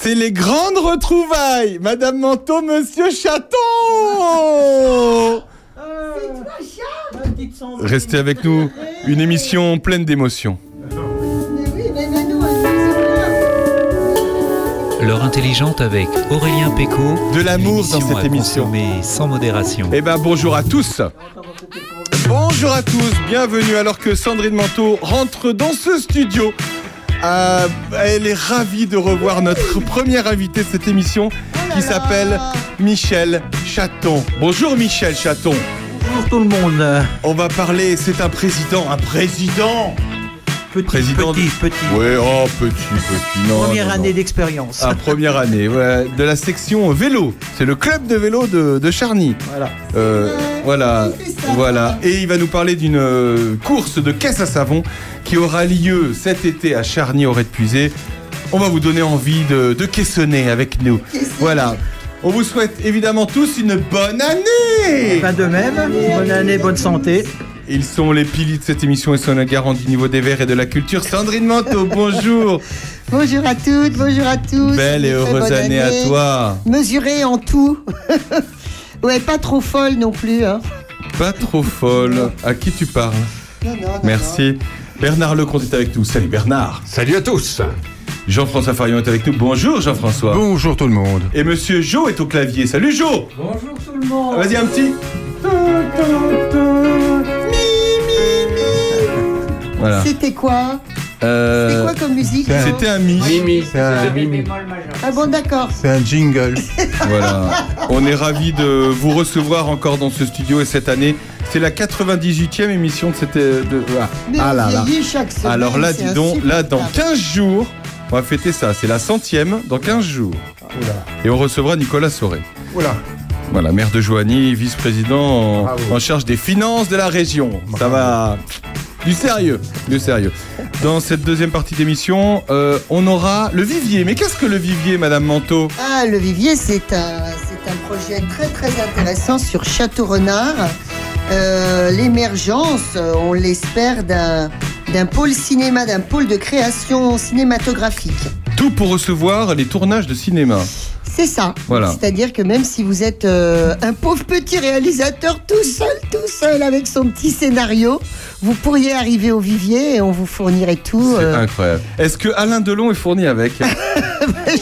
C'est les grandes retrouvailles Madame Manteau, Monsieur Chaton Restez avec nous, une émission pleine d'émotions. L'heure intelligente avec Aurélien Péco. De l'amour dans cette émission. consommer sans modération. Eh ben bonjour à tous Bonjour à tous, bienvenue alors que Sandrine Manteau rentre dans ce studio. Euh, elle est ravie de revoir notre première invité de cette émission qui s'appelle Michel Chaton. Bonjour Michel Chaton. Bonjour tout le monde. On va parler, c'est un président, un président Petit, Président petit, petit. Ouais, oh petit, petit, non. Première non, année d'expérience. Ah, première année, ouais, de la section vélo. C'est le club de vélo de, de Charny. Voilà. Euh, voilà, voilà. Et il va nous parler d'une euh, course de caisse à savon qui aura lieu cet été à Charny au Puisé. On va vous donner envie de, de caissonner avec nous. Voilà. On vous souhaite évidemment tous une bonne année. Pas de même. Bonne année, bonne santé. Ils sont les piliers de cette émission et sont la garant du niveau des verts et de la culture. Sandrine Manteau, bonjour. Bonjour à toutes, bonjour à tous. Belle et heureuse année à toi. Mesurée en tout. ouais, pas trop folle non plus. Hein. Pas trop folle. À qui tu parles Non, non, non, Merci. Bernard Lecomte est avec nous. Salut Bernard. Salut à tous Jean-François Farion est avec nous. Bonjour Jean-François. Bonjour tout le monde Et Monsieur Jo est au clavier. Salut Jo Bonjour tout le monde. Vas-y un petit. Voilà. C'était quoi Euh, C'était quoi comme musique C'était un mi. Mimi, C'est un, Ah bon, d'accord. c'est un jingle. Voilà. On est ravis de vous recevoir encore dans ce studio et cette année, c'est la 98e émission de cette. euh, De... Ah, Mais ah là là. chaque semaine. Alors là, dis donc, là, dans insupportable. 15 jours, on va fêter ça. C'est la centième dans 15 jours. Et on recevra Nicolas Soré. Oula. Voilà, maire de Joigny, vice-président en charge des finances de la région. Ça va. Du sérieux, du sérieux. Dans cette deuxième partie d'émission, euh, on aura le vivier. Mais qu'est-ce que le vivier, Madame Manteau? Ah, le Vivier, c'est un, c'est un projet très très intéressant sur Château Renard. Euh, L'émergence, on l'espère, d'un d'un pôle cinéma, d'un pôle de création cinématographique. Tout pour recevoir les tournages de cinéma. C'est ça. Voilà. C'est-à-dire que même si vous êtes euh, un pauvre petit réalisateur tout seul, tout seul avec son petit scénario, vous pourriez arriver au vivier et on vous fournirait tout. C'est euh, incroyable. Est-ce que Alain Delon est fourni avec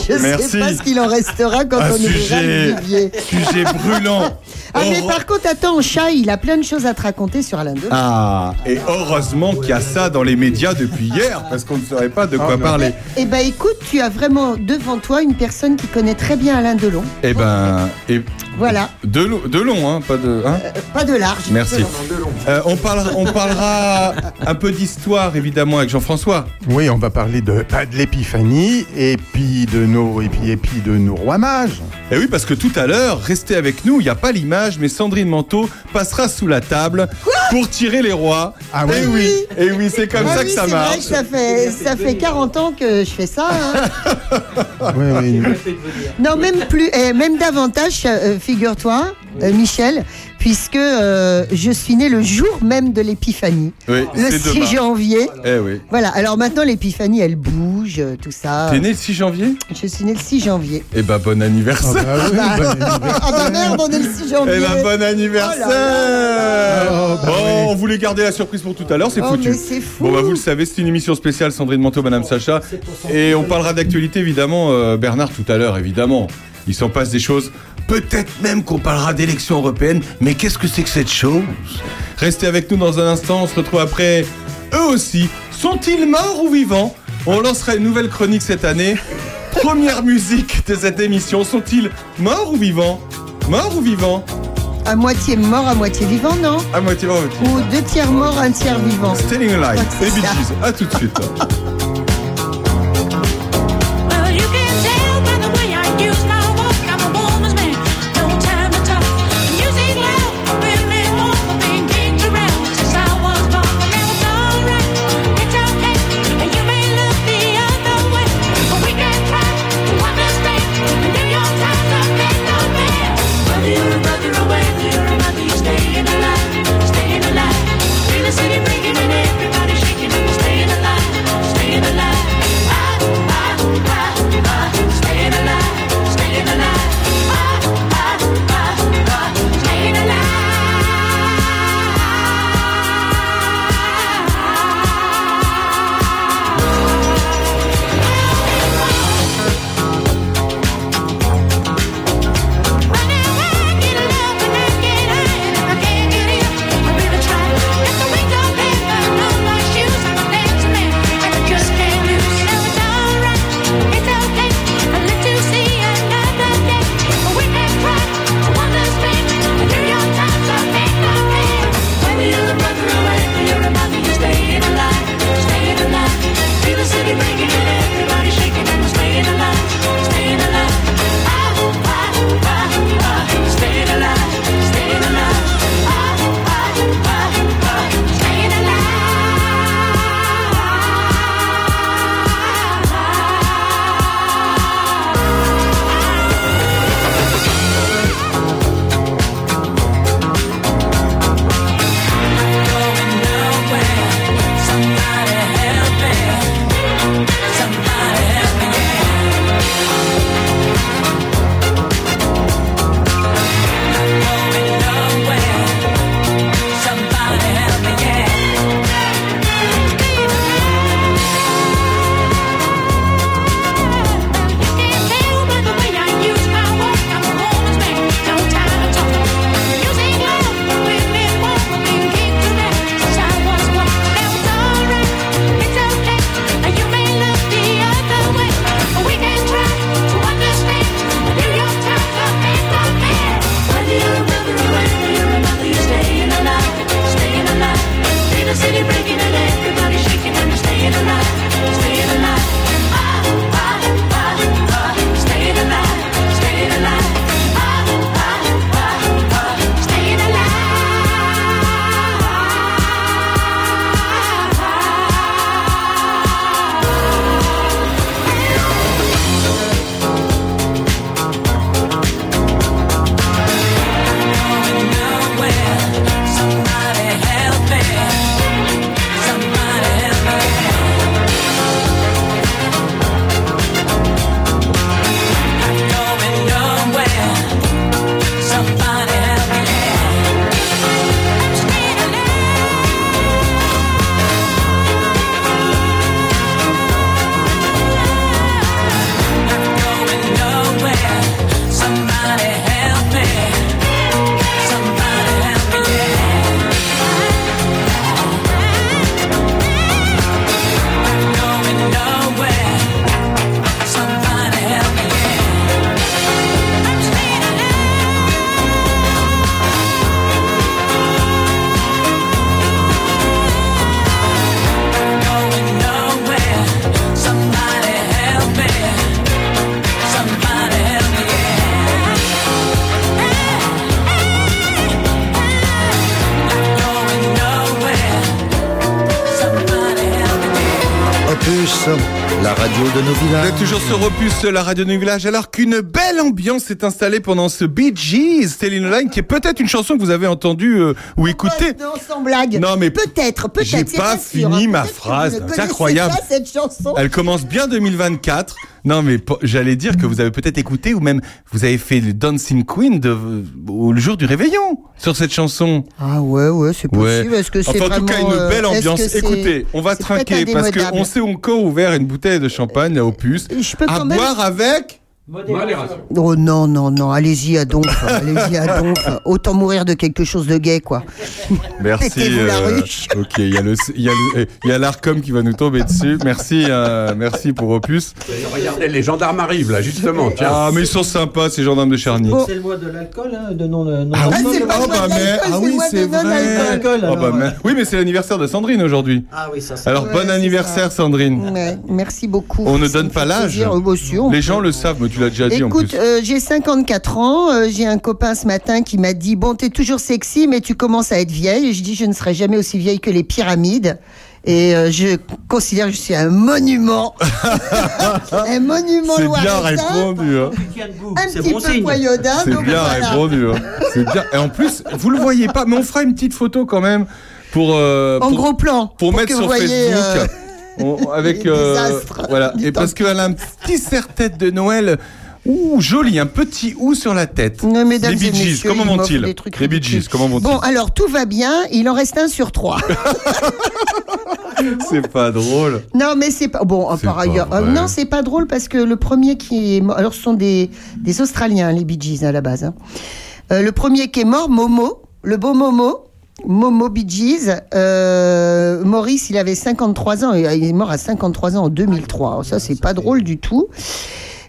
je ne sais pas ce qu'il en restera quand Un on ouvrira le vivier. sujet brûlant. Ah mais Heure- par contre, attends, chat, il a plein de choses à te raconter sur Alain Delon. Ah, et heureusement qu'il y a ça dans les médias depuis hier, parce qu'on ne saurait pas de quoi Ah, parler. Eh ben écoute, tu as vraiment devant toi une personne qui connaît très bien Alain Delon. Eh ben, et Voilà, de, lo- de long, hein, pas de. hein. Euh, pas de large. Merci. Euh, on, parlera, on parlera un peu d'histoire, évidemment, avec Jean-François. Oui, on va parler de, pas de l'épiphanie et puis de nos et puis, et puis de nos rois mages. Et oui, parce que tout à l'heure, restez avec nous, il n'y a pas l'image, mais Sandrine Manteau passera sous la table pour tirer les rois. Ah oui. Et oui, et oui, c'est comme Ah ça oui, que ça vrai marche. que ça fait, ça fait 40 ans que je fais ça. hein. Oui, oui. Non, même plus, eh, même davantage, euh, figure-toi, euh, Michel, puisque euh, je suis né le jour même de l'épiphanie, Oui, le c'est 6 demain. janvier. Eh oui. Voilà, alors maintenant l'épiphanie, elle bouge, euh, tout ça. T'es né le 6 janvier? Je suis né le 6 janvier. Eh ben, bon Ah anniversaire. bah oui, bon anniversaire. Ah bah merde, on est le 6 janvier. Eh ben, bon anniversaire Oh là Oh, bah on voulait garder la surprise pour tout à l'heure, c'est Oh, foutu. mais c'est fou. Bon, bah, vous le savez, c'est une émission spéciale Sandrine Manteau, Madame Sacha. Et on parlera d'actualité, évidemment, euh, Bernard, tout à l'heure, évidemment. Il s'en passe des choses. Peut-être même qu'on parlera d'élections européennes. Mais qu'est-ce que c'est que cette chose? Restez avec nous dans un instant. On se retrouve après. Eux aussi. Sont-ils morts ou vivants? On lancera une nouvelle chronique cette année. Première musique de cette émission. Sont-ils morts ou vivants? Morts ou vivants? À moitié mort, à moitié vivant, non? À moitié mort, moitié. Ou deux tiers mort, un tiers vivant. Telling a lie. C'est Les Bee ça. Gees. À tout de suite. sur Opus, la radio du village, alors qu'une belle ambiance s'est installée pendant ce Bee Gees, Line, qui est peut-être une chanson que vous avez entendue euh, ou écoutée. Non, sans blague. Non, mais peut-être, peut-être. j'ai pas fini hein. ma phrase, c'est incroyable. pas cette chanson. Elle commence bien 2024. Non, mais j'allais dire que vous avez peut-être écouté ou même vous avez fait le Dancing Queen de, au le jour du réveillon sur cette chanson. Ah ouais, ouais, c'est Ouais. possible. Est-ce que c'est Enfin, en tout cas, une euh, belle ambiance. Écoutez, on va trinquer parce qu'on s'est encore ouvert une bouteille de champagne à Opus. Je peux À quand même. boire Oh non, non, non, allez-y à Donf, allez-y à Donf. Autant mourir de quelque chose de gay, quoi. Merci. Euh, ok, il y a le, il y a le- eh, il y a l'Arcom qui va nous tomber dessus. Merci, euh, merci pour Opus. Regardez, les gendarmes arrivent là, justement. Tiens. Ah, mais ils sont sympas ces gendarmes de Charny. C'est le mois de l'alcool, hein, de non. non Ah oui, c'est pas oh, le mois bah, de mais- l'alcool, ah oui, le c'est de non-alcool. vrai. Oh, bah, mais- oui, mais c'est l'anniversaire de Sandrine aujourd'hui. Ah oui, ça. Alors Ouais, bon anniversaire Sandrine. Ouais, merci beaucoup. On ne donne pas l'âge. Les gens le savent, mais tu l'as déjà dit en Écoute, plus. euh, j'ai 54 ans. euh, j'ai un copain ce matin qui m'a dit Bon, t'es toujours sexy, mais tu commences à être vieille. Et je dis Je ne serai jamais aussi vieille que les pyramides. Et euh, je considère que je suis un monument. un monument C'est bien répondu. hein. Un petit bon peu signe. poyaudin. C'est donc bien voilà. répondu. hein. C'est bien. Et en plus, vous le voyez pas, mais on fera une petite photo quand même pour. euh, En pour- gros plan. pour, mettre que sur vous voyez, Facebook. euh, On- avec euh, voilà et parce qu'elle a un petit serre-tête de Noël ouh joli un petit ou sur la tête Non, mesdames les Bee comment vont-ils les Bee. Gees comment vont-ils Bon, alors tout va bien. Il en reste un sur trois. c'est pas drôle Non, mais c'est pas bon. Par pas ailleurs, euh, non, c'est pas drôle parce que le premier qui est mort, alors ce sont des des Australiens, les Bee Gees à la base. hein. Euh, le premier qui est mort, Momo, le beau Momo. Momo Bee Gees, euh, Maurice, il avait 53 ans, il est mort à 53 ans en 2003. Alors ça, c'est pas drôle du tout.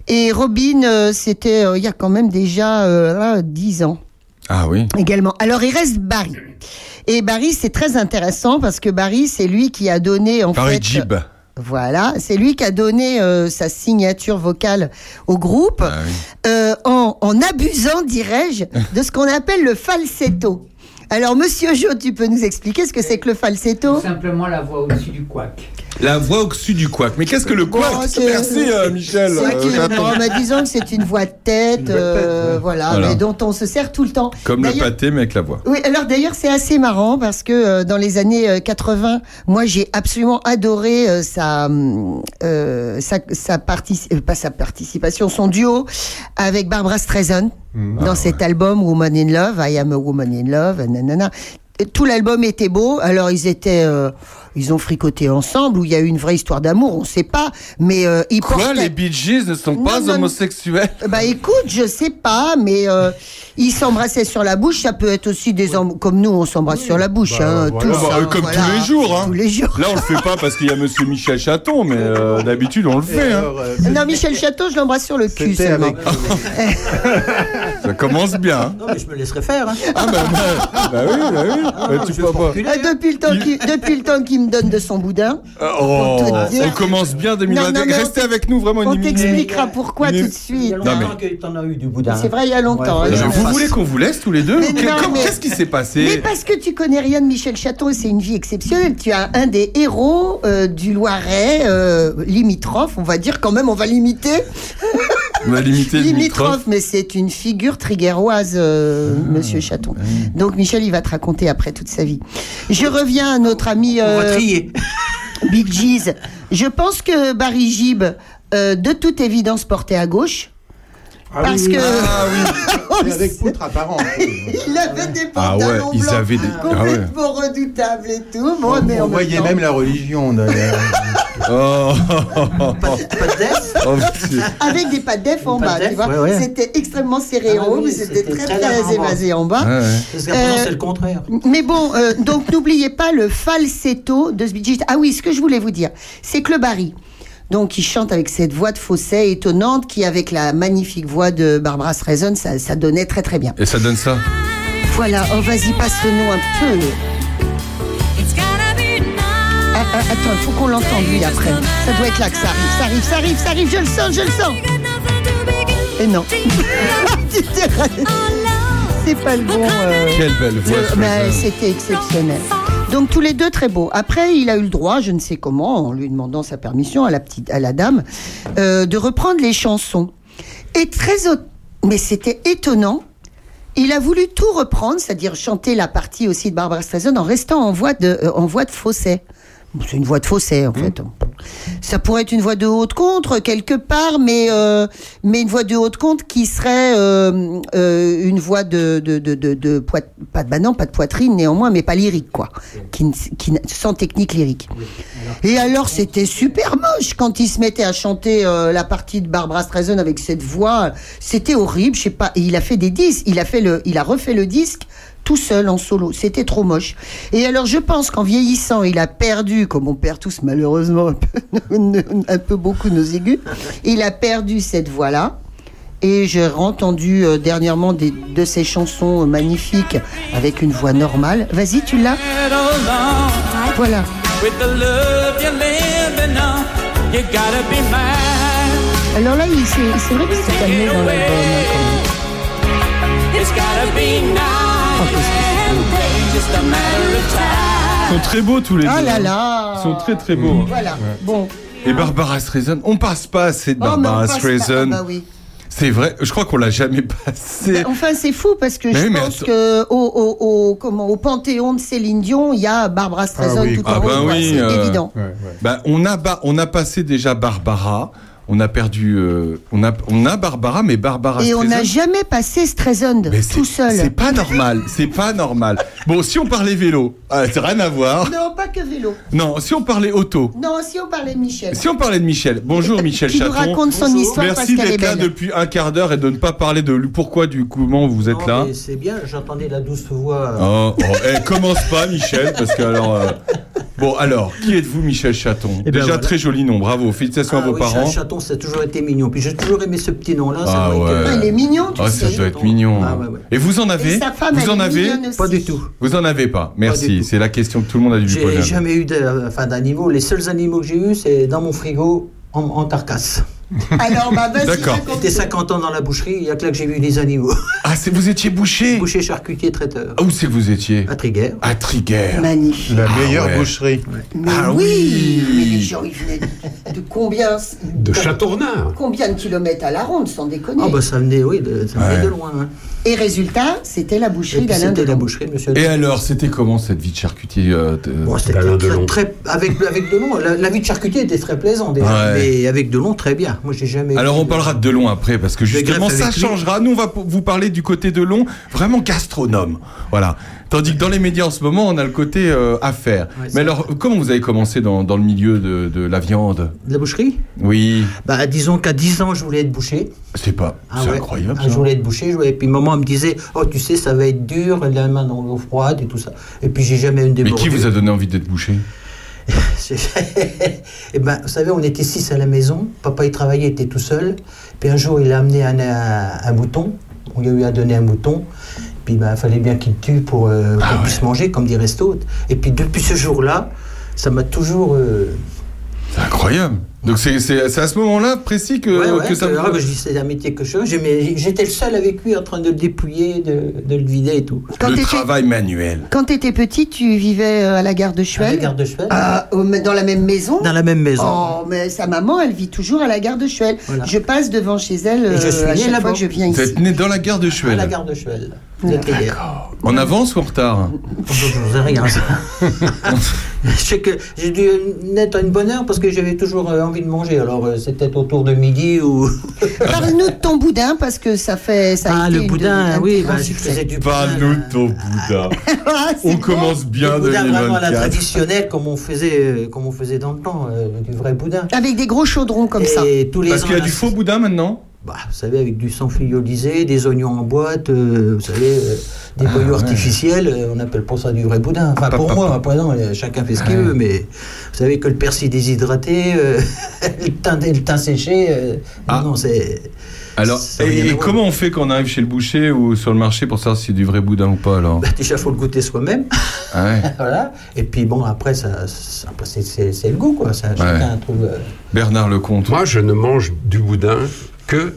Et Robin, euh, c'était euh, il y a quand même déjà là, 10 ans ah oui également. Alors il reste Barry. Et Barry, c'est très intéressant parce que Barry, c'est lui qui a donné en fait. Jib Voilà, c'est lui qui a donné euh, sa signature vocale au groupe Ah oui. euh, en, en abusant, dirais-je, de ce qu'on appelle le falsetto. Alors, Monsieur Jo, tu peux nous expliquer ce que c'est que le falsetto Simplement la voix au-dessus du couac. la voix au-dessus du couac mais qu'est-ce que le Bon, couac c'est- merci euh, Michel C'est Euh, non, mais disons que c'est une voix de tête, euh, voilà, Voilà. mais dont on se sert tout le temps. comme le pâté mais avec la voix Oui, alors d'ailleurs c'est assez marrant parce que euh, dans les années euh, 80, moi j'ai absolument adoré euh, sa, euh, sa, sa partici- euh, pas sa participation, son duo avec Barbara Streisand Mm. dans Ah, cet album Woman in Love, I Am a Woman in Love, nanana. Tout l'album était beau. Alors ils étaient, euh, ils ont fricoté ensemble ou il y a eu une vraie histoire d'amour, on sait pas. Mais euh, ils quoi portaient- les Bee Gees ne sont Non, pas non, non. homosexuels bah écoute, je sais pas, mais euh, ils s'embrassaient sur la bouche. Ça peut être aussi des hommes comme nous, on s'embrasse sur la bouche, hein, voilà. tous, Bah, hein, euh, comme voilà. tous les jours hein. Tous les jours. là on le fait pas parce qu'il y a Monsieur Michel Chaton mais euh, d'habitude on le fait hein. Alors, euh, Non, Michel Château, je l'embrasse sur le cul avec. ça commence bien hein. Non, mais je me laisserai faire. Hein. Ah bah, bah, bah oui, bah oui. Bah, tu peux pas. Ah, depuis le temps qu'il depuis donne de son boudin, Oh, te dire- on commence bien 2021. Non, non, mais on Restez avec nous vraiment on une minute. t'expliquera pourquoi Mais- tout de Il y suite. a Non, longtemps mais- que t'en as eu du boudin. C'est vrai, il y a longtemps. Ouais, hein. Mais en vous voulez qu'on vous laisse tous les deux Mais mais- Qu'est-ce qui s'est Mais passé parce que tu connais rien de Michel Chaton et c'est une vie exceptionnelle. Tu as un des héros euh, du Loiret, euh, limitrophe, on va dire quand même, on va limiter. Micro. Limitrophe, mais c'est une figure trigueroise, euh, Ah, Monsieur Chaton. Donc Michel, il va te raconter après toute sa vie. Je reviens à notre ami On va euh, trier. Big G's. Je pense que Barry Gibb, euh, de toute évidence, portait à gauche. Ah parce oui, que Ah oui. Avec poutre apparente. il avait des Ah pantalons ouais, ils blancs avaient des- ah ouais. complètement redoutables et tout. Bon, mais en On même voyait temps- même la religion. d'ailleurs. Oh. Pas de. Oh, avec des pattes d'EF en bas, tu vois. ouais, ouais. C'était extrêmement serré Ah en haut, oui, mais c'était très très en bas. évasé en bas. Ouais, ouais. Parce qu'à présent, Euh, c'est le contraire. Mais bon, euh, donc n'oubliez pas le falsetto de Gees. Ah oui, ce que je voulais vous dire, c'est que le Barry, donc il chante avec cette voix de fausset étonnante qui, avec la magnifique voix de Barbara Streisand, ça, ça donnait très très bien. Et ça donne ça. Voilà, oh vas-y, passe-le-nous un peu. Attends, il faut qu'on l'entende lui après. Ça doit être là que ça arrive, ça arrive, ça arrive, ça arrive, je le sens, je le sens. Et non, c'est pas le bon... euh, Quelle belle voix. Streisand. c'était exceptionnel. Donc tous les deux très beaux. Après, il a eu le droit, je ne sais comment, en lui demandant sa permission à la petite, à la dame, euh, de reprendre les chansons. Et très, mais c'était étonnant. Il a voulu tout reprendre, c'est-à-dire chanter la partie aussi de Barbara Streisand en restant en voix de, euh, en voix de fausset. C'est une voix de fausset en fait. Ça pourrait être une voix de haute contre quelque part, mais euh, mais une voix de haute contre qui serait euh, euh, une voix de de de de, pas de bah pas de poitrine néanmoins, mais pas lyrique quoi, qui, qui sans technique lyrique. Et alors c'était super moche quand il se mettait à chanter la partie de Barbara Streisand avec cette voix, c'était horrible. Je sais pas. Il a fait des disques, il a fait le, il a refait le disque tout seul en solo. C'était trop moche. Et alors, je pense qu'en vieillissant, il a perdu, comme on perd tous malheureusement un peu, un peu beaucoup nos aigus, il a perdu cette voix-là. Et j'ai entendu euh, dernièrement des, de ses chansons euh, magnifiques avec une voix normale. Vas-y, tu l'as Voilà. Alors là, il s'est- c'est vrai s'est calmé dans l'album. Ils sont très beaux tous les c'est- deux. Ah là hein. là Ils sont très très beaux. Voilà. Bon. Et Barbara Streisand, on passe pas assez de Oh, Barbara passe pas- Streisand. ah bah oui. C'est vrai, je crois qu'on l'a jamais passé. Bah, Enfin, c'est fou parce que Mais je oui, pense que au, au, au- comment, au panthéon de Céline Dion, il y a Barbara Streisand Ah oui, tout ah en haut. bah quoi, oui, c'est euh, évident. Ouais, ouais. Bah, on a on a passé déjà Barbara, on a perdu, euh, on a on a Barbara, mais Barbara Et on n'a jamais passé Streisand tout seul. C'est pas normal, c'est pas normal. Bon, si on parlait vélo, ah, c'est rien à voir. Non, pas que vélo. Non, si on parlait auto, Non, si on parlait de Michel. si on parlait de Michel. Bonjour Michel Qui nous Chaton. raconte son histoire Merci d'être là depuis un quart d'heure et de ne pas parler de lui- pourquoi du comment vous êtes Non, là. C'est bien, j'entendais la douce voix. Oh, oh, eh, commence pas, Michel, parce que alors. euh, Bon, alors, qui êtes-vous, Michel Chaton Eh ben, Déjà voilà. très joli nom, bravo, félicitations Ah à vos oui, parents. Ch- Ça a toujours été mignon. Puis j'ai toujours aimé ce petit nom-là. Ah que-. Ah, il est mignon, tu ça sais. doit être mignon. Ah ouais, ouais. Et vous en avez sa femme, Vous elle en est avez. Pas du tout. Vous en avez pas. Merci. C'est la question que tout le monde a dû lui J'ai poser. jamais eu enfin, d'animaux. Les seuls animaux que j'ai eus, c'est dans mon frigo en, en carcasse. Alors, bah, vas-y, D'accord. J'étais 50 ans dans la boucherie, il y a que là que j'ai vu des animaux. Ah, c'est vous étiez bouché Boucher, charcutier, traiteur. Ah, Où c'est que vous étiez? À Triguer. À Triguer. Magnifique. La Ah meilleure ouais. boucherie. Mais Ah oui, oui. Mais les gens, ils venaient de, de combien? De Châteaurenard. Combien de kilomètres à la ronde, sans déconner? Ah bah ça venait, oui, de, ça venait Ouais. de loin. hein. Et résultat, c'était la boucherie d'Alain c'était la Delon. boucherie de monsieur. Et alors, c'était comment cette vie de charcutier euh, de- Bon, c'était D'Alain très, Delon. très- avec, avec Delon, la, la vie de charcutier était très plaisante déjà, Ouais. mais avec Delon, très bien. Moi, j'ai jamais. Alors on de- parlera de Delon après parce que justement ça lui. changera. Nous on va vous parler du côté de Delon, vraiment gastronome. Voilà. Tandis que dans les médias en ce moment on a le côté euh, affaires. Ouais, Mais alors comment vous avez commencé dans, dans le milieu de, de la viande? De la boucherie? Oui, Bah, disons qu'à 10 ans, je voulais être boucher. c'est pas, Ah c'est ouais. incroyable. Ah, je voulais être boucher, je voulais- et puis maman me disait, oh tu sais, ça va être dur, la main dans l'eau froide et tout ça. Et puis j'ai jamais eu une Mais qui vous a donné envie d'être bouché Eh ben, vous savez, on était six à la maison. Papa, il travaillait, il était tout seul. Puis un jour, il a amené un, un, un mouton. On lui a donner un mouton. Puis il fallait bien qu'il tue pour euh, qu'on Ah ouais. puisse manger, comme dit Resto. Et puis depuis ce jour-là, ça m'a toujours. euh, C'est incroyable. Donc c'est c'est- c'est à ce moment-là précis que, ouais, ouais, que ça vous... ah, ben, je c'est un métier que je J'étais le seul avec lui en train de le dépouiller, de, de le vider et tout. Quand le travail manuel. Quand tu étais petit, tu vivais euh, à la gare de À la Chuel gare de cheval. Ah, dans la même maison Dans la même maison. Oh, mais sa maman, elle vit toujours à la gare de Chuel. Voilà. Je passe devant chez elle Et je euh, suis à chaque là-bas. fois que je viens Vous ici. êtes né dans la gare de à Chuel. la gare de. De Triguer. En avance ou en retard Je ne sais rien. je sais que j'ai dû naître à une bonne heure parce que j'avais toujours euh, envie de manger. Alors euh, c'était autour de midi ou. Parle-nous de ton boudin parce que ça fait. Ça a ah, été le boudin, oui, bah, je faisais du boudin. Parle-nous de ton boudin. Ah, c'est On bon. commence bien boudin vraiment à la 2024. traditionnelle, comme on faisait, euh, comme on faisait dans le temps, euh, du vrai boudin. Avec des gros chaudrons comme Et ça. tous les Parce qu'il y a du faux boudin maintenant bah, vous savez, avec du sang fluolisé, des oignons en boîte, euh, vous savez, euh, des Ah, boyaux ouais. artificiels, euh, on appelle pour ça du vrai boudin. Enfin, pour moi, non, euh, chacun fait ce qu'il Ouais. veut, mais vous savez que le persil déshydraté, euh, le, thym, le thym séché, euh, Ah. non, c'est. Alors, et, à comment on fait quand on arrive chez le boucher ou sur le marché pour savoir si c'est du vrai boudin ou pas alors Bah, déjà, il faut le goûter soi-même. Ah ouais. voilà. Et puis, bon, après, ça, ça- après, c'est, le goût, quoi. Ça, Chacun trouve. euh, Bernard Lecomte. Moi, je ne mange du boudin que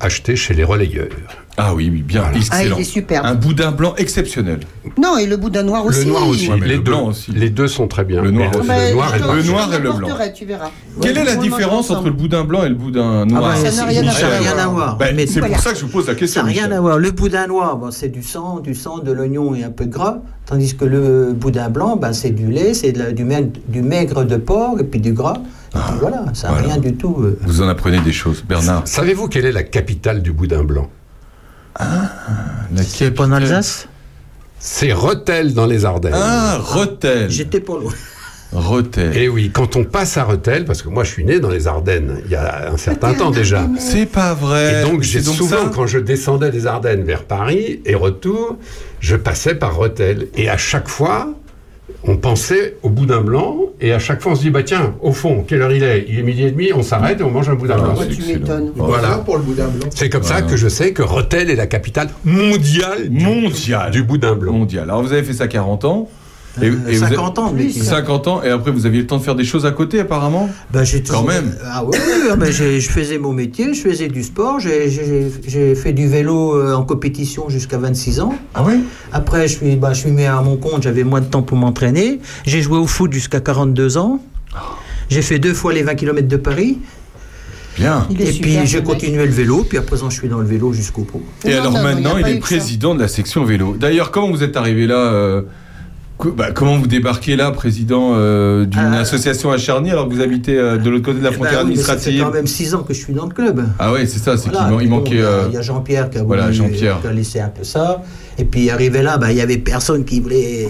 acheté chez les relayeurs. Ah oui, oui, bien, Ah, excellent. il est superbe. Un boudin blanc exceptionnel. Non, et le boudin noir aussi. Le noir aussi. Ouais, les, le deux, aussi. les deux sont très bien. Le noir aussi. Bah, le noir et le noir et le blanc. tu verras. Quelle est la différence entre le boudin blanc et le boudin Ah noir bah, Ça n'a rien à voir. rien à voir. Ben, Mais C'est Voilà. pour ça que je vous pose la question. Ça n'a rien Michel. à voir. Le boudin noir, bon, c'est du sang, du sang, de l'oignon et un peu de gras. Tandis que le boudin blanc, ben, c'est du lait, c'est maigre, du maigre de porc et puis du gras. Puis voilà, ça n'a voilà. rien du tout. euh. Vous en apprenez des choses, Bernard. Savez-vous quelle est la capitale du boudin blanc? La C'est pas en Alsace? C'est Rethel dans les Ardennes. Ah, Rethel. J'étais pas loin. Rethel. Et oui, quand on passe à Rethel, parce que moi je suis né dans les Ardennes il y a un certain temps déjà. C'est pas vrai. Et donc j'ai souvent, quand je descendais des Ardennes vers Paris et retour, je passais par Rethel. Et à chaque fois, on pensait au boudin blanc. Et à chaque fois, on se dit, bah tiens, au fond, quelle heure il est? Il est midi et demi, on s'arrête et on mange un boudin Ah, blanc. tu m'étonnes. Voilà. pour le boudin blanc. C'est comme ça Voilà. que je sais que Rethel est la capitale mondiale du, Mondial. du boudin blanc. Mondial. Alors vous avez fait ça 40 ans. Et, Euh, et vous 50 ans, mais Plus. 50 ans, et après vous aviez le temps de faire des choses à côté apparemment Ben, j'ai Quand toujours- même. Ah oui, ah ben, j'ai- je faisais mon métier, je faisais du sport, j'ai- fait du vélo euh, en compétition jusqu'à 26 ans. Ah oui Après, je suis, bah, je suis mis à mon compte, j'avais moins de temps pour m'entraîner. J'ai joué au foot jusqu'à 42 ans. J'ai fait deux fois les 20 km de Paris. Bien. Et puis j'ai continué le vélo, puis à présent je suis dans le vélo jusqu'au bout. Et Non, alors non, maintenant, il est ça. président de la section vélo. D'ailleurs, comment vous êtes arrivé là euh, bah, Comment vous débarquez là, président euh, d'une Ah. association à Charny, alors que vous habitez euh, de l'autre côté de la Eh ben frontière oui, mais Ça fait administrative quand même 6 ans que je suis dans le club. Ah ouais, c'est ça, c'est Voilà, qu'il bon, manquait. Il y a- euh, il y a Jean-Pierre qui a, voilà, voulu- Jean-Pierre. qui a laissé un peu ça. Et puis arrivé là, bah, il y avait personne qui voulait,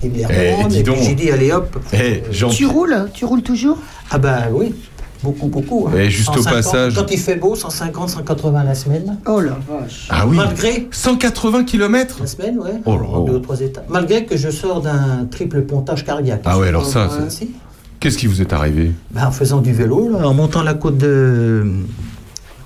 qui voulait Eh, reprendre. et puis donc. j'ai dit, allez hop. Eh, Jean- Tu roules Tu roules toujours? Ah bah oui, beaucoup, beaucoup. hein. Et juste au 150, passage- Quand il fait beau, 150, 180 la semaine. Oh la vache. Ah oui Malgré 180 km la semaine, ouais. Oh là deux ou trois étapes. Malgré que je sors d'un triple pontage cardiaque. Ah ouais, alors ça, Ouais, c'est-. Qu'est-ce qui vous est arrivé? Ben, en faisant du vélo, là, en montant la côte de.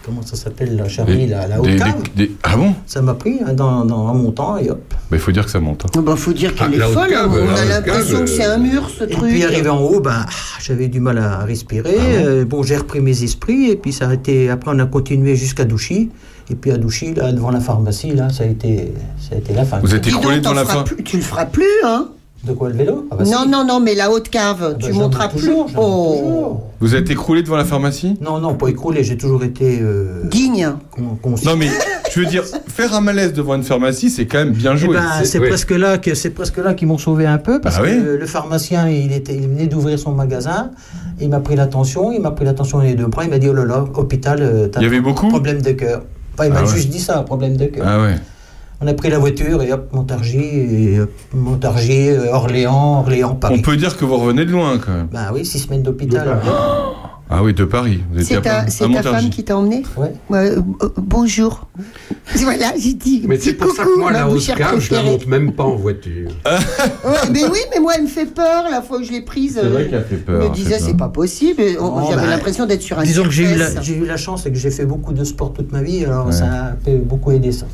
Comment ça s'appelle, la Charny, la, la Des- Haute-Cave. des- des- Ah bon? Ça m'a pris hein, dans, dans, en montant et hop. Bah, Il faut dire que ça monte. hein. Oh, bah, faut dire qu'elle Ah, est folle. On la a l'impression que c'est un mur, ce Et truc. puis arrivé en haut, ben, ah, j'avais du mal à respirer. Ah Euh, bon, j'ai repris mes esprits et puis ça a été. Après, on a continué jusqu'à Douchy. Et puis à Douchy, là, devant la pharmacie, là, ça a été, ça a été la fin. Vous donc, écroulé t'en devant la fin plus- Tu le feras plus, hein De quoi le vélo? Ah bah Non, si. non, non, mais la haute cave, Ah tu bah, j'en ai monteras plus. Oh. Vous êtes écroulé devant la pharmacie? Non, non, pas écroulé. J'ai toujours été. Euh, digne. con-. Non mais, je veux dire, faire un malaise devant une pharmacie, c'est quand même bien Eh joué. ben, C'est- oui. presque là que c'est presque là qu'ils m'ont sauvé un peu parce Ah que oui? le, pharmacien il était il venait d'ouvrir son magasin il m'a pris l'attention il m'a pris l'attention les deux bras il m'a dit oh là là hôpital euh, t'as Il y avait un beaucoup? problème de cœur Enfin, il m'a Ah ouais. juste dit ça problème de cœur Ah ouais. On a pris la voiture et hop Montargis et hop, Montargis euh, Orléans Orléans Paris. On peut dire que vous revenez de loin quand même. bah oui six semaines d'hôpital Ah oui, de Paris. C'est ta, femme qui t'a emmené ouais Ouais, euh, euh, Bonjour. Voilà, j'ai dit. Mais c'est pour ça que moi, la Haute-Cave, je la monte même pas en voiture. Ouais, mais oui, mais moi, elle me fait peur la fois où je l'ai prise. C'est vrai euh, qu'elle a fait Je peur. me elle disais, c'est pas possible. On- Non, J'avais bah, l'impression d'être sur un disons que j'ai eu, la, cirque. j'ai eu la chance et que j'ai fait beaucoup de sport toute ma vie alors Ouais. ça a beaucoup aidé ça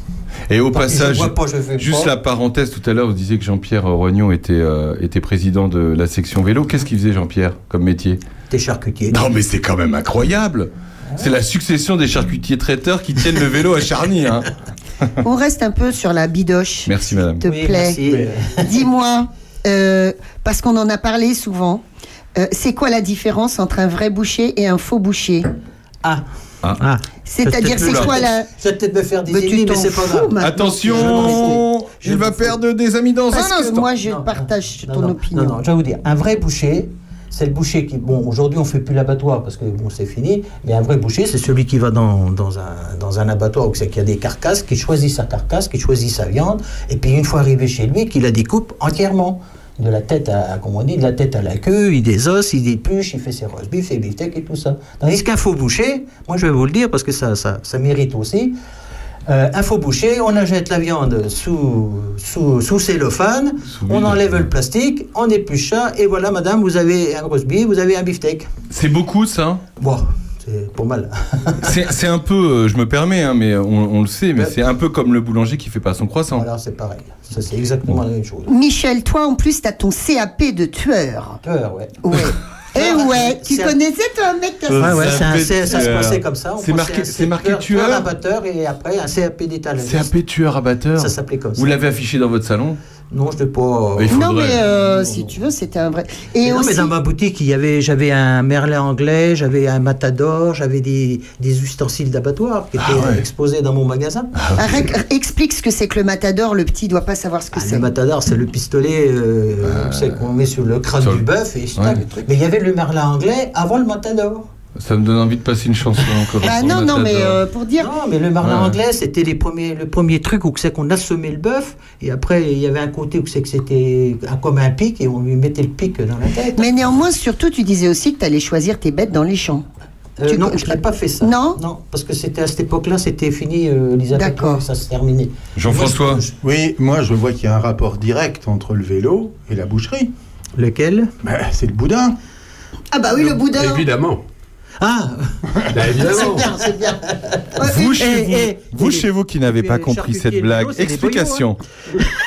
Et au je passage, pas, je juste pas. la parenthèse, tout à l'heure, vous disiez que Jean-Pierre Rognon était, euh, était président de la section vélo. Qu'est-ce qu'il faisait, Jean-Pierre, comme métier? T'es charcutier Non, mais c'est quand même incroyable C'est la succession des charcutiers traiteurs qui tiennent le vélo à Charny. Hein. On reste un peu sur la bidoche, Merci, madame. s'il te Oui, plaît. merci. Dis-moi, euh, parce qu'on en a parlé souvent, euh, c'est quoi la différence entre un vrai boucher et un faux boucher? Ah Ah. ah C'est-à-dire, c'est quoi la... Je vais peut-être me faire des Mais tu ennemis, mais c'est pas grave. Attention Je Il va perdre des amis dans Parce un que instant. moi, je Non, partage non, ton non, opinion. Non, non, je vais vous dire, un vrai boucher, c'est le boucher qui. Bon, aujourd'hui, on fait plus l'abattoir parce que bon, c'est fini. Mais un vrai boucher, c'est celui qui va dans, dans, un, dans un abattoir où c'est qu'il y a des carcasses, qui choisit sa carcasse, qui choisit sa viande, et puis une fois arrivé chez lui, qui la découpe entièrement. De la tête à, on dit, de la tête à la queue, il des os, il dépluche, il fait ses roast beef, ses beefsteaks et tout ça. Tandis qu'un faux boucher, moi je vais vous le dire parce que ça, ça, ça mérite aussi. Euh, un faux boucher, on achète la viande sous, sous, sous cellophane, Sous on enlève le plastique, on épluche ça, et voilà, madame, vous avez un roast beef, vous avez un beefsteak. C'est beaucoup, ça Bon, c'est pour mal. C'est c'est un peu, euh, je me permets, hein, mais on, on le sait, mais Ouais. c'est un peu comme le boulanger qui fait pas son croissant. Alors c'est pareil. Ça, c'est exactement la même chose. Michel, toi, en plus, tu as ton CAP de tueur. Peur, ouais. Ouais. Eh ouais, tu connaissais toi un mec qui a Ouais, ouais, c'est un ça se passait comme ça. C'est marqué- un c'est marqué tueur, tueur abatteur et après un CAP d'étalage. CAP tueur abatteur. Ça s'appelait comme ça. Vous l'avez affiché dans votre salon Non, je ne pas. Il Non, faudrait. mais euh, si tu veux, c'était un vrai. Et Mais non, mais dans ma boutique, il y avait, j'avais un merlin anglais, j'avais un matador, j'avais des, des ustensiles d'abattoir qui étaient Ah ouais. exposés dans mon magasin. Arrête, explique ce que c'est que le matador. Le petit doit pas savoir ce que Ah, c'est. le matador, c'est le pistolet euh, c'est qu'on met sur le crâne sur du bœuf et Ouais. tape le truc. Mais il y avait le merlin anglais avant le matador. Ça me donne envie de passer une chanson encore. Ah sur non, non, mais euh, pour dire. Non, mais le Ouais. anglais, c'était les premiers, le premier truc où c'est qu'on assommait le bœuf et après il y avait un côté où c'est que c'était un- comme un pic et on lui mettait le pic dans la tête. Mais néanmoins, surtout, tu disais aussi que tu allais choisir tes bêtes dans les champs. Euh, tu- non, je n'ai pas fait ça. Non? Non, parce que c'était à cette époque-là, c'était fini, euh, les D'accord. ça se terminait. Jean-François je- Oui, moi je vois qu'il y a un rapport direct entre le vélo et la boucherie. Lequel? Ben, c'est le boudin. Ah bah oui, le boudin. Évidemment. Ah Bah, évidemment. C'est bien, c'est bien. Vous, et- chez, et- vous, et- vous, et- chez vous qui n'avez pas compris cette blague, explication.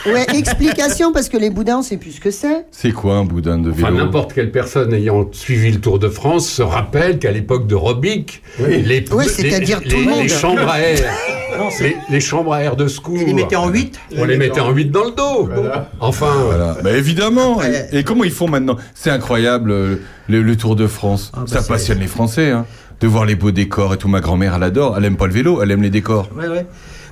Ouais, explication, parce que les boudins, on sait plus ce que c'est. C'est quoi un boudin de Enfin, vélo n'importe quelle personne ayant suivi le Tour de France se rappelle qu'à l'époque de Robic, Oui. les, Ouais, les- c'est-à-dire les- tout le monde. les chambres à air, Non, les, les chambres à air de secours, Ils les mettaient en 8 on les mettait en 8 dans le dos. Enfin, Voilà. Bah, évidemment. Et, et comment ils font maintenant? C'est incroyable euh, le, le Tour de France. Ah, bah, ça passionne les Français. Hein, de voir les beaux décors et tout. Ma grand-mère, elle adore. Elle aime pas le vélo, elle aime les décors. Ouais, ouais.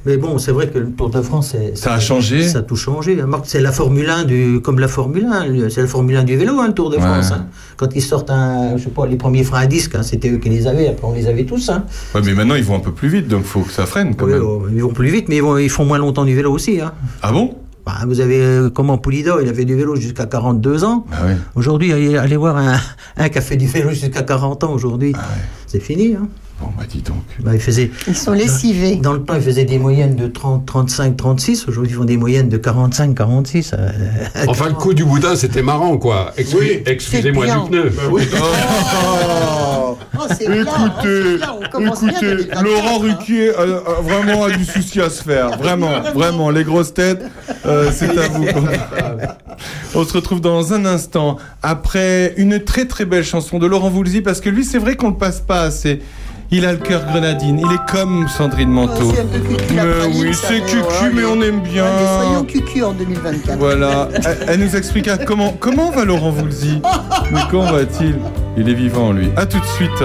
Mais bon, c'est vrai que le Tour de France, Ça a changé Ça a tout changé. hein. C'est la Formule 1 du, comme la Formule 1. C'est la Formule 1 du vélo, hein, le Tour de Ouais. France. hein. Quand ils sortent un, je sais pas, les premiers freins à disque, hein, c'était eux qui les avaient. Après, on les avait tous. Ouais, mais maintenant ils vont un peu plus vite, donc faut que ça freine quand même. oh, ils vont plus vite, mais ils, vont- ils font moins longtemps du vélo aussi. Ah bon? Bah, vous avez, euh, comment Poulidor, il avait du vélo jusqu'à 42 ans. Ah. Aujourd'hui, allez, allez voir un, un qui a fait du vélo jusqu'à 40 ans aujourd'hui. Ah ouais. C'est fini. Hein. Bon, bah dis donc. Bah, il faisait, Ils sont lessivés. dans le temps, il faisait des moyennes de 30, 35, 36. Aujourd'hui, ils font des moyennes de 45, 46. euh, enfin, le coup du boudin, c'était marrant, quoi. Excu- Oui, Excusez-moi du pneu. Oh Oh, c'est bien, hein, c'est Écoutez, écoutez, 2024, Laurent hein. Ruquier a, a vraiment a du souci à se faire. Vraiment, vraiment. Les grosses têtes, euh, c'est à vous. On se retrouve dans un instant après une très très belle chanson de Laurent Voulzy parce que lui, c'est vrai qu'on le passe pas assez. Il a le cœur grenadine. Il est comme Sandrine Manteau. C'est un peu cucu, la Mais praline, oui, ça, c'est mais cucu, mais on aime bien. Soyons cucu en 2024. Voilà, elle, elle nous expliquera comment, comment va Laurent Voulzy? Mais comment va-t-il? Il est vivant, lui. À tout de suite.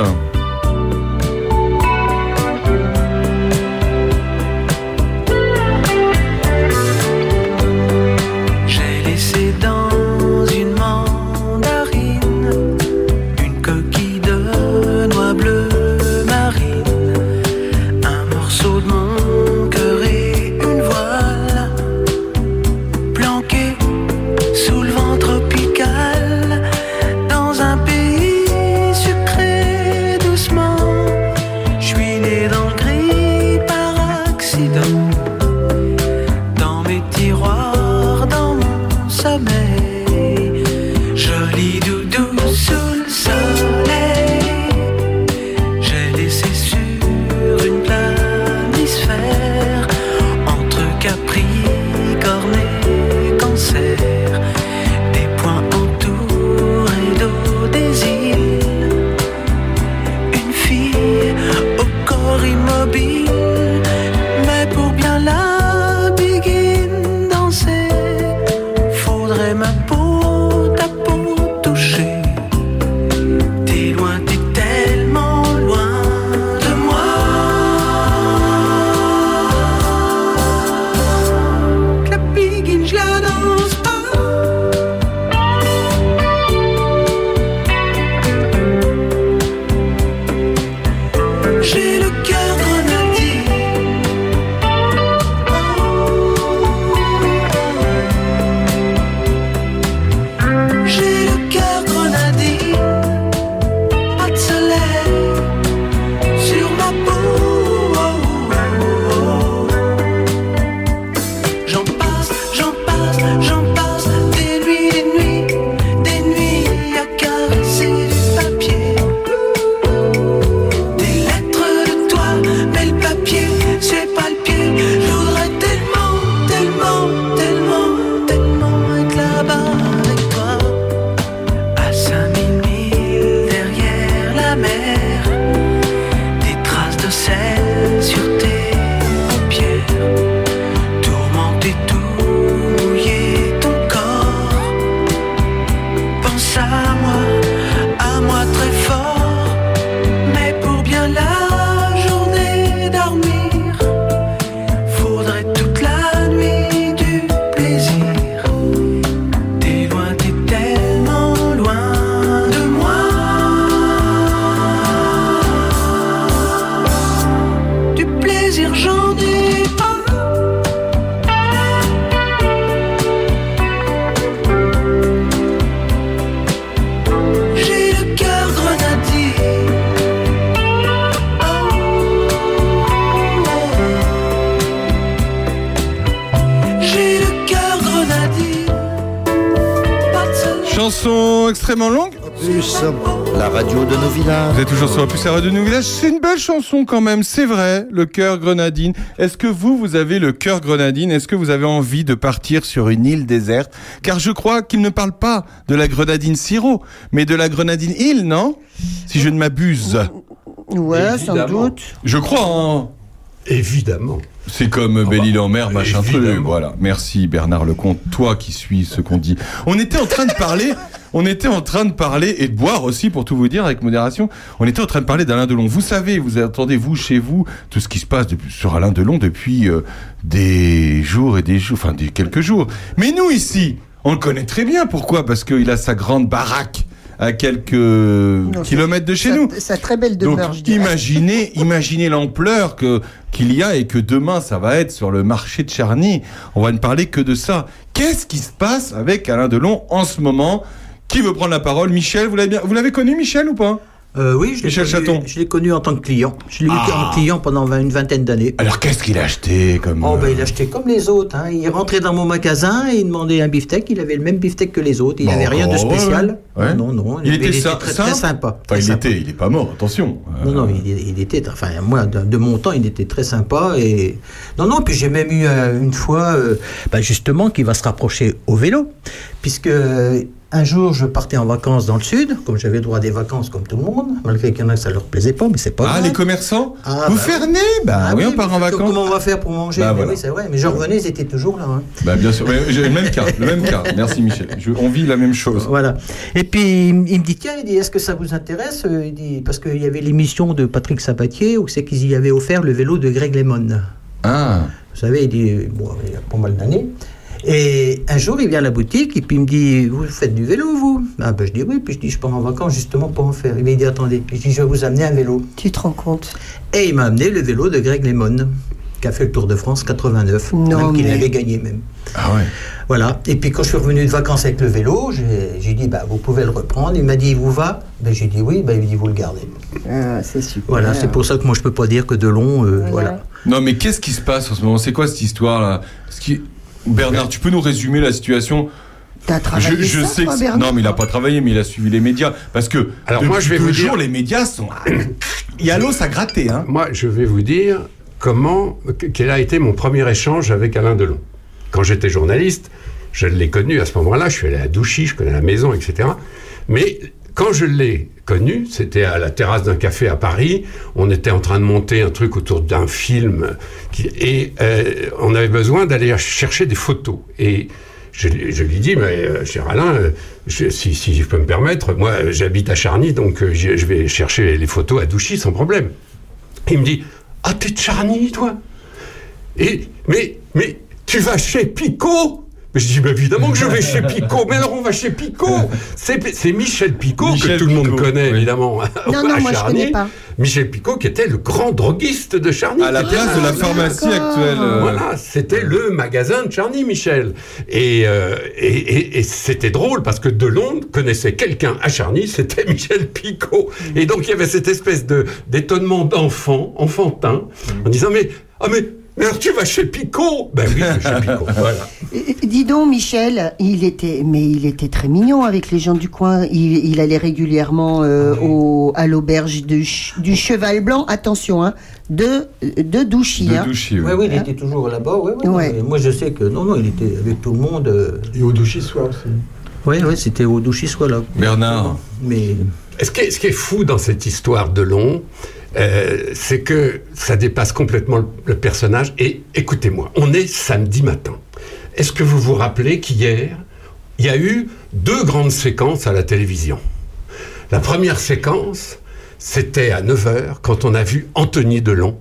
De. C'est une belle chanson quand même, c'est vrai. Le cœur grenadine. Est-ce que vous, vous avez le cœur grenadine? Est-ce que vous avez envie de partir sur une île déserte? Car je crois qu'il ne parle pas de la grenadine sirop, mais de la grenadine île, non? Si je ne m'abuse. Ouais, sans doute. Je crois, hein Évidemment. C'est comme Belle-Île en mer, machin truc. Voilà. Merci Bernard Lecomte, toi qui suis ce qu'on dit. On était en train de parler, on était en train de parler et de boire aussi, pour tout vous dire, avec modération. On était en train de parler d'Alain Delon. Vous savez, vous attendez vous chez vous tout ce qui se passe depuis- sur Alain Delon depuis euh, des jours et des jours, enfin des quelques jours. Mais nous ici, on le connaît très bien. Pourquoi? Parce qu'il a sa grande baraque à quelques Non, kilomètres de chez nous. Sa très belle demeure, imaginez, imaginez l'ampleur que qu'il y a et que demain ça va être sur le marché de Charny. On va ne parler que de ça. Qu'est-ce qui se passe avec Alain Delon en ce moment? Qui veut prendre la parole? Michel, vous l'avez bien, vous l'avez connu Michel ou pas? Euh, oui, je l'ai Michel connu- Chaton. Je l'ai connu en tant que client. Je l'ai eu Ah. en client pendant vingt- une vingtaine d'années. Alors qu'est-ce qu'il a acheté comme Oh, ben, euh, il achetait comme les autres. hein. Il rentrait dans mon magasin et il demandait un beefsteak. Il avait le même beefsteak que les autres. Il Bon, n'avait rien de ouais, spécial. ouais. Non, non, non. Il était très, simple très sympa. Enfin, très il sympa. était, il est pas mort. Attention. Non, non, Euh, il, il était, enfin, moi, de, de mon temps, il était très sympa. Et... Non, non, puis j'ai même eu euh, une fois, euh, bah, justement, qui va se rapprocher au vélo. Puisque euh, un jour, je partais en vacances dans le sud, comme j'avais droit à des vacances comme tout le monde, malgré qu'il y en a que ça leur plaisait pas, mais c'est pas Ah, grave. les commerçants Ah, Vous bah fermez Bah Ah oui, on part en vacances. Comment on va faire pour manger Bah, Mais voilà. Oui, c'est vrai. Mais je revenais, ils étaient toujours là. hein. Bah bien sûr, le même cas, le même cas. Merci Michel. Je- on vit la même chose. Voilà. Et puis il, me- il me dit tiens, il dit est-ce que ça vous intéresse Euh, Il dit parce qu'il y avait l'émission de Patrick Sabatier où c'est qu'ils y avaient offert le vélo de Greg Lemon. Ah. Vous savez, il dit bon, il y a pas mal d'années. Et un jour, il vient à la boutique et puis il me dit Vous faites du vélo, vous? Ah, ben je dis oui. Puis je dis Je pars en vacances justement pour en faire. Il me dit Attendez. Je dis Je vais vous amener un vélo. Tu te rends compte? Et il m'a amené le vélo de Greg Lemon, qui a fait le Tour de France 89, Non, même qu'il avait gagné même. Ah ouais. Voilà. Et puis quand je suis revenu de vacances avec le vélo, j'ai dit bah, Vous pouvez le reprendre. Il m'a dit Il vous va? Ben, J'ai dit Oui. Ben, il me dit Vous le gardez. Ah, C'est super. Voilà. C'est pour ça que moi, je peux pas dire que de long. euh, voilà. Non, mais qu'est-ce qui se passe en ce moment? C'est quoi cette histoire là Ce qui... Bernard, tu peux nous résumer la situation T'as travaillé je, je ça, sais toi, que Bernard non, mais il a pas travaillé, mais il a suivi les médias parce que Alors, moi, je vais vous dire- jours, les médias sont il y a l'os à gratter hein. Moi, je vais vous dire comment, quel a été mon premier échange avec Alain Delon. Quand j'étais journaliste, je l'ai connu à ce moment-là, je suis allé à Douchy, je connais la maison, etc. Mais quand je l'ai connu, c'était à la terrasse d'un café à Paris, on était en train de monter un truc autour d'un film, et euh, on avait besoin d'aller chercher des photos. Et je, lui- dis, mais euh, cher Alain, euh, si, si je peux me permettre, moi j'habite à Charny, donc je je vais chercher les photos à Douchy sans problème. Il me dit Ah, t'es de Charny, toi? Et, mais, mais, tu vas chez Picot mais je dis, mais évidemment que je vais chez Picot. Mais alors, on va chez Picot. C'est c'est Michel Picot, Michel que tout le monde connaît, oui. évidemment. Non, à non, moi je Charny. connais pas. Michel Picot, qui était le grand droguiste de Charny. à la place de la pharmacie actuelle. euh, voilà, c'était le magasin de Charny, Michel. Et, euh, et, et- et c'était drôle parce que Delon connaissait quelqu'un à Charny, c'était Michel Picot. Et donc il y avait cette espèce de d'étonnement d'enfant, enfantin, en disant mais ah mais mais alors tu vas chez Picot Ben oui, je vais chez Picot. Voilà. Dis donc, Michel, il était, mais il était très mignon avec les gens du coin. Il, il allait régulièrement euh, au, à l'auberge du, ch- du Cheval Blanc. Attention, hein, de, de Douchy. de hein. Douchy, oui. Oui, oui, il Hein était toujours là-bas. Ouais. mais Moi, je sais que non, non, il était avec tout le monde. euh, Et au Douchy-Soir aussi. Oui, oui, c'était au Douchy soit là. Bernard. Mais Ce qui, est, ce qui est fou dans cette histoire de long, euh, c'est que ça dépasse complètement le, personnage. Et écoutez-moi, on est samedi matin. Est-ce que vous vous rappelez qu'hier, il y a eu deux grandes séquences à la télévision? La première séquence, c'était à 9h, quand on a vu Anthony Delon.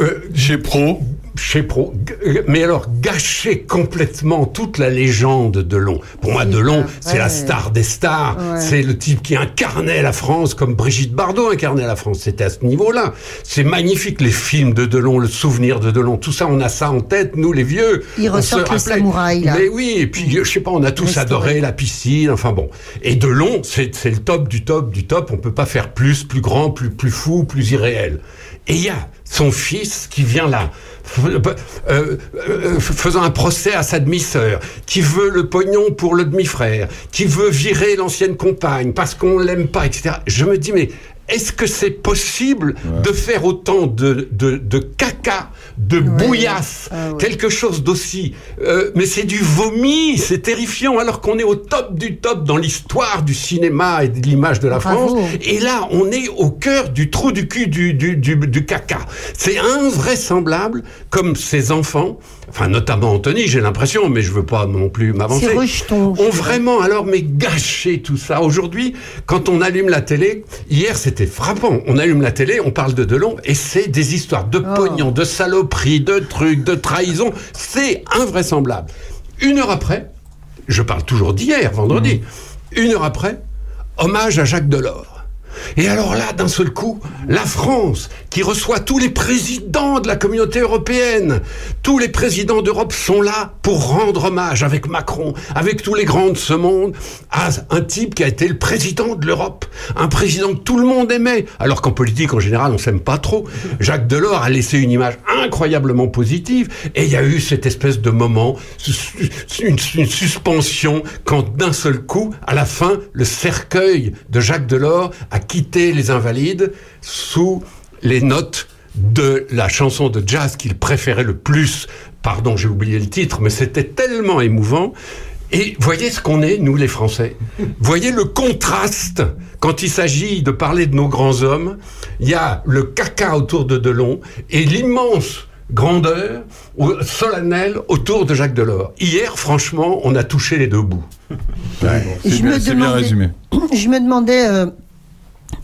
Euh, Pro. Chez Pro, G- mais alors gâcher complètement toute la légende de Delon. Pour moi, Delon, c'est la star des stars. Ouais. C'est le type qui incarnait la France comme Brigitte Bardot incarnait la France. C'était à ce niveau-là. C'est magnifique les films de Delon, le souvenir de Delon. Tout ça, on a ça en tête, nous les vieux. Ils ressortent le rappelait. samouraï, là. Mais oui, et puis je sais pas, on a tous Restauré. adoré la piscine. Enfin bon. Et Delon, c'est le top du top du top. On peut pas faire plus, plus grand, plus plus fou, plus irréel. Et il y a son fils qui vient là, euh, euh, faisant un procès à sa demi-sœur, qui veut le pognon pour le demi-frère, qui veut virer l'ancienne compagne parce qu'on l'aime pas, etc. Je me dis, mais est-ce que c'est possible de faire autant de, de, de caca, de bouillasse, Ah ouais. quelque chose d'aussi... euh, mais c'est du vomi, c'est terrifiant, alors qu'on est au top du top dans l'histoire du cinéma et de l'image de la Bravo. France. Et là, on est au cœur du trou du cul du, du, du, du caca. C'est invraisemblable comme ces enfants, enfin notamment Anthony, j'ai l'impression, mais je veux pas non plus m'avancer, ont vraiment alors mais gâché tout ça. Aujourd'hui, quand on allume la télé, hier c'était frappant, on allume la télé, on parle de Delon, et c'est des histoires de Oh. pognon, de saloperies, de trucs, de trahison, c'est invraisemblable. Une heure après, je parle toujours d'hier, vendredi, une heure après, hommage à Jacques Delors. Et alors là, d'un seul coup, la France, qui reçoit tous les présidents de la communauté européenne, tous les présidents d'Europe sont là pour rendre hommage avec Macron, avec tous les grands de ce monde, à un type qui a été le président de l'Europe, un président que tout le monde aimait, alors qu'en politique, en général, on s'aime pas trop. Jacques Delors a laissé une image incroyablement positive, et il y a eu cette espèce de moment, une, une suspension, quand d'un seul coup, à la fin, le cercueil de Jacques Delors a quitté les Invalides sous les notes de la chanson de jazz qu'il préférait le plus. Pardon, j'ai oublié le titre, mais c'était tellement émouvant. Et voyez ce qu'on est, nous les Français. Voyez le contraste quand il s'agit de parler de nos grands hommes. Il y a le caca autour de Delon et l'immense grandeur ou- solennelle autour de Jacques Delors. Hier, franchement, on a touché les deux bouts. C'est bien, bien résumé. Je me demandais euh,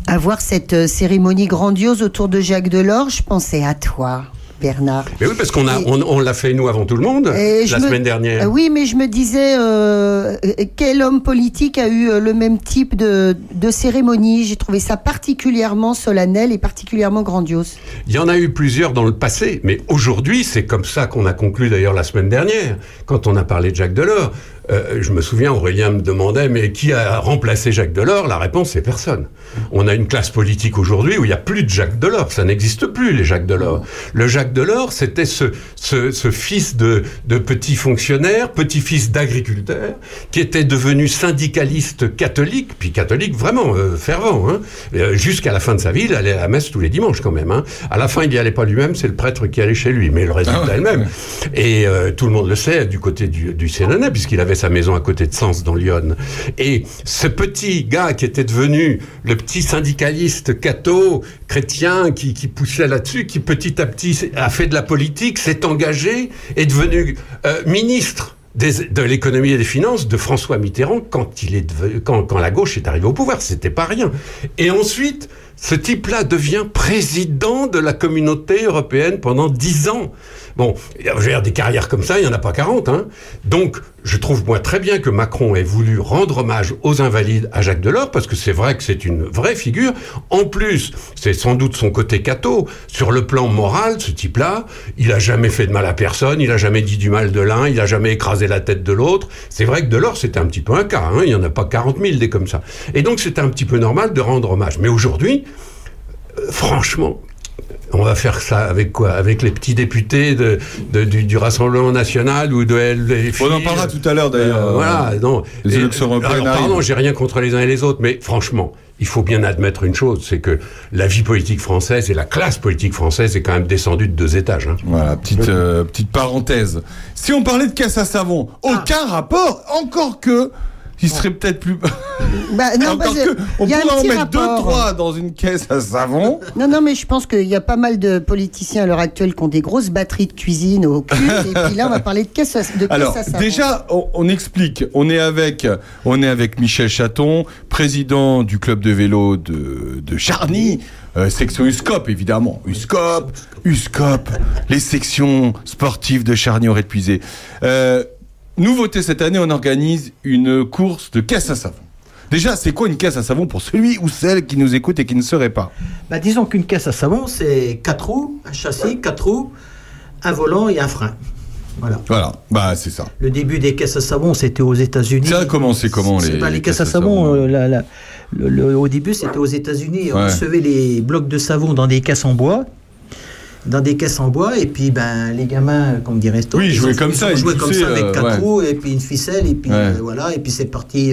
à voir cette euh, cérémonie grandiose autour de Jacques Delors. Je pensais à toi, Bernard. Mais oui, parce qu'on a, Et- on, on l'a fait nous avant tout le monde Et la me- semaine dernière. Oui, mais je me disais, euh, euh, quel homme politique a eu euh, le même type de, de cérémonie? J'ai trouvé ça particulièrement solennel et particulièrement grandiose. Il y en a eu plusieurs dans le passé, mais aujourd'hui, c'est comme ça qu'on a conclu d'ailleurs la semaine dernière, quand on a parlé de Jacques Delors. Euh, je me souviens, Aurélien me demandait, mais qui a remplacé Jacques Delors? La réponse, c'est personne. On a une classe politique aujourd'hui où il n'y a plus de Jacques Delors. Ça n'existe plus, les Jacques Delors. Le Jacques Delors, c'était ce, ce, ce fils de, de petit fonctionnaire, petit-fils d'agriculteur, qui était devenu syndicaliste catholique, puis catholique vraiment euh, fervent, hein, Euh, jusqu'à la fin de sa vie, il allait à la messe tous les dimanches quand même. Hein. À la fin, il n'y allait pas lui-même, c'est le prêtre qui allait chez lui, mais le résultat Ah ouais, est le même. Et euh, tout le monde le sait du côté du, du Sénonais, puisqu'il avait sa maison à côté de Sens, dans Lyon. Et ce petit gars qui était devenu le petit syndicaliste catho, chrétien, qui, poussait là-dessus, qui petit à petit a fait de la politique, s'est engagé, est devenu euh, ministre de l'économie et des finances de François Mitterrand quand, il est quand, quand la gauche est arrivée au pouvoir. C'était pas rien. Et ensuite, ce type-là devient président de la communauté européenne pendant dix ans. Bon, je veux dire, des carrières comme ça, il n'y en a pas 40. Hein. Donc, je trouve moi très bien que Macron ait voulu rendre hommage aux invalides à Jacques Delors, parce que c'est vrai que c'est une vraie figure. En plus, c'est sans doute son côté catho. Sur le plan moral, ce type-là, il a jamais fait de mal à personne, il a jamais dit du mal de l'un, il a jamais écrasé la tête de l'autre. C'est vrai que Delors, c'était un petit peu un cas. Hein. Il n'y en a pas 40 000 des comme ça. Et donc, c'était un petit peu normal de rendre hommage. Mais aujourd'hui, euh, franchement, on va faire ça avec quoi? Avec les petits députés de, de- du, du Rassemblement National ou de LFI On en parlera tout à l'heure d'ailleurs. Euh, voilà, non. les Et- élections européennes alors, pardon, j'ai rien contre les uns et les autres, mais franchement, il faut bien admettre une chose, c'est que la vie politique française et la classe politique française est quand même descendue de deux étages. hein. Voilà, petite, euh, petite parenthèse. Si on parlait de casse à savon, aucun rapport, encore que il serait peut-être plus. Bah, non, parce que on y a un pourrait en petit mettre deux, trois dans une caisse à savon. Non, non, mais je pense qu'il y a pas mal de politiciens à l'heure actuelle qui ont des grosses batteries de cuisine au cul. et puis là, on va parler de caisse à, de caisse Alors, à savon. déjà, on, on explique. On est avec, on est avec Michel Chaton, président du club de vélo de, de Charny, euh, section USCOP, évidemment. USCOP, USCOP, les sections sportives de Charny auraient épuisé. Euh, nouveauté cette année, on organise une course de caisse à savon. Déjà, c'est quoi une caisse à savon pour celui ou celle qui nous écoute et qui ne serait pas? Bah, disons qu'une caisse à savon, c'est quatre roues, un châssis, quatre roues, un volant et un frein. Voilà. Voilà, bah c'est ça. Le début des caisses à savon, c'était aux États-Unis. Ça a commencé comment les, bah, les caisses à savon, euh, la- la- le- le- au début, c'était aux États-Unis. On recevait les blocs de savon dans des caisses en bois. Dans des caisses en bois, et puis ben, les gamins, comme dirait Stone, Oui, ils jouaient comme ça, ils joué comme ça avec euh, quatre roues, et puis une ficelle, et puis euh, voilà, et puis c'est parti.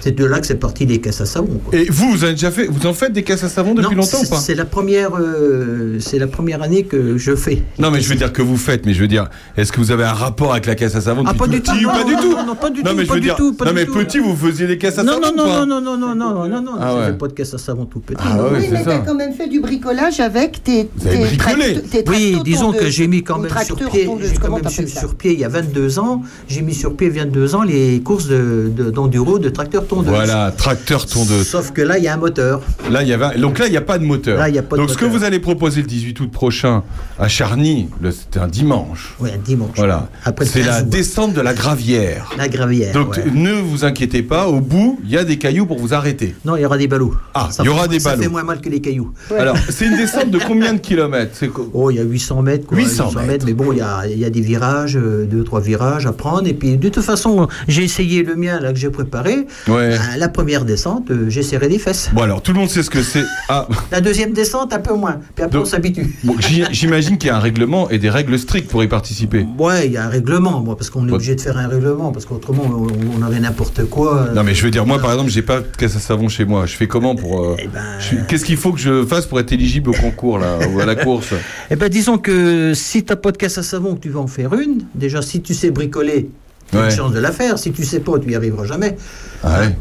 C'est de là que c'est parti les caisses à savon. quoi. Et vous, vous avez déjà fait, vous en faites des caisses à savon depuis Non, longtemps ou c'est- pas C'est la première, euh, c'est la première année que je fais. Non, mais je veux dire que vous faites, mais je veux dire, est-ce que vous avez un rapport avec la caisse à savon Ah, pas tout du petit tout, ou pas non, du non, tout non, non, pas du Non, tout, mais je pas veux du dire, tout, pas non, mais tout. petit, vous faisiez des caisses à Non, savon non, non, non, non, non, non, non, non, non, Ah ouais. pas de caisse à savon tout petit. Ah ouais, oui, mais t'as quand même fait du bricolage avec tes, Vous avez tes bricolé. tract- tes Oui, disons que j'ai mis quand même sur pied, sur, pied il y a 22 ans, j'ai mis sur pied il y a 22 ans les courses de- de- d'enduro de, tracteurs Voilà, tracteur tondeuse. Sauf que là, il y a un moteur. Là, il y avait, donc là, il n'y a pas de moteur. Là, il y a pas de donc, ce que vous allez proposer le 18 août prochain à Charny, le- c'était un dimanche. Oui, un dimanche. Voilà. C'est 15 la descente de la gravière. La gravière. Donc, ouais. ne vous inquiétez pas, au bout, il y a des cailloux pour vous arrêter. Non, il y aura des ballots. Ah, il y aura des Ça fait ballots. moins mal que les cailloux. Alors, c'est une descente de combien de kilomètres C'est Oh, il y a 800 mètres. Quoi, 800 mètres. Mais bon, il y a, il y a des virages, euh, deux, trois virages à prendre. Et puis, de toute façon, j'ai essayé le mien, là, que j'ai préparé. Ouais. À la première descente, euh, j'ai serré les fesses. Bon, alors, tout le monde sait ce que c'est. Ah, La deuxième descente, un peu moins. Puis après, Donc- on s'habitue. bon, j'imagine qu'il y a un règlement et des règles strictes pour y participer. Ouais, il y a un règlement, moi, parce qu'on est Ouais. obligé de faire un règlement, parce qu'autrement, on, on aurait n'importe quoi. Non, mais je veux dire, moi, par exemple, j'ai pas de caisse à savon chez moi. Je fais comment pour. euh, Eh ben, Qu'est-ce qu'il faut que je fasse pour être éligible au concours, là, ou à la course? Eh ben, disons que si t'as pas de caisse à savon, que tu vas en faire une, déjà, si tu sais bricoler, tu as Ouais. une chance de la faire. Si tu sais pas, tu y arriveras jamais. Ah ouais.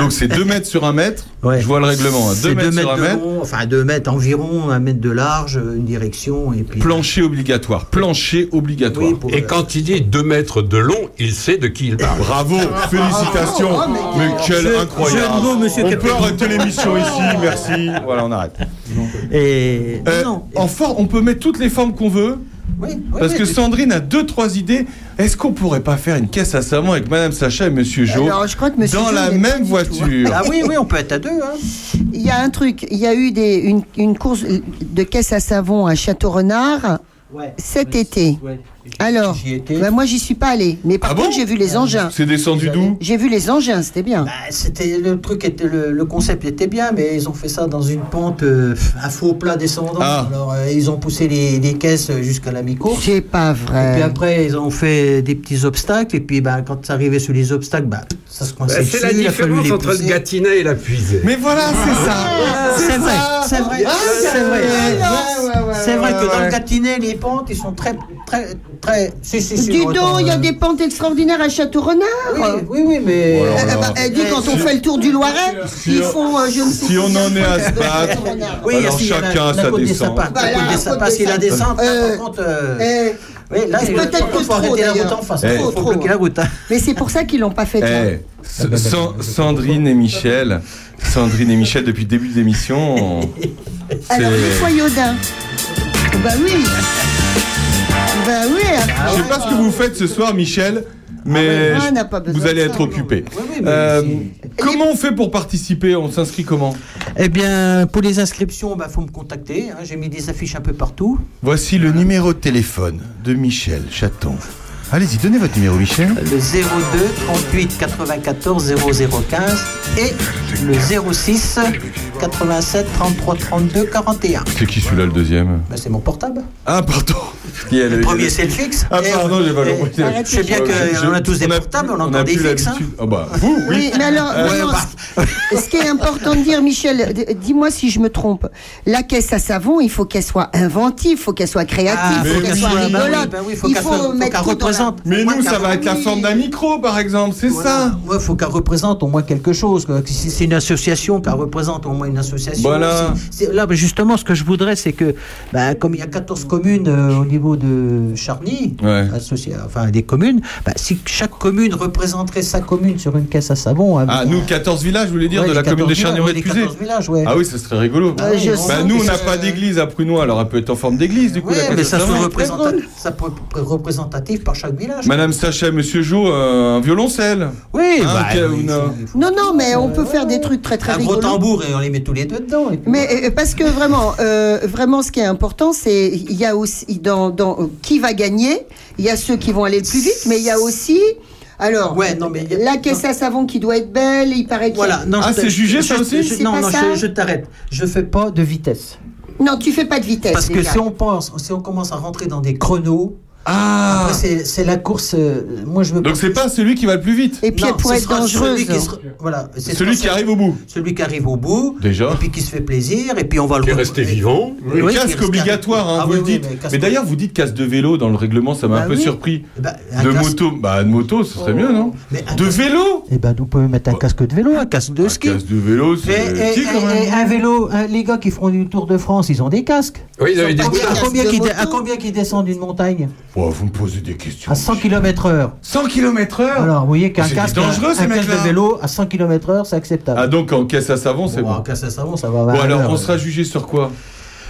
Donc, c'est 2 mètres sur 1 mètre. Ouais. Je vois le règlement. 2 C'est mètres, deux sur 1 de mètre. long, enfin 2 mètres environ, 1 mètre de large, une direction, et puis... Plancher obligatoire. Plancher obligatoire. Oui, pour- Et quand il dit 2 mètres de long, il sait de qui il parle. Bravo, félicitations. mais quel Je- incroyable. monsieur on Capelli. peut arrêter l'émission ici, merci. Voilà, on arrête. Et... Euh, non, en for- on peut mettre toutes les formes qu'on veut. Oui, oui, Parce oui, que Sandrine a deux trois idées. Est-ce qu'on pourrait pas faire une caisse à savon avec Madame Sacha et Monsieur Jo Alors, je crois que Monsieur dans Jo la même voiture Ah oui, oui, on peut être à deux. Hein. Il y a un truc, il y a eu des, une, une course de caisse à savon à Château-Renard Ouais. cet été. Ouais. Alors, J'y étais. bah, moi j'y suis pas allé, mais par Ah contre bon j'ai vu les engins. C'est descendu d'où? J'ai vu les engins, c'était bien. Bah, c'était le truc était le, le concept était bien mais ils ont fait ça dans une pente euh, un faux plat descendant Ah. alors euh, ils ont poussé les, les caisses jusqu'à la mi-course C'est pas et puis vrai. après ils ont fait des petits obstacles et puis bah, quand ça arrivait sur les obstacles bah, ça se coinçait Bah, C'est la dessus, il a fallu différence entre le gâtinet et la puisée. Mais voilà, c'est ça. c'est vrai c'est vrai c'est vrai c'est vrai que dans le gâtinet les pentes ils sont très très très si, si, si, Dis donc, il y a euh, des pentes extraordinaires à Château-Renard. oui oui oui mais Oh là Eh là. ben, eh, dis, quand on fait le tour du Loiret, Si ils on- font, euh, je ne sais Si on en est à se battre. Oui, Alors, chacun sa descente. Bah, La côte la des côte sapins, des c'est la sapins. descente. Euh, par contre, euh, Eh, oui, là, peut-être que faut trop, arrêter la route en face. Eh. Trop, la route. hein. mais c'est pour ça qu'ils l'ont pas fait. Eh, hein. Sandrine et Michel, Sandrine et Michel depuis le début de l'émission. Alors, une fois Yodin. Bah oui. Bah oui. Je sais pas ce que vous faites ce soir, Michel, mais Ah, vous allez être occupé. Oui, oui, mais Euh, comment on fait pour participer On s'inscrit comment Eh bien, pour les inscriptions, il faut me contacter. hein. J'ai mis des affiches un peu partout. Voici le numéro de téléphone de Michel Chaton. Allez-y, donnez votre numéro, Michel. Le 02 38 94 0015 et le 06 87 33 32 41. C'est qui celui-là le deuxième? Ben, c'est mon portable. Ah, pardon. Le premier, c'est le fixe. Ah, pardon, j'ai pas compris. Je sais bien qu'on a tous des portables, on On entend a des fixes. hein. Ah bah, vous, oui. Oui, mais alors, Euh, non, ouais, non, ce- ce qui est important de dire, Michel, dis-moi si je me trompe. La caisse à savon, il faut qu'elle soit inventive, il faut qu'elle soit créative, Ah, il faut qu'elle oui, soit bah oui, rigolote. bah oui, faut il faut qu'elle la- représente. Mais nous, ça va être la forme d'un micro, par exemple, c'est ça? Il faut qu'elle représente au moins quelque chose. c'est une association, qu'elle représente au moins une association. Voilà. C'est- c'est- là, ben, justement, ce que je voudrais, c'est que, ben, comme il y a 14 communes euh, au niveau de Charny, Ouais. associées- enfin des communes, ben, si chaque commune représenterait sa commune sur une caisse à savon. hein, Ah, ben, nous, 14 villages, vous voulez dire, ouais, de la commune 14 de 14 villages, ouais. Ah oui, ça serait rigolo. Ah, Bah, sens nous, on n'a pas d'église à Prunois, alors elle peut être en forme d'église, du coup. Ouais, la mais ça savon. représentatif, ça peut être représentatif par chaque village. Madame Sacha et Monsieur Jo, euh, un violoncelle. Oui, Hein, bah, oui, Non, non, mais on peut faire des trucs très très un gros rigolos. tambour et on les met tous les deux dedans. et Mais euh, parce que vraiment, euh, vraiment, ce qui est important, c'est il y a aussi dans, dans euh, qui va gagner. Il y a ceux qui vont aller le plus vite, mais il y a aussi alors Ouais, non, mais il y a- la caisse à savon qui doit être belle. Il paraît qu'il y a- Voilà, non, Ah, c'est jugé, ça aussi je- Non, pas non, ça je, je t'arrête. Je fais pas de vitesse. Non, tu fais pas de vitesse. Parce que si on pense, si on commence à rentrer dans des chronos, Ah c'est la course. euh, moi je veux Donc c'est pas celui qui va le plus vite. Et puis Non, elle pourrait être dangereuse. Celui qui, sera- voilà, c'est Celui qui arrive au bout. Celui qui arrive au bout. Déjà. Et puis qui se fait plaisir. Et puis on va le Qui est re- resté et- vivant. Oui, oui, qui est casque obligatoire, hein, Ah vous oui, le oui, dites. mais d'ailleurs, vous dites casque de vélo dans le règlement, ça m'a Bah un peu oui. surpris. Eh ben, un De casque- moto, bah de moto, ce serait mieux, non Mais un De casque- vélo Eh ben, nous pouvons mettre un casque de vélo, un casque de Un ski. casque de vélo, Et, c'est et- et- et un vélo, hein, les gars qui font du Tour de France, ils ont des casques. Oui, il avait des casques qui, à combien qui descendent d'une montagne? Oh, vous me posez des questions. À 100 km heure. 100 km heure Alors, vous voyez qu'un C'est casque, dangereux, un ces casque de vélo à 100 km heure, c'est acceptable. Ah donc en caisse à savon, c'est Bon, bon. en casse à savon, ça va. Bon 20 alors, heures. on sera jugé sur quoi?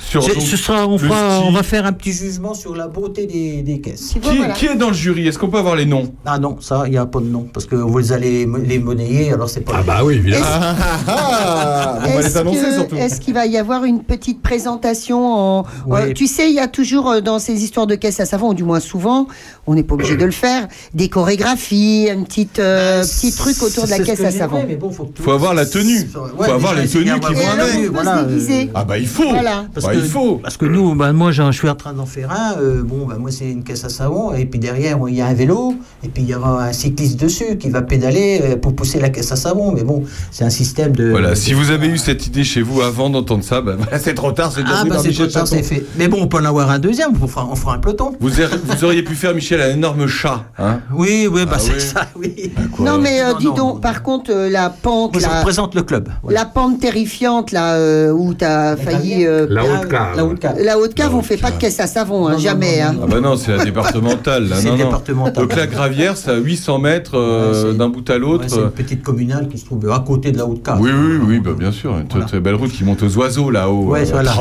Sur ce sera, on, le fera- ski. on va faire un petit jugement sur la beauté des, des caisses. Qui, voilà. qui est dans le jury? Est-ce qu'on peut avoir les noms? Ah non, ça, il n'y a pas de nom, parce que vous allez les, monnayer, alors c'est pas... Ah bah oui, évidemment. Ah, ah, ah, On va les Est-ce annoncer que- surtout. Est-ce qu'il va y avoir une petite présentation en... Oui. euh, Tu sais, il y a toujours euh, dans ces histoires de caisse à savon, ou du moins souvent, on n'est pas obligé de le faire, des chorégraphies, un petit, euh, petit truc autour de la caisse à savon. mais bon, faut, Faut avoir la tenue. Ouais, Faut avoir les tenues qui la vont avec. Ah bah il faut Bah, que, il faut Parce que nous, bah, moi, j'en- je suis en train d'en faire un. euh, bon, bah, moi, c'est une caisse à savon. Et puis derrière, il y a un vélo. Et puis il y aura un cycliste dessus qui va pédaler euh, pour pousser la caisse à savon. Mais bon, c'est un système de. Voilà, de- si vous avez eu cette idée chez vous avant d'entendre ça, bah, voilà, c'est trop tard, c'est déjà Ah, bah, par c'est Michel trop tard, c'est fait. Mais bon, on peut en avoir un deuxième. On fera, on fera un peloton. Vous, auriez- vous auriez pu faire, Michel, un énorme chat. Hein? Oui, oui, bah, Ah c'est oui. ça, oui. Quoi Non, mais euh, Non, dis non, donc, non. par contre, euh, la pente, Moi, je la, représente le club. La pente terrifiante, là, euh, où t'as failli... euh, La Ah, haute cave. La haute cave. la haute cave, La on fait haute pas de caisse à savon, hein, Non, non, jamais. non, hein. Ah bah non, c'est la départementale, là. C'est non, non. départemental. Donc la gravière, c'est à 800 mètres euh, Ouais, d'un bout à Ouais, l'autre. c'est une petite communale qui se trouve à côté de la haute cave. oui, oui, oui, bah, bien sûr. Une très, Voilà. très belle route qui monte aux oiseaux, là-haut. Ouais, euh, voilà.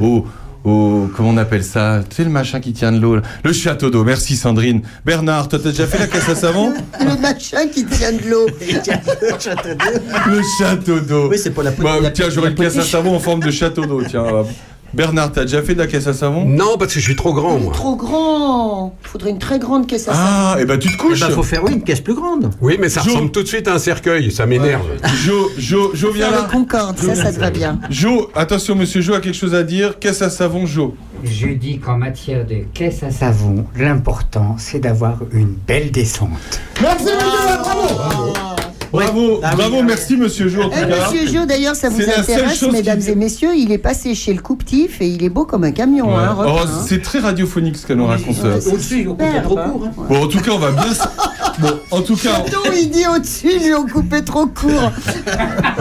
Au, au. Comment on appelle ça? Tu sais, le machin qui tient de l'eau, là. Le château d'eau. Merci, Sandrine. Bernard, toi, t'as déjà fait la caisse à savon? Le machin qui tient de l'eau. Le château d'eau. Oui, c'est pour la petite- Bah, la tiens, j'aurais la une caisse à savon en forme de château d'eau, tiens. Bernard, t'as déjà fait de la caisse à savon? Non, parce que je suis trop grand, moi. Trop grand. Il faudrait une très grande caisse à savon. Ah, et bah tu te Il couches faut faire oui, une caisse plus grande. Oui, mais ça Jo- ressemble tout de suite à un cercueil, ça m'énerve. Jo, Jo, Jo, viens Faire là. le Concorde, ça, ça te va bien. Jo, attention, monsieur Jo a quelque chose à dire. Caisse à savon, Jo. Je dis qu'en matière de caisse à savon, l'important c'est d'avoir une belle descente. Merci, monsieur, bravo Bravo, Ah oui. bravo, merci, monsieur Jo, Eh, monsieur Jo, d'ailleurs, ça vous intéresse, mesdames qui- et messieurs, il est passé chez le Couptif et il est beau comme un camion. Ouais. Hein, Oh, hein. c'est très radiophonique ce qu'elle nous raconte. euh. Au-dessus, on comptait trop court. hein. Bon, en tout cas, on va bien. Bon, en tout cas, Non, il dit au-dessus, lui, on coupait trop court.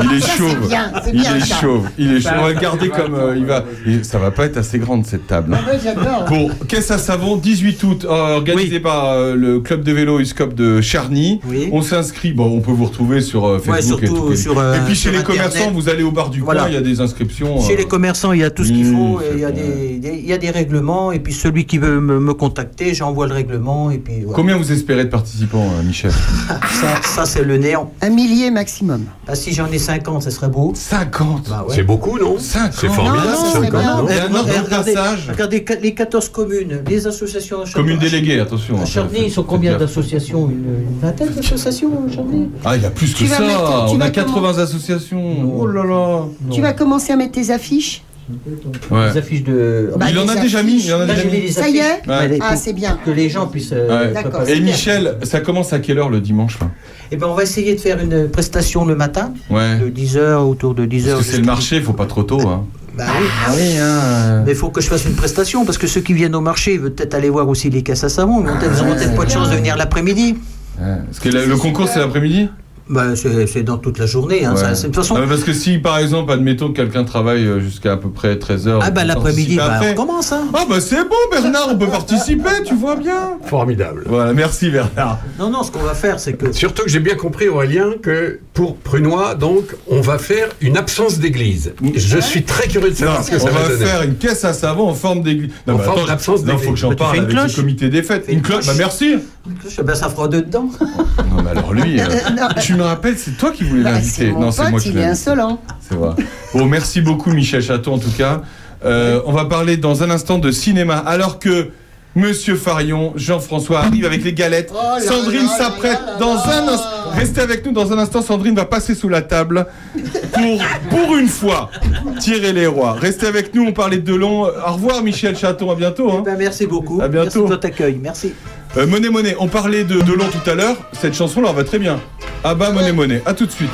il est Ça, c'est chauve. bien, c'est Il bien, est ça. chauve. Il est chauve. On va le garder comme euh, il va. Et ça va pas être assez grande cette table. Ah ouais, j'adore. Bon, caisse à savon, 18 août, euh, organisé Oui. par euh, le club de vélo USCOP de Charny. Oui. On s'inscrit, bon, on peut vous retrouver sur euh, Facebook Ouais, et surtout sur, euh, et puis chez sur les Internet. commerçants, vous allez au bar du Voilà. coin, il y a des inscriptions. Chez euh, les commerçants, il y a tout ce qu'il Mmh, faut, il y, a des, des- il y a des règlements, et puis celui qui veut me, me contacter, j'envoie le règlement, et puis voilà. Combien vous espérez de participants euh, Michel Ça, ça, c'est le néant. Un millier maximum. Ah, si j'en ai 50, ça serait beau. 50 Bah ouais. C'est beaucoup, non 50 C'est formidable, Non, non, ça, c'est quand bien. même, non Et un ordre de regardez, passage regardez ca- les 14 communes, les associations. à Chardonnay- Commune déléguée, attention. À hein, Chardonnay, faites- ils sont combien d'associations? Une, une vingtaine d'associations à Chardonnay Ah, il y a plus que Tu ça mettre- On a 80 associations Oh là là Tu vas commencer à mettre tes affiches Ouais. Les affiches de. Bah, Il en a déjà mis, il en a déjà mis Ça y est. Ouais. Ah, c'est bien. Que les gens puissent. euh, Ouais. Et. Michel, ça commence à quelle heure le dimanche là Eh ben, on va essayer de faire une prestation le matin, Ouais. de 10h, autour de 10h. Parce que c'est le marché, faut pas trop tôt. Hein. Bah oui. Ah oui, hein. Mais il faut que je fasse une prestation parce que ceux qui viennent au marché veulent peut-être aller voir aussi les caisses à savon. Ils vont peut-être- ils auront peut-être pas de chance de venir l'après-midi. Ouais. Parce que le, le concours c'est l'après-midi Bah, c'est dans toute la journée. Hein, Ouais. ça, de façon, Ah, parce que si par exemple, admettons que quelqu'un travaille euh, jusqu'à à peu près 13h. ah bah, l'après-midi, bah, on commence. Hein. Ah bah c'est bon Bernard, on peut participer, tu vois bien. Formidable. Voilà, merci Bernard. Non, non, ce qu'on va faire, c'est que. Surtout que j'ai bien compris, Aurélien, que pour Prunois, donc, on va faire une absence d'église. Je suis très curieux de savoir Non, ce que on ça va va donner. faire une caisse à savon en forme d'église. Non, En mais forme d'absence non, faut d'église. que j'en Bah, parle une avec cloche. le comité des fêtes. Une une cloche, bah cloche. merci. Ben, ça fera deux dedans. Non mais alors lui, euh, tu me rappelles, c'est toi qui voulais Bah, l'inviter. Non, c'est moi qui il l'ai est insolent. C'est vrai. Bon, merci beaucoup Michel Chateau en tout cas. Euh, on va parler dans un instant de cinéma alors que Monsieur Farion, Jean-François arrive avec les galettes. Oh Sandrine s'apprête dans un instant. Restez avec nous dans un instant. Sandrine va passer sous la table pour, pour une fois, tirer les rois. Restez avec nous. On parlait de Delon. Au revoir Michel Chateau. À bientôt. hein. Ben, merci beaucoup. À bientôt. Merci de votre accueil. Merci. Euh, Monet Monet, on parlait de Delon tout à l'heure. Cette chanson leur va très bien. Ah bah Monet Monet. À tout de suite.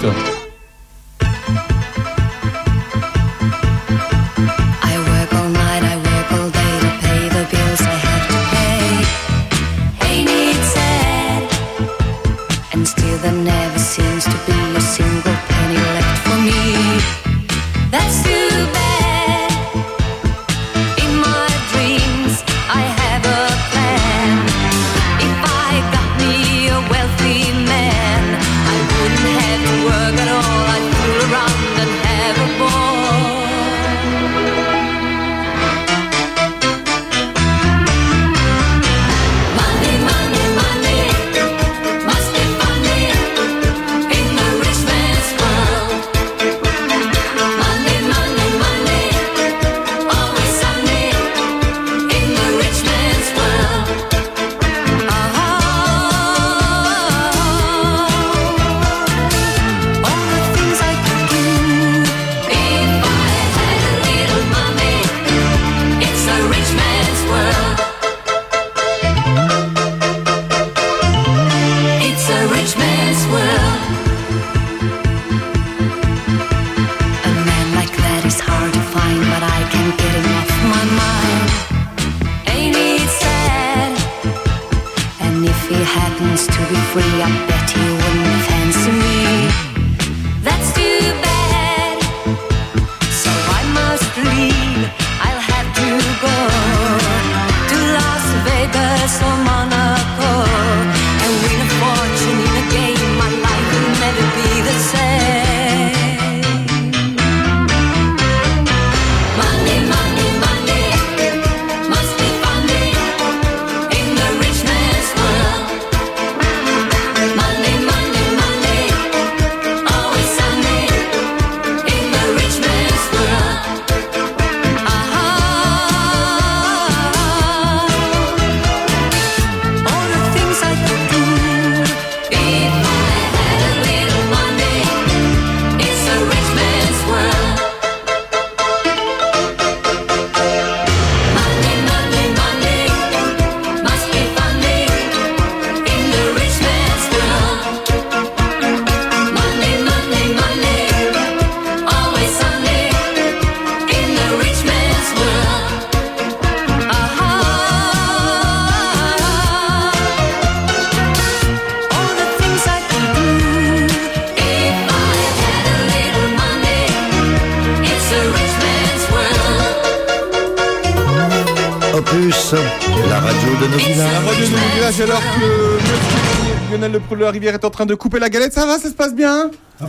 Train de couper la galette. Ça va,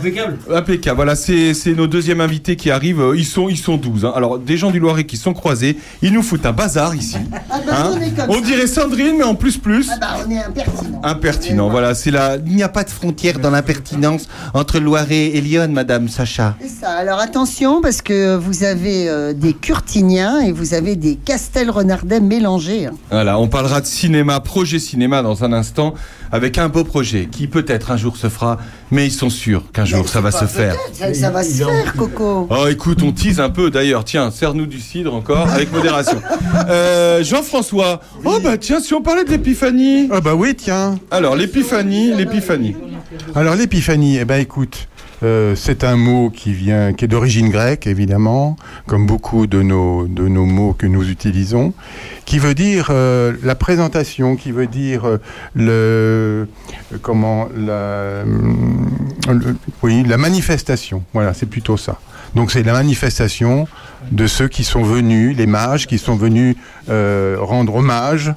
Impeccable. Impeccable. Voilà, c'est c'est nos deuxièmes invités qui arrivent. Euh, Ils sont, ils sont 12. hein. Alors, des gens du Loiret qui sont croisés. Ils nous foutent un bazar ici. Ah bah, Hein on dirait Sandrine, mais en plus plus. Ah bah, on est impertinent. Impertinent. Voilà, c'est la. Il n'y a pas de frontière dans l'impertinence entre Loiret et Lyon, Madame Sacha. C'est ça. Alors attention, parce que vous avez euh, des Curtiniens et vous avez des Castelrenardais mélangés. hein. Voilà, on parlera de cinéma, projet cinéma dans un instant, avec un beau projet qui peut-être un jour se fera, mais ils sont sûrs qu'un jour ça va se faire. Ça, ça va se faire, Coco. Oh, écoute, on tease un peu d'ailleurs. Tiens, serre-nous du cidre encore, avec modération. Euh, Jean-François. Oh, bah tiens, si on parlait de l'épiphanie. Ah, bah oui, tiens. Alors, l'épiphanie, l'épiphanie. Alors l'épiphanie, eh ben écoute, euh, c'est un mot qui vient, qui est d'origine grecque évidemment, comme beaucoup de nos de nos mots que nous utilisons, qui veut dire euh, la présentation, qui veut dire euh, le comment la le- oui la manifestation. Voilà, c'est plutôt ça. Donc c'est la manifestation de ceux qui sont venus, les mages qui sont venus euh, rendre hommage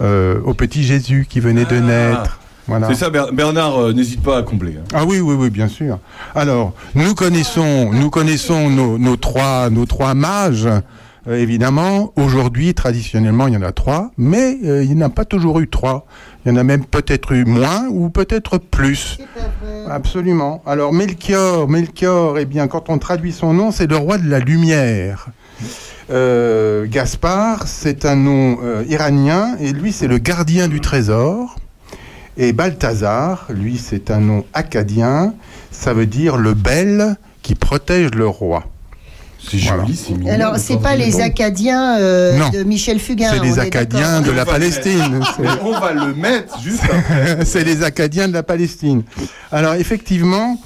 euh, au petit Jésus qui venait de naître. Voilà. C'est ça, Ber- Bernard, euh, n'hésite pas à combler. hein. Ah oui, oui, oui, bien sûr. Alors, nous connaissons, nous connaissons nos, nos trois, nos trois mages. euh, évidemment, aujourd'hui, traditionnellement, il y en a trois, mais euh, il n'y en a pas toujours eu trois. Il y en a même peut-être eu moins ou peut-être plus. Absolument. Alors, Melchior, Melchior, eh bien, quand on traduit son nom, c'est le roi de la lumière. Euh, Gaspard, c'est un nom euh, iranien, et lui, c'est le gardien du trésor. Et Balthazar, lui, c'est un nom acadien, ça veut dire le bel qui protège le roi. C'est joli, c'est Alors, c'est pas les Acadiens euh, Non. de Michel Fugain. C'est les Acadiens de la Palestine. On va le mettre juste après. C'est les Acadiens de la Palestine. Alors effectivement,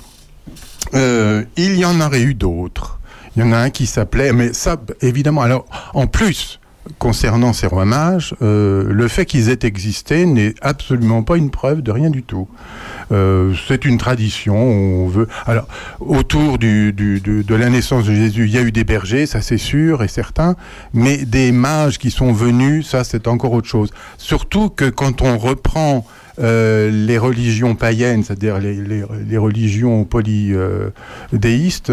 euh, il y en aurait eu d'autres. Il y en a un qui s'appelait, mais ça, évidemment. Alors, en plus, concernant ces rois mages, euh, le fait qu'ils aient existé n'est absolument pas une preuve de rien du tout. Euh, c'est une tradition. On veut. Alors, autour de la naissance de Jésus, il y a eu des bergers, ça c'est sûr et certain, mais des mages qui sont venus, ça c'est encore autre chose. Surtout que quand on reprend euh, les religions païennes, c'est-à-dire les, les- les religions polythéistes,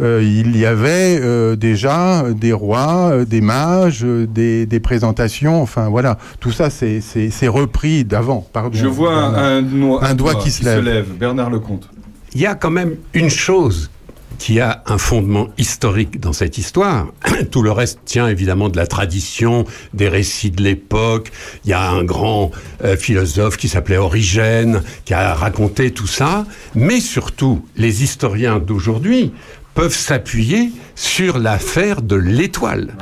euh, il y avait euh, déjà des rois, des mages, des, des présentations, enfin voilà, tout ça c'est- repris d'avant. pardon. Je vois un, un doigt qui se lève. Bernard Lecomte. Il y a quand même une chose qui a un fondement historique dans cette histoire. Tout le reste tient évidemment de la tradition, des récits de l'époque. Il y a un grand euh, philosophe qui s'appelait Origène, qui a raconté tout ça. Mais surtout, les historiens d'aujourd'hui peuvent s'appuyer sur l'affaire de l'étoile.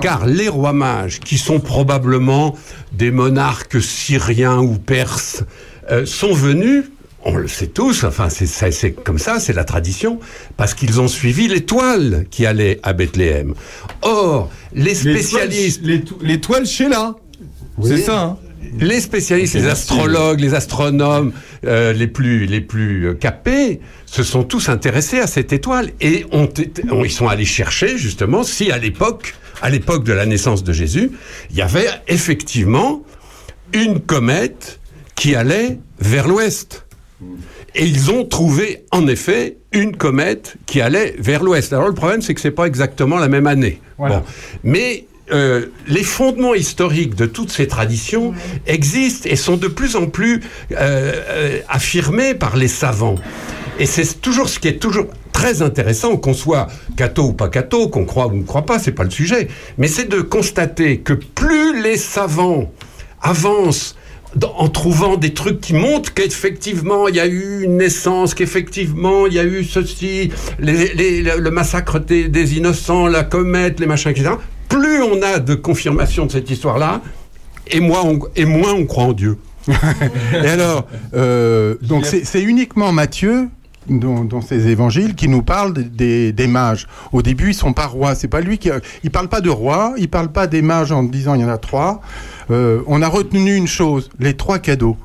Car les rois mages, qui sont probablement des monarques syriens ou perses, euh, sont venus on le sait tous, enfin c'est comme ça, c'est la tradition, parce qu'ils ont suivi l'étoile qui allait à Bethléem. Or, les spécialistes... L'étoile chez là C'est ça, hein Les spécialistes, les astrologues, les astronomes euh, les plus les plus euh, capés se sont tous intéressés à cette étoile et ont- ils sont allés chercher justement si à l'époque à l'époque de la naissance de Jésus, il y avait effectivement une comète qui allait vers l'ouest. Et ils ont trouvé en effet une comète qui allait vers l'ouest. Alors le problème c'est que c'est pas exactement la même année. Bon. Mais euh, les fondements historiques de toutes ces traditions existent et sont de plus en plus euh, euh, affirmés par les savants. Et c'est toujours ce qui est toujours très intéressant, qu'on soit catho ou pas catho, qu'on croit ou ne croit pas, c'est pas le sujet. Mais c'est de constater que plus les savants avancent dans- en trouvant des trucs qui montrent qu'effectivement il y a eu une naissance, qu'effectivement il y a eu ceci, les- les- le massacre des, des innocents, la comète, les machins, etc. Plus on a de confirmation de cette histoire-là, et, moi, on- et moins on croit en Dieu. Et alors, euh, donc c'est uniquement Matthieu dans, dans ses évangiles qui nous parle des, des mages. Au début, ils sont pas rois. C'est pas lui qui. il parle pas de rois. Il parle pas des mages en disant il y en a trois. Euh, on a retenu une chose les trois cadeaux.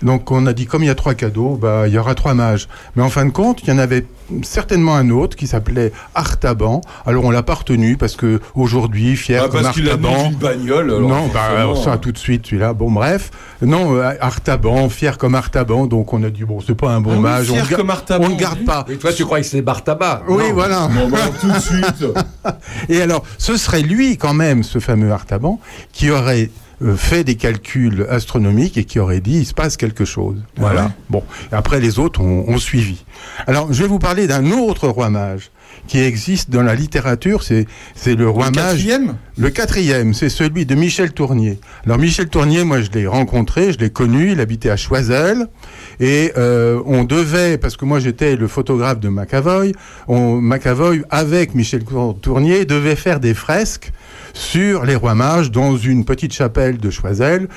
Donc on a dit comme il y a trois cadeaux, bah il y aura trois mages. Mais en fin de compte, il y en avait certainement un autre qui s'appelait Artaban. Alors on l'a pas retenu parce que aujourd'hui fier Ah, comme parce qu'il a Artaban. d'une bagnole. alors non, bah alors ça tout de suite celui-là. Bon bref, non euh, Artaban, fier comme Artaban. Donc on a dit bon c'est pas un bon Ah mage, fier on, comme Artaban, on le garde pas. Et toi, tu crois que c'est Bartaba? Oui, Non. voilà. Bon, bah, tout de suite. Et alors, ce serait lui quand même, ce fameux Artaban, qui aurait euh, fait des calculs astronomiques et qui aurait dit il se passe quelque chose. Voilà. ouais. Bon. Et après, les autres ont, ont suivi. Alors, je vais vous parler d'un autre roi mage qui existe dans la littérature. C'est le roi Le mage. quatrième Le quatrième, c'est celui de Michel Tournier. Alors Michel Tournier, moi je l'ai rencontré, je l'ai connu, il habitait à Choiseul, et euh, on devait, parce que moi j'étais le photographe de McAvoy, on, McAvoy avec Michel Tournier devait faire des fresques sur les rois mages dans une petite chapelle de Choiseul,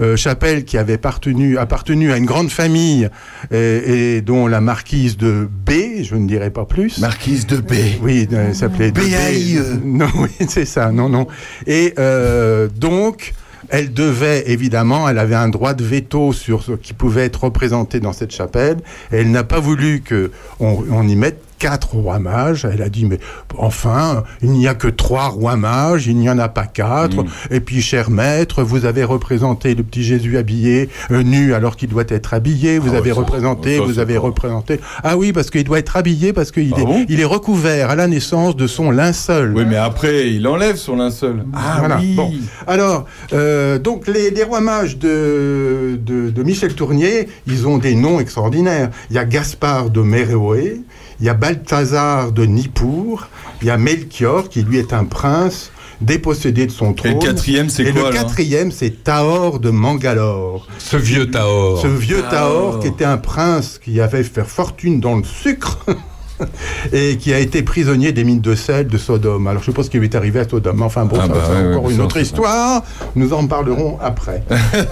euh, chapelle qui avait appartenu, appartenu à une grande famille et, et dont la marquise de B, je ne dirai pas plus. Marquise de B. Oui, euh, elle s'appelait de B. B.A.I.E.. Non, oui, c'est ça, non, non. Et euh, donc, elle devait, évidemment, elle avait un droit de veto sur ce qui pouvait être représenté dans cette chapelle. Et elle n'a pas voulu que on, on y mette quatre rois mages. Elle a dit, mais enfin, il n'y a que trois rois mages, il n'y en a pas quatre. Et puis, cher maître, vous avez représenté le petit Jésus habillé, euh, nu alors qu'il doit être habillé. Vous Ah, avez représenté, ça, vous avez représenté. Ah oui, parce qu'il doit être habillé, parce qu'il Ah est, bon il est recouvert à la naissance de son linceul. Oui, mais après, il enlève son linceul. Ah Voilà. oui. Bon. Alors, euh, donc les, les rois mages de, de, de Michel Tournier, ils ont des noms extraordinaires. Il y a Gaspard de Méréoé, il y a Balthazar de Nippur, il y a Melchior, qui lui est un prince dépossédé de son Et trône. le quatrième, c'est Et quoi le quatrième, c'est Taor de Mangalore. Ce vieux Taor. Ce vieux Ah. Taor, qui était un prince qui avait fait fortune dans le sucre. Et qui a été prisonnier des mines de sel de Sodome. Alors je sais pas ce qui lui est arrivé à Sodome. Enfin bon, Ah ça, bah c'est ouais, encore ouais, une autre ça- histoire. Nous en parlerons après.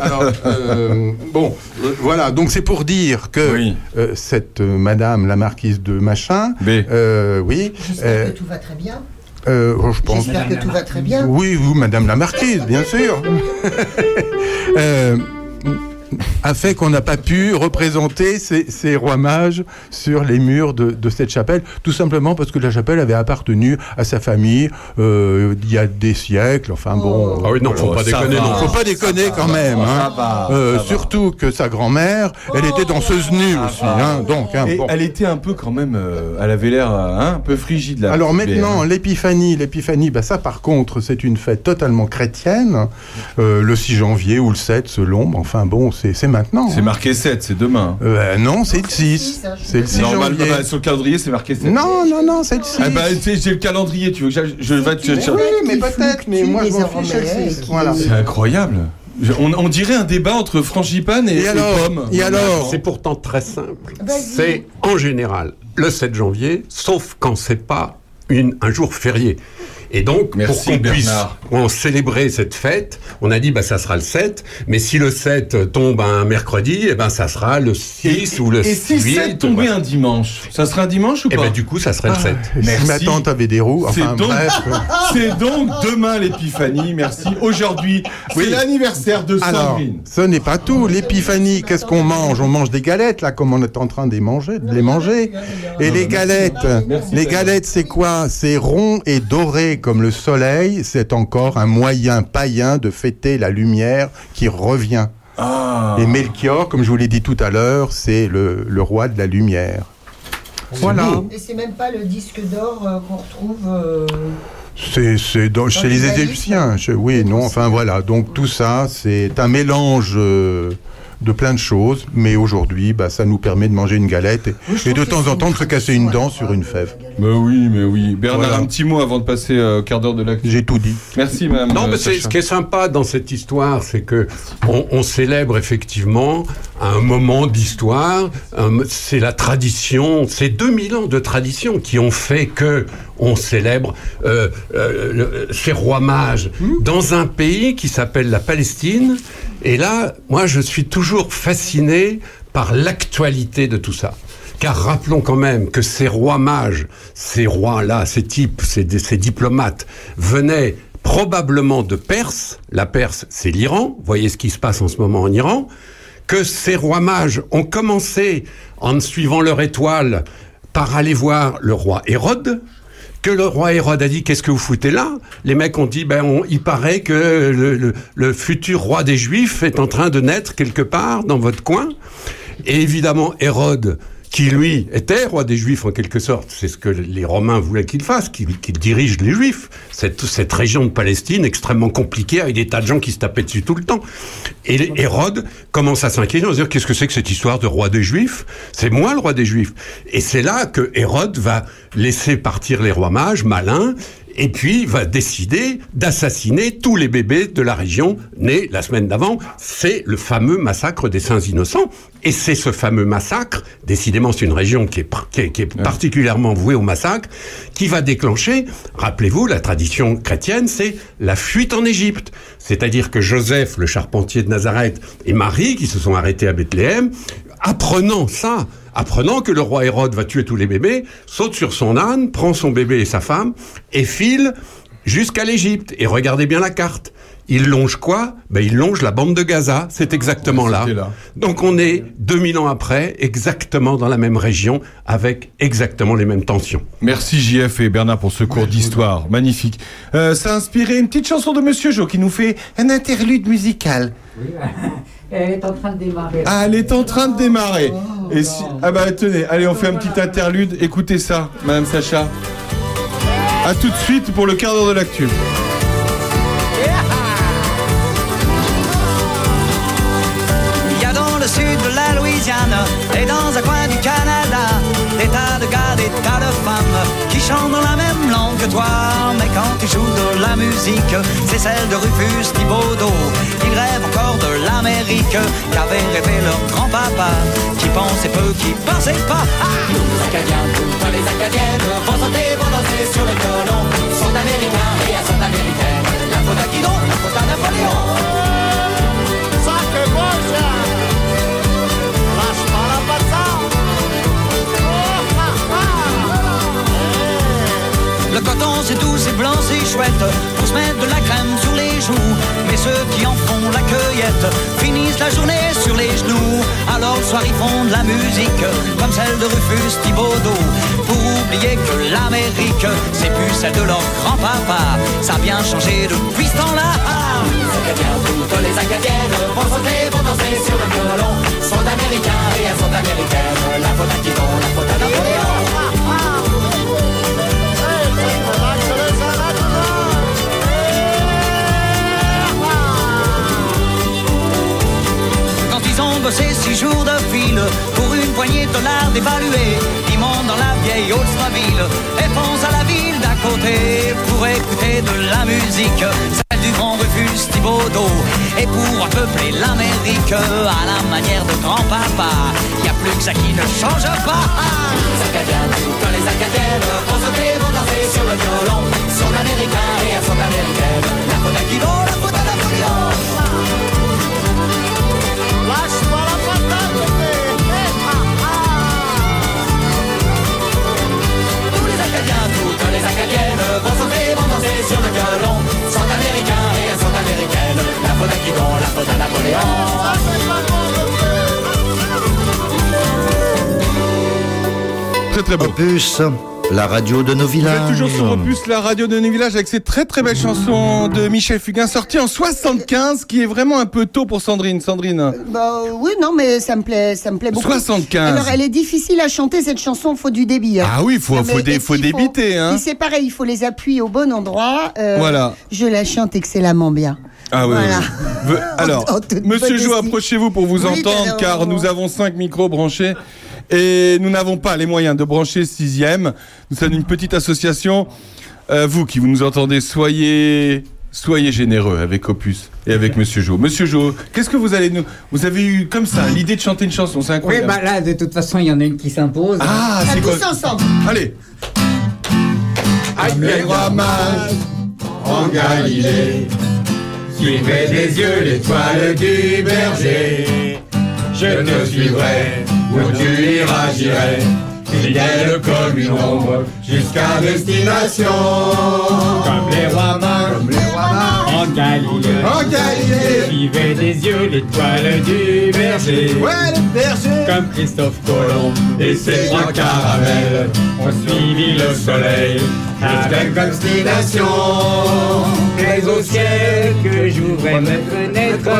Alors euh, bon, euh, voilà. Donc c'est pour dire que Oui. euh, cette euh, Madame la marquise de machin, B. euh, oui, J'espère euh, que tout va très bien. euh, je pense. J'espère que tout va très bien. Oui, vous, Madame la Marquise, bien sûr. Euh, a fait qu'on n'a pas pu représenter ces, ces rois mages sur les murs de, de cette chapelle, tout simplement parce que la chapelle avait appartenu à sa famille euh, il y a des siècles. Enfin bon, Ah oui, non, faut Oh, pas ça déconner. non. faut pas déconner quand même. hein. va, Euh, surtout que sa grand-mère, elle était danseuse nue aussi. Hein, donc, hein, Et bon. elle était un peu quand même. euh, elle avait l'air hein, un peu frigide là. Alors maintenant, l'épiphanie, l'épiphanie, bah ça par contre, c'est une fête totalement chrétienne, le 6 janvier ou le 7 selon, enfin bon, c'est maintenant. C'est hein. marqué 7, c'est demain. Euh, non, c'est le 6. six, hein, je C'est le 6 Normalement, janvier. bah, sur le calendrier, c'est marqué 7. Non, non, non, c'est le 6. Ah bah, tu sais, j'ai le calendrier, tu veux que je vais te oui, mais peut-être, mais moi je m'en fiche, c'est le 6. qui- Voilà. C'est incroyable. On, on dirait un débat entre frangipane et, Et alors pomme. Et alors C'est pourtant très simple. C'est en général le 7 janvier, sauf quand c'est pas une, un jour férié. Et donc, Merci, pour qu'on puisse en célébrer cette fête, on a dit bah ça sera le 7, mais si le 7 tombe un mercredi, eh ben ça sera le 6 ou le Et si 8. 7 tombait un dimanche, ça serait un dimanche ou Eh pas ben du coup, ça serait le 7. Et Si Merci. ma tante avait des roues, C'est enfin donc, bref. c'est donc demain l'épiphanie, merci. Aujourd'hui, c'est l'anniversaire de Alors, Sandrine. ce n'est pas tout. L'épiphanie, qu'est-ce qu'on mange? On mange des galettes, là, comme on est en train de les manger. De les manger. Et les galettes, les galettes, c'est quoi? C'est rond et doré comme le soleil. C'est encore un moyen païen de fêter la lumière qui revient. Ah. Et Melchior, comme je vous l'ai dit tout à l'heure, c'est le, le roi de la lumière. Voilà. Et c'est même pas le disque d'or euh, qu'on retrouve. euh, C'est c'est dans- chez les. Égyptiens. Je- oui, non, enfin voilà. Donc tout ça, c'est un mélange euh, de plein de choses. Mais aujourd'hui, bah, ça nous permet de manger une galette et, Oui, je et de temps en temps de se casser une dent sur une fève. Mais oui, mais oui. Bernard, Voilà. un petit mot avant de passer euh, au quart d'heure de l'actu. J'ai tout dit. Merci, madame. Non, euh, mais ce qui est sympa dans cette histoire, c'est que on, on célèbre effectivement un moment d'histoire. C'est la tradition, c'est 2000 ans de tradition qui ont fait que on célèbre euh, euh, ces rois mages dans un pays qui s'appelle la Palestine. Et là, moi, je suis toujours fasciné par l'actualité de tout ça. Car rappelons quand même que ces rois mages, ces rois-là, ces types, ces, ces diplomates, venaient probablement de Perse. La Perse, c'est l'Iran. Voyez ce qui se passe en ce moment en Iran. que ces rois mages ont commencé en suivant leur étoile par aller voir le roi Hérode que le roi Hérode a dit qu'est-ce que vous foutez là? Les mecs ont dit ben on- il paraît que le, futur roi des Juifs est en train de naître quelque part dans votre coin. Et évidemment Hérode qui lui était roi des Juifs en quelque sorte, c'est ce que les Romains voulaient qu'il fasse, qu'il dirige les Juifs, cette, cette région de Palestine extrêmement compliquée avec des tas de gens qui se tapaient dessus tout le temps. Et Hérode commence à s'inquiéter, à se dire qu'est-ce que c'est que cette histoire de roi des Juifs? C'est moi le roi des Juifs. Et c'est là que Hérode va laisser partir les rois mages, malins, et puis va décider d'assassiner tous les bébés de la région nés la semaine d'avant. C'est le fameux massacre des saints innocents. Et c'est ce fameux massacre, décidément c'est une région qui est, par- qui est- qui est particulièrement vouée au massacre, qui va déclencher, rappelez-vous, la tradition chrétienne, c'est la fuite en Égypte. C'est-à-dire que Joseph, le charpentier de Nazareth, et Marie, qui se sont arrêtés à Bethléem, apprenant ça, apprenant que le roi Hérode va tuer tous les bébés, saute sur son âne, prend son bébé et sa femme, et file jusqu'à l'Égypte. Et regardez bien la carte. Il longe quoi? Ben, Il longe la bande de Gaza, c'est exactement là. Donc on est 2000 ans après, exactement dans la même région, avec exactement les mêmes tensions. Merci JF et Bernard pour ce cours d'histoire. Magnifique. Euh, ça a inspiré une petite chanson de Monsieur Jo qui nous fait un interlude musical. Elle est en train de démarrer. Ah, elle est en train de démarrer. Et si... Ah bah tenez, allez, on fait un petit interlude. Écoutez ça, Madame Sacha. À tout de suite pour le quart d'heure de l'actu. Il y a dans le sud de la Louisiane et dans un coin du Canada des tas de gars, des tas de femmes qui chantent dans la même Mais quand ils jouent de la musique, c'est celle de Rufus Thibaudot. Ils rêvent encore de l'Amérique qu'avait rêvé leur grand-papa qui pensait peu, qui pensait pas. Ah Tous les Acadiens, toutes les Acadiennes vont sauter, vont danser sur le violon. Sont américains et sont américaines. La faute à qui donc La faute à Napoléon. Le coton c'est doux, c'est blanc, c'est chouette. Pour se mettre de la crème sur les joues. Mais ceux qui en font la cueillette Finissent la journée sur les genoux. Alors le soir ils font de la musique Comme celle de Rufus Thibaudot. Pour oublier que l'Amérique C'est plus celle de leur grand-papa. Ça a bien changé depuis ce temps-là. Acadiens, toutes les Acadiennes Vont sauter, vont danser sur le violon Sont américains et elles sont américaines La faute à qui La faute à Napoléon Quand bossé six jours de fil pour une poignée de dollars dévalués, ils montent dans la vieille Oldsmobile et foncent à la ville d'à côté pour écouter de la musique, celle du grand Rufus Thibaudot. Et pour peupler l'Amérique à la manière de grand-papa, y a plus que ça qui ne change pas. Les Acadiens, toutes les Acadiennes vont sauter, vont danser sur le violon, sont américains et elles sont américaines. La faute à qui donc La faute à Napoléon. Sauter, vont danser sur le violon. Sont américains et elles sont américaines. La faute à qui donc La faute à Napoléon. Très très beau. Opus, la radio de nos Vous êtes villages. toujours sur Opus, la radio de nos villages, avec cette très très belle chanson de Michel Fugain, sortie en 75, qui est vraiment un peu tôt pour Sandrine. Sandrine. Bah oui, non, mais ça me plaît, ça me plaît beaucoup. 75. Alors, elle est difficile à chanter cette chanson. Il faut du débit. hein. Ah oui, faut- Non, faut dé- faut débiter, hein. puis c'est pareil, il faut les appuyer au bon endroit. Euh, Voilà. Je la chante excellemment bien. Ah oui. Voilà. oui. Alors, En Monsieur Jou, modestie. approchez-vous pour vous Oui, entendre, car nous avons cinq micros branchés et nous n'avons pas les moyens de brancher sixième. Nous sommes une petite association. Euh, vous qui vous nous entendez, soyez soyez généreux avec Opus et avec Monsieur Jo. Monsieur Jo, qu'est-ce que vous allez nous Vous avez eu comme ça l'idée de chanter une chanson, c'est Oui, incroyable. bah là, de toute façon, il y en a une qui s'impose. Ah, c'est quoi ensemble. Allez. Les rois mages en Galilée suivez des yeux l'étoile du berger. Je te suivrai, où tu iras, j'irai, fidèle comme une ombre, jusqu'à destination. Comme les rois mages en En Galilée, En Galilée. des yeux l'étoile du berger. Ouais, le berger. Comme Christophe Colomb Et ses trois caravelles ont suivi le soleil avec obstination. Mais au ciel que j'ouvrais mes fenêtres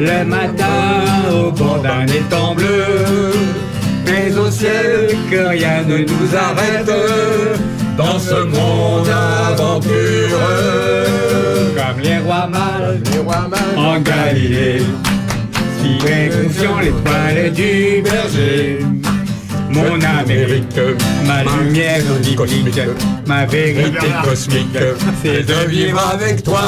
Le matin au bord d'un étang bleu Mais au ciel que rien ne nous arrête Dans ce monde aventureux. Comme les rois mages Les rois mages en Galilée Suivez confiant l'étoile du berger mon Amérique, ma lumière biblique, ma vérité cosmique, c'est de vivre avec toi.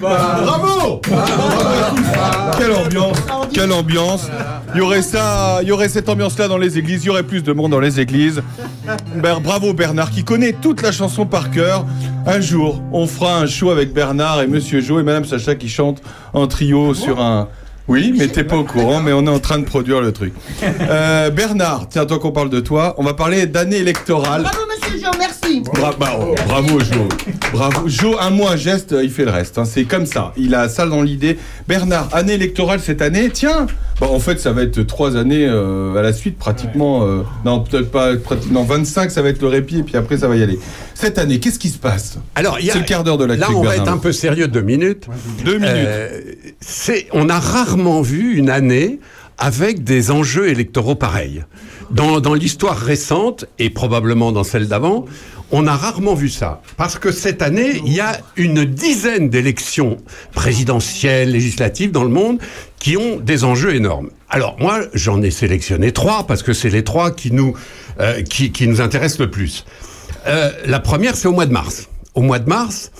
Bravo. Quelle ambiance. Quelle ambiance. Il y aurait ça, il y aurait cette ambiance-là dans les églises, il y aurait plus de monde dans les églises. Bravo Bernard qui connaît toute la chanson par cœur. Un jour, on fera un show avec Bernard et Monsieur Jo et Madame Sacha qui chantent en trio sur un... Oui, mais t'es pas au courant, mais on est en train de produire le truc. Euh, Bernard, tiens, toi qu'on parle de toi, on va parler d'année électorale. Bravo, monsieur Jean. Bra- bah, oh, bravo Jo. Bravo. Jo, un mot, un geste, il fait le reste. hein. C'est comme ça. Il a ça dans l'idée. Bernard, année électorale cette année, tiens. Bah, en fait, ça va être trois années euh, à la suite, pratiquement. euh, non, peut-être pas. pratiquement 25, ça va être le répit, et puis après, ça va y aller. Cette année, qu'est-ce qui se passe? Alors, C'est le quart d'heure de la Là, on va Bernard. être un peu sérieux deux minutes. Deux minutes. Euh, on a rarement vu une année avec des enjeux électoraux pareils. Dans, dans l'histoire récente, et probablement dans celle d'avant, on a rarement vu ça. Parce que cette année, il y a une dizaine d'élections présidentielles, législatives dans le monde qui ont des enjeux énormes. Alors moi, j'en ai sélectionné trois parce que c'est les trois qui nous, euh, qui, qui nous intéressent le plus. Euh, la première, c'est au mois de mars. Au mois de mars,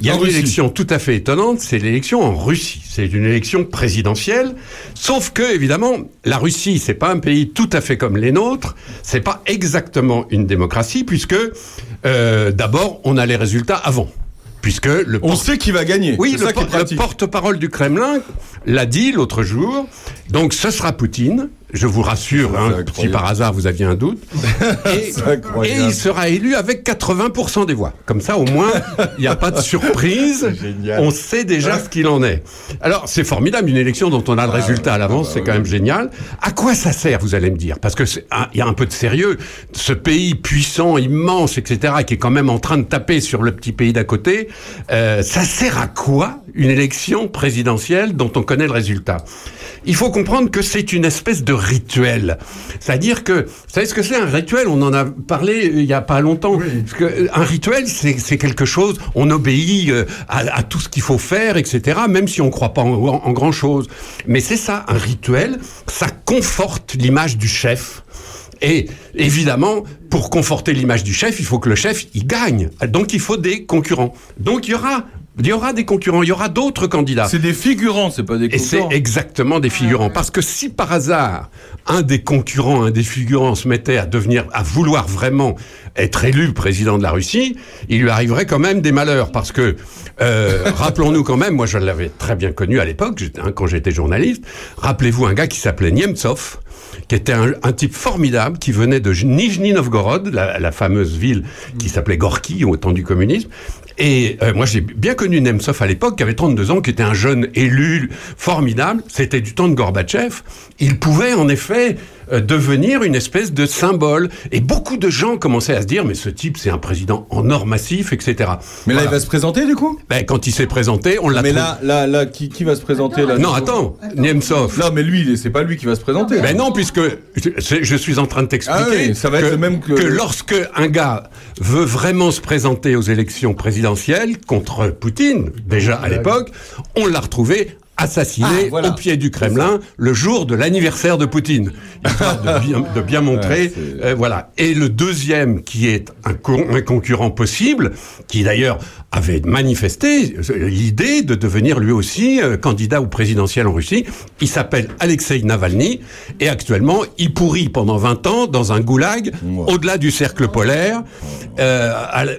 il y a En une Russie. élection tout à fait étonnante, c'est l'élection en Russie. C'est une élection présidentielle, sauf que évidemment, la Russie, c'est pas un pays tout à fait comme les nôtres, c'est pas exactement une démocratie puisque euh, d'abord, on a les résultats avant. Puisque le On sait qui va gagner. oui, le, por- porte-parole du Kremlin l'a dit l'autre jour. Donc, ce sera Poutine. Je vous rassure, hein, si par hasard vous aviez un doute. Et, et il sera élu avec 80% des voix. Comme ça, au moins, il n'y a pas de surprise. On sait déjà ce qu'il en est. Alors, c'est formidable, une élection dont on a le résultat à l'avance, c'est quand même génial. À quoi ça sert, vous allez me dire? Parce que il y a un peu de sérieux. Ce pays puissant, immense, etc., qui est quand même en train de taper sur le petit pays d'à côté, euh, ça sert à quoi une élection présidentielle dont on connaît le résultat? Il faut comprendre que c'est une espèce de rituel. C'est-à-dire que, vous savez ce que c'est un rituel? On en a parlé euh, il y a pas longtemps. Parce que euh, un rituel, c'est quelque chose, on obéit euh, à, à tout ce qu'il faut faire, etc., même si on ne croit pas en, en- en grand-chose. Mais c'est ça, un rituel, ça conforte l'image du chef. Et évidemment, pour conforter l'image du chef, il faut que le chef il gagne. Donc il faut des concurrents. Donc il y aura, il y aura des concurrents, il y aura d'autres candidats. C'est des figurants, c'est pas des Et c'est concurrents. exactement des figurants. Parce que si par hasard, un des concurrents, un des figurants se mettait à devenir, à vouloir vraiment être élu président de la Russie, il lui arriverait quand même des malheurs. Parce que, euh, rappelons-nous quand même, moi je l'avais très bien connu à l'époque, hein, quand j'étais journaliste, rappelez-vous un gars qui s'appelait Nemtsov, qui était un, un type formidable, qui venait de Nijni Novgorod, la, la fameuse ville qui s'appelait Gorky au temps du communisme. Et euh, moi, j'ai bien connu Nemtsov à l'époque, qui avait 32 ans, qui était un jeune élu formidable. C'était du temps de Gorbatchev. Il pouvait, en effet, devenir une espèce de symbole. Et beaucoup de gens commençaient à se dire, mais ce type, c'est un président en or massif, etc. Mais là, il va se présenter, du coup? Ben, Quand il s'est présenté, on l'a Mais trouvé- là, là, là, qui, qui va se présenter là Non, attends, Nemtsov. Non, mais lui, c'est pas lui qui va se présenter. Ben non, puisque je, suis en train de t'expliquer Ah oui, ça va être le même que- lorsque un gars veut vraiment se présenter aux élections présidentielles contre Poutine, déjà à l'époque, on l'a retrouvé assassiné Ah, voilà. au pied du Kremlin le jour de l'anniversaire de Poutine, de bien, de bien montrer, Ouais, euh, voilà. Et le deuxième, qui est un, con- un concurrent possible, qui d'ailleurs avait manifesté euh, l'idée de devenir lui aussi euh, candidat au présidentiel en Russie, il s'appelle Alexei Navalny, et actuellement, il pourrit pendant 20 ans dans un goulag au-delà du cercle polaire, euh,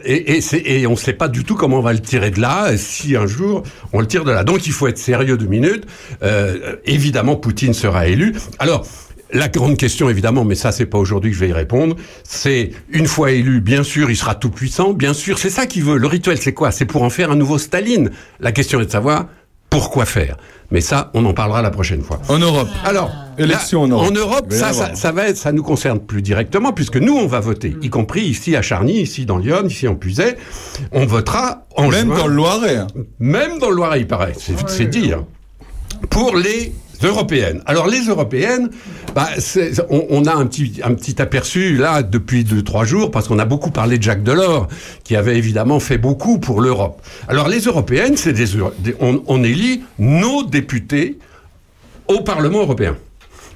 et, et, on ne sait pas du tout comment on va le tirer de là, si un jour on le tire de là. Donc il faut être sérieux deux minutes. Euh, évidemment, Poutine sera élu. Alors, la grande question, évidemment, mais ça, c'est pas aujourd'hui que je vais y répondre, c'est une fois élu, bien sûr, il sera tout puissant, bien sûr, c'est ça qu'il veut. Le rituel, c'est quoi? C'est pour en faire un nouveau Staline. La question est de savoir pourquoi faire. Mais ça, on en parlera la prochaine fois. En Europe. Alors, Élection là, en Europe. En Europe, ça, ça, ça va être, ça nous concerne plus directement puisque nous, on va voter, y compris ici à Charny, ici dans Lyon, ici en Puisay. On votera en Même juin. dans le Loiret. hein. Même dans le Loiret, il paraît. C'est c'est dire. Pour les européennes. Alors les européennes, bah, on, a un petit, aperçu là depuis deux trois jours parce qu'on a beaucoup parlé de Jacques Delors qui avait évidemment fait beaucoup pour l'Europe. Alors les européennes, on, on élit nos députés au Parlement européen.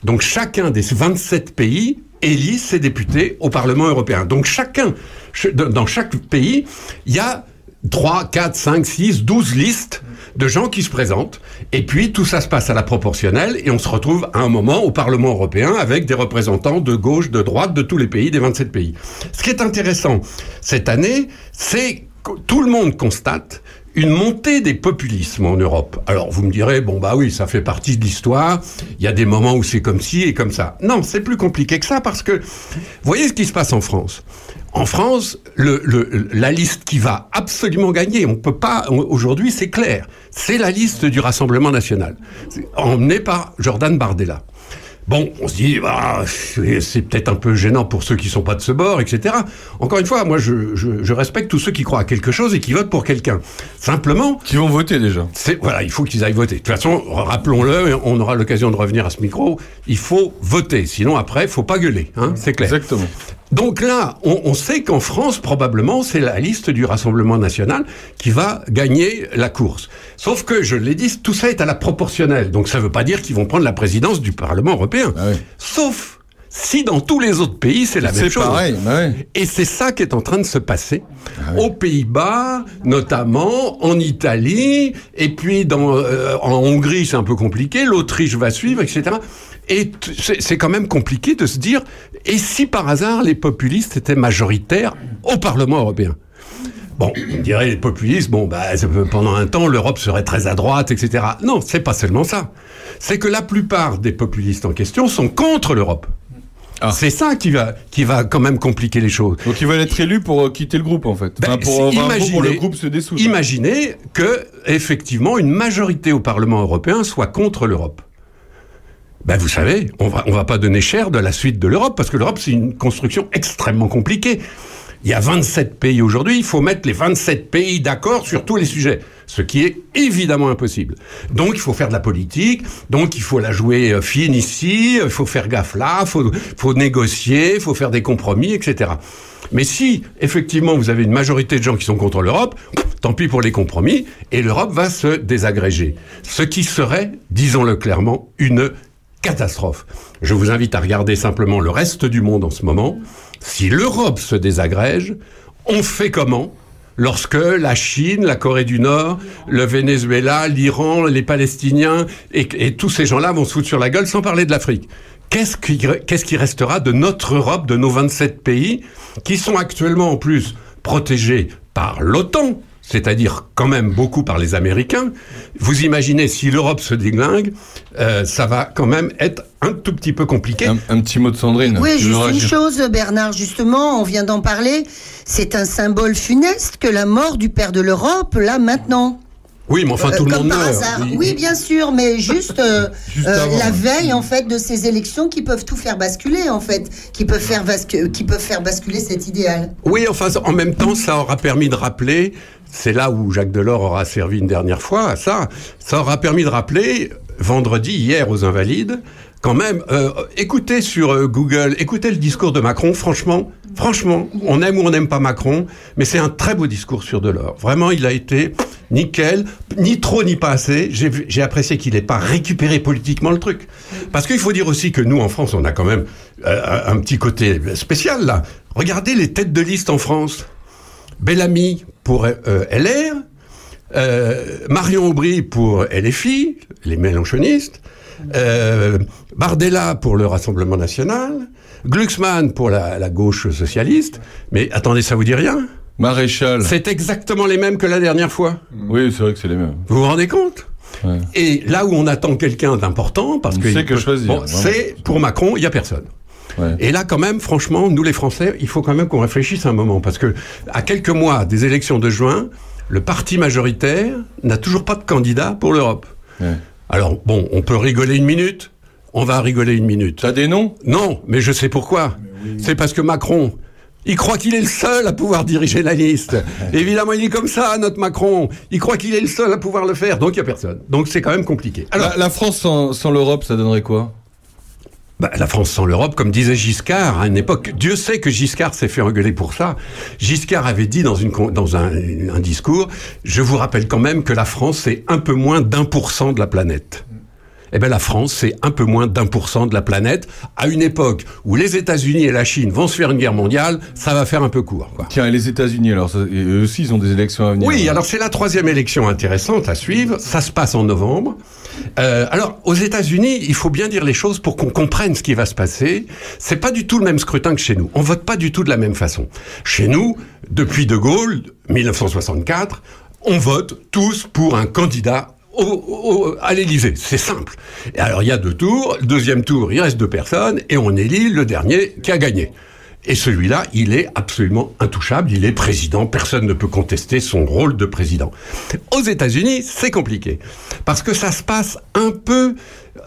Donc chacun des 27 pays élit ses députés au Parlement européen. Donc chacun, ch- dans dans chaque pays, il y a 3, 4, 5, 6, 12 listes de gens qui se présentent. Et puis tout ça se passe à la proportionnelle et on se retrouve à un moment au Parlement européen avec des représentants de gauche, de droite, de tous les pays, des 27 pays. Ce qui est intéressant cette année, c'est que tout le monde constate une montée des populismes en Europe. Alors vous me direz, bon bah oui, ça fait partie de l'histoire, il y a des moments où c'est comme ci et comme ça. Non, c'est plus compliqué que ça parce que, voyez ce qui se passe en France. En France, la liste qui va absolument gagner, on peut pas, aujourd'hui c'est clair, c'est la liste du Rassemblement National, emmenée par Jordan Bardella. Bon, on se dit, bah, c'est peut-être un peu gênant pour ceux qui sont pas de ce bord, etc. Encore une fois, moi, je, je, je respecte tous ceux qui croient à quelque chose et qui votent pour quelqu'un. Simplement. Qui vont voter déjà. C'est voilà, il faut qu'ils aillent voter. De toute façon, rappelons-le, on aura l'occasion de revenir à ce micro. Il faut voter, sinon après, il faut pas gueuler. Hein, c'est clair. Exactement. Donc là, on, on sait qu'en France, probablement, c'est la liste du Rassemblement national qui va gagner la course. Sauf que, je l'ai dit, tout ça est à la proportionnelle. Donc ça ne veut pas dire qu'ils vont prendre la présidence du Parlement européen. Sauf si dans tous les autres pays, c'est la même chose. pareil, bah ouais. Et c'est ça qui est en train de se passer aux Pays-Bas, notamment en Italie, et puis dans, euh, en Hongrie, c'est un peu compliqué, l'Autriche va suivre, etc. Et c'est quand même compliqué de se dire, et si par hasard les populistes étaient majoritaires au Parlement européen? Bon, on dirait les populistes, bon, bah, pendant un temps, l'Europe serait très à droite, etc. Non, c'est pas seulement ça. C'est que la plupart des populistes en question sont contre l'Europe. C'est ça qui va, qui va quand même compliquer les choses. Donc ils veulent être élus pour euh, quitter le groupe en fait. Ben, pour, enfin, en gros, imaginez, pour le groupe se imaginez que, effectivement, une majorité au Parlement européen soit contre l'Europe. Ben, vous savez, on va, on va pas donner cher de la suite de l'Europe, parce que l'Europe, c'est une construction extrêmement compliquée. Il y a 27 pays aujourd'hui, il faut mettre les 27 pays d'accord sur tous les sujets, ce qui est évidemment impossible. Donc il faut faire de la politique, donc il faut la jouer euh, fine ici, il faut faire gaffe là, il faut, faut négocier, il faut faire des compromis, etc. Mais si, effectivement, vous avez une majorité de gens qui sont contre l'Europe, tant pis pour les compromis, et l'Europe va se désagréger. Ce qui serait, disons-le clairement, une catastrophe. Je vous invite à regarder simplement le reste du monde en ce moment. Si l'Europe se désagrège, on fait comment lorsque la Chine, la Corée du Nord, le Venezuela, l'Iran, les Palestiniens et, tous ces gens-là vont se foutre sur la gueule sans parler de l'Afrique qu'est-ce qui restera de notre Europe, de nos 27 pays, qui sont actuellement en plus protégés par l'OTAN, c'est-à-dire quand même beaucoup par les Américains. Vous imaginez si l'Europe se déglingue, euh, ça va quand même être un tout petit peu compliqué. Un, petit mot de Sandrine. Oui, juste une chose, Bernard, justement, on vient d'en parler. C'est un symbole funeste que la mort du père de l'Europe, là, maintenant. Oui, mais enfin Euh, tout le monde meurt. Oui, bien sûr, mais juste, euh, Juste euh, la veille, en fait, de ces élections qui peuvent tout faire basculer, en fait, qui peuvent faire, bascu- qui peuvent faire basculer cet idéal. Oui, enfin, en même temps, ça aura permis de rappeler, c'est là où Jacques Delors aura servi une dernière fois à ça, ça aura permis de rappeler, vendredi, hier, aux Invalides, quand même, euh, écoutez sur euh, Google, écoutez le discours de Macron, franchement, franchement, on aime ou on n'aime pas Macron, mais c'est un très beau discours sur Delors. Vraiment, il a été nickel, ni trop ni pas assez. J'ai apprécié qu'il n'ait pas récupéré politiquement le truc. Parce qu'il faut dire aussi que nous, en France, on a quand même euh, un petit côté spécial, là. Regardez les têtes de liste en France. Bellamy pour LR, Marion Aubry pour LFI, les Mélenchonistes, euh, Bardella pour le Rassemblement National, Glucksmann pour la, la gauche socialiste. Mais attendez, ça vous dit rien? Maréchal. C'est exactement les mêmes que la dernière fois. Oui, c'est vrai que c'est les mêmes. Vous vous rendez compte? Et là où on attend quelqu'un d'important, parce On que sait il que peut- choisir, bon, vraiment. c'est pour Macron, il y a personne. Et là, quand même, franchement, nous les Français, il faut quand même qu'on réfléchisse un moment, parce que à quelques mois des élections de juin, le parti majoritaire n'a toujours pas de candidat pour l'Europe. Alors bon, on peut rigoler une minute. On va rigoler une minute. T'as des noms? Non, mais je sais pourquoi. C'est parce que Macron. Il croit qu'il est le seul à pouvoir diriger la liste. Évidemment, il est comme ça, notre Macron. Il croit qu'il est le seul à pouvoir le faire, donc il n'y a personne. Donc c'est quand même compliqué. Alors, la, la France sans, sans l'Europe, ça donnerait quoi? Bah, la France sans l'Europe, comme disait Giscard à une époque, Dieu sait que Giscard s'est fait engueuler pour ça. Giscard avait dit dans, une, dans un, un discours, je vous rappelle quand même que la France, c'est un peu moins d'un pour cent de la planète. Eh bien, la France, c'est un peu moins d'un pour cent de la planète. À une époque où les États-Unis et la Chine vont se faire une guerre mondiale, ça va faire un peu court. Quoi. Tiens, et les États-Unis, alors, ça- et eux aussi, ils ont des élections à venir. Oui, alors c'est la troisième élection intéressante à suivre. Ça se passe en novembre. Euh, alors, aux États-Unis, il faut bien dire les choses pour qu'on comprenne ce qui va se passer. C'est pas du tout le même scrutin que chez nous. On vote pas du tout de la même façon. Chez nous, depuis De Gaulle, 1964, on vote tous pour un candidat au- au- à l'Élysée. C'est simple. Et alors, il y a deux tours. Deuxième tour, il reste deux personnes et on élit le dernier qui a gagné. Et celui-là, il est absolument intouchable. Il est président. Personne ne peut contester son rôle de président. Aux États-Unis, c'est compliqué. Parce que ça se passe un peu.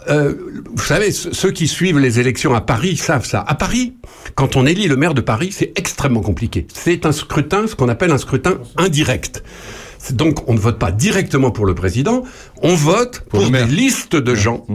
euh, vous savez, ce- ceux qui suivent les élections à Paris savent ça. À Paris, quand on élit le maire de Paris, c'est extrêmement compliqué. C'est un scrutin, ce qu'on appelle un scrutin indirect. Donc, on ne vote pas directement pour le président, on vote pour, des listes de gens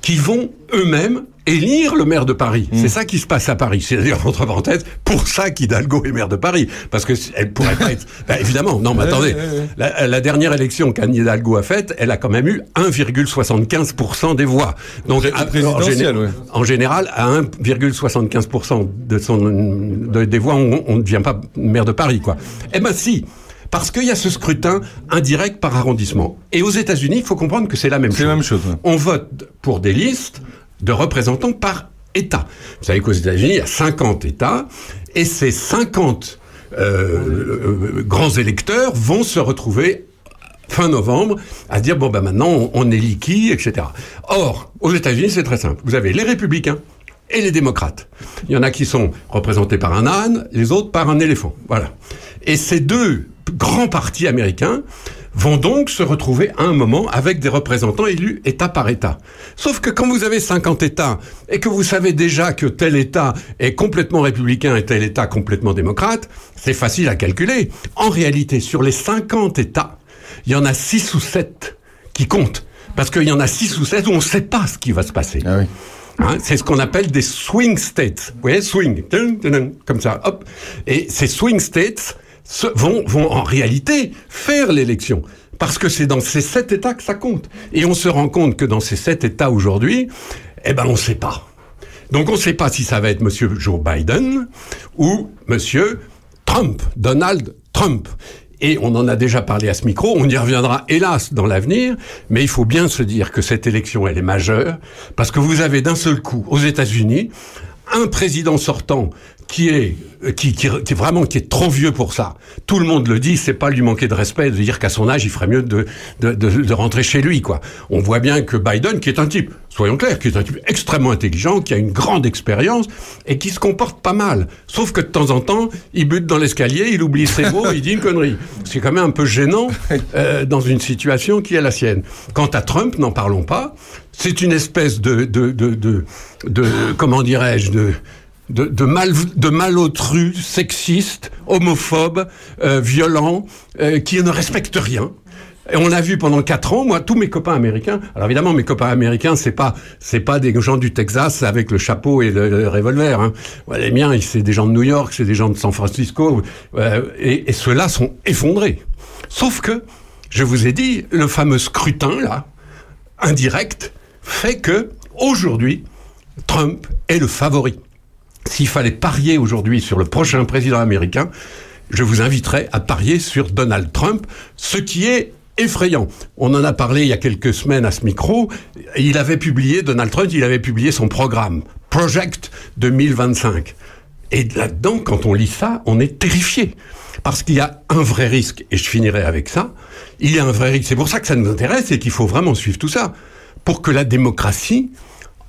qui vont eux-mêmes élire le maire de Paris. C'est ça qui se passe à Paris. C'est d'ailleurs, entre parenthèses, pour ça qu'Hidalgo est maire de Paris. Parce que elle pourrait pas être... Ben, évidemment, non, mais attendez. La, la dernière élection qu'Anne Hidalgo a faite, elle a quand même eu 1,75% des voix. Donc, Pré- à- présidentielle, en, ouais. en général, à 1,75% de son, de- des voix, on on ne devient pas maire de Paris, quoi. Eh ben si, parce qu'il y a ce scrutin indirect par arrondissement. Et aux États-Unis, il faut comprendre que c'est la même chose. la même chose. On vote pour des listes de représentants par État. Vous savez qu'aux États-Unis, il y a 50 États, et ces 50 euh, euh, grands électeurs vont se retrouver fin novembre à dire bon ben maintenant on, on élit qui, etc. Or, aux États-Unis, c'est très simple. Vous avez les républicains et les démocrates. Il y en a qui sont représentés par un âne, les autres par un éléphant. Voilà. Et ces deux grands partis américains vont donc se retrouver à un moment avec des représentants élus État par État. Sauf que quand vous avez 50 États et que vous savez déjà que tel État est complètement républicain et tel État complètement démocrate, c'est facile à calculer. En réalité, sur les 50 États, il y en a 6 ou 7 qui comptent. Parce qu'il y en a 6 ou 7 où on ne sait pas ce qui va se passer. Hein, c'est ce qu'on appelle des swing states. Vous voyez, swing, comme ça, hop. Et ces swing states se- vont, vont en réalité faire l'élection. Parce que c'est dans ces sept États que ça compte. Et on se rend compte que dans ces sept États aujourd'hui, eh ben, on ne sait pas. Donc on ne sait pas si ça va être Monsieur Joe Biden ou Monsieur Trump, Donald Trump. Et on en a déjà parlé à ce micro, on y reviendra hélas dans l'avenir, mais il faut bien se dire que cette élection, elle est majeure, parce que vous avez d'un seul coup, aux États-Unis, un président sortant qui est euh, qui, qui, vraiment qui est trop vieux pour ça. Tout le monde le dit, c'est pas lui manquer de respect de dire qu'à son âge il ferait mieux de, de, de, de rentrer chez lui quoi. On voit bien que Biden, qui est un type, soyons clairs, qui est un type extrêmement intelligent, qui a une grande expérience et qui se comporte pas mal. Sauf que de temps en temps, il bute dans l'escalier, il oublie ses mots, il dit une connerie. C'est quand même un peu gênant euh, dans une situation qui est la sienne. Quant à Trump, n'en parlons pas. C'est une espèce de, de, de comment dirais-je de de, de, mal, de malotru, sexiste, homophobe, euh, violent, euh, qui ne respecte rien. Et on l'a vu pendant quatre ans, moi, tous mes copains américains. Alors évidemment, mes copains américains, c'est pas, c'est pas des gens du Texas avec le chapeau et le, revolver. Hein. Les miens, c'est des gens de New York, c'est des gens de San Francisco, euh, et ceux-là sont effondrés. Sauf que, je vous ai dit, le fameux scrutin là, indirect, fait que aujourd'hui, Trump est le favori. S'il fallait parier aujourd'hui sur le prochain président américain, je vous inviterais à parier sur Donald Trump, ce qui est effrayant. On en a parlé il y a quelques semaines à ce micro. Il avait publié, Donald Trump, il avait publié son programme, Project 2025. Et là-dedans, quand on lit ça, on est terrifié. Parce qu'il y a un vrai risque, et je finirai avec ça, il y a un vrai risque. C'est pour ça que ça nous intéresse et qu'il faut vraiment suivre tout ça. Pour que la démocratie,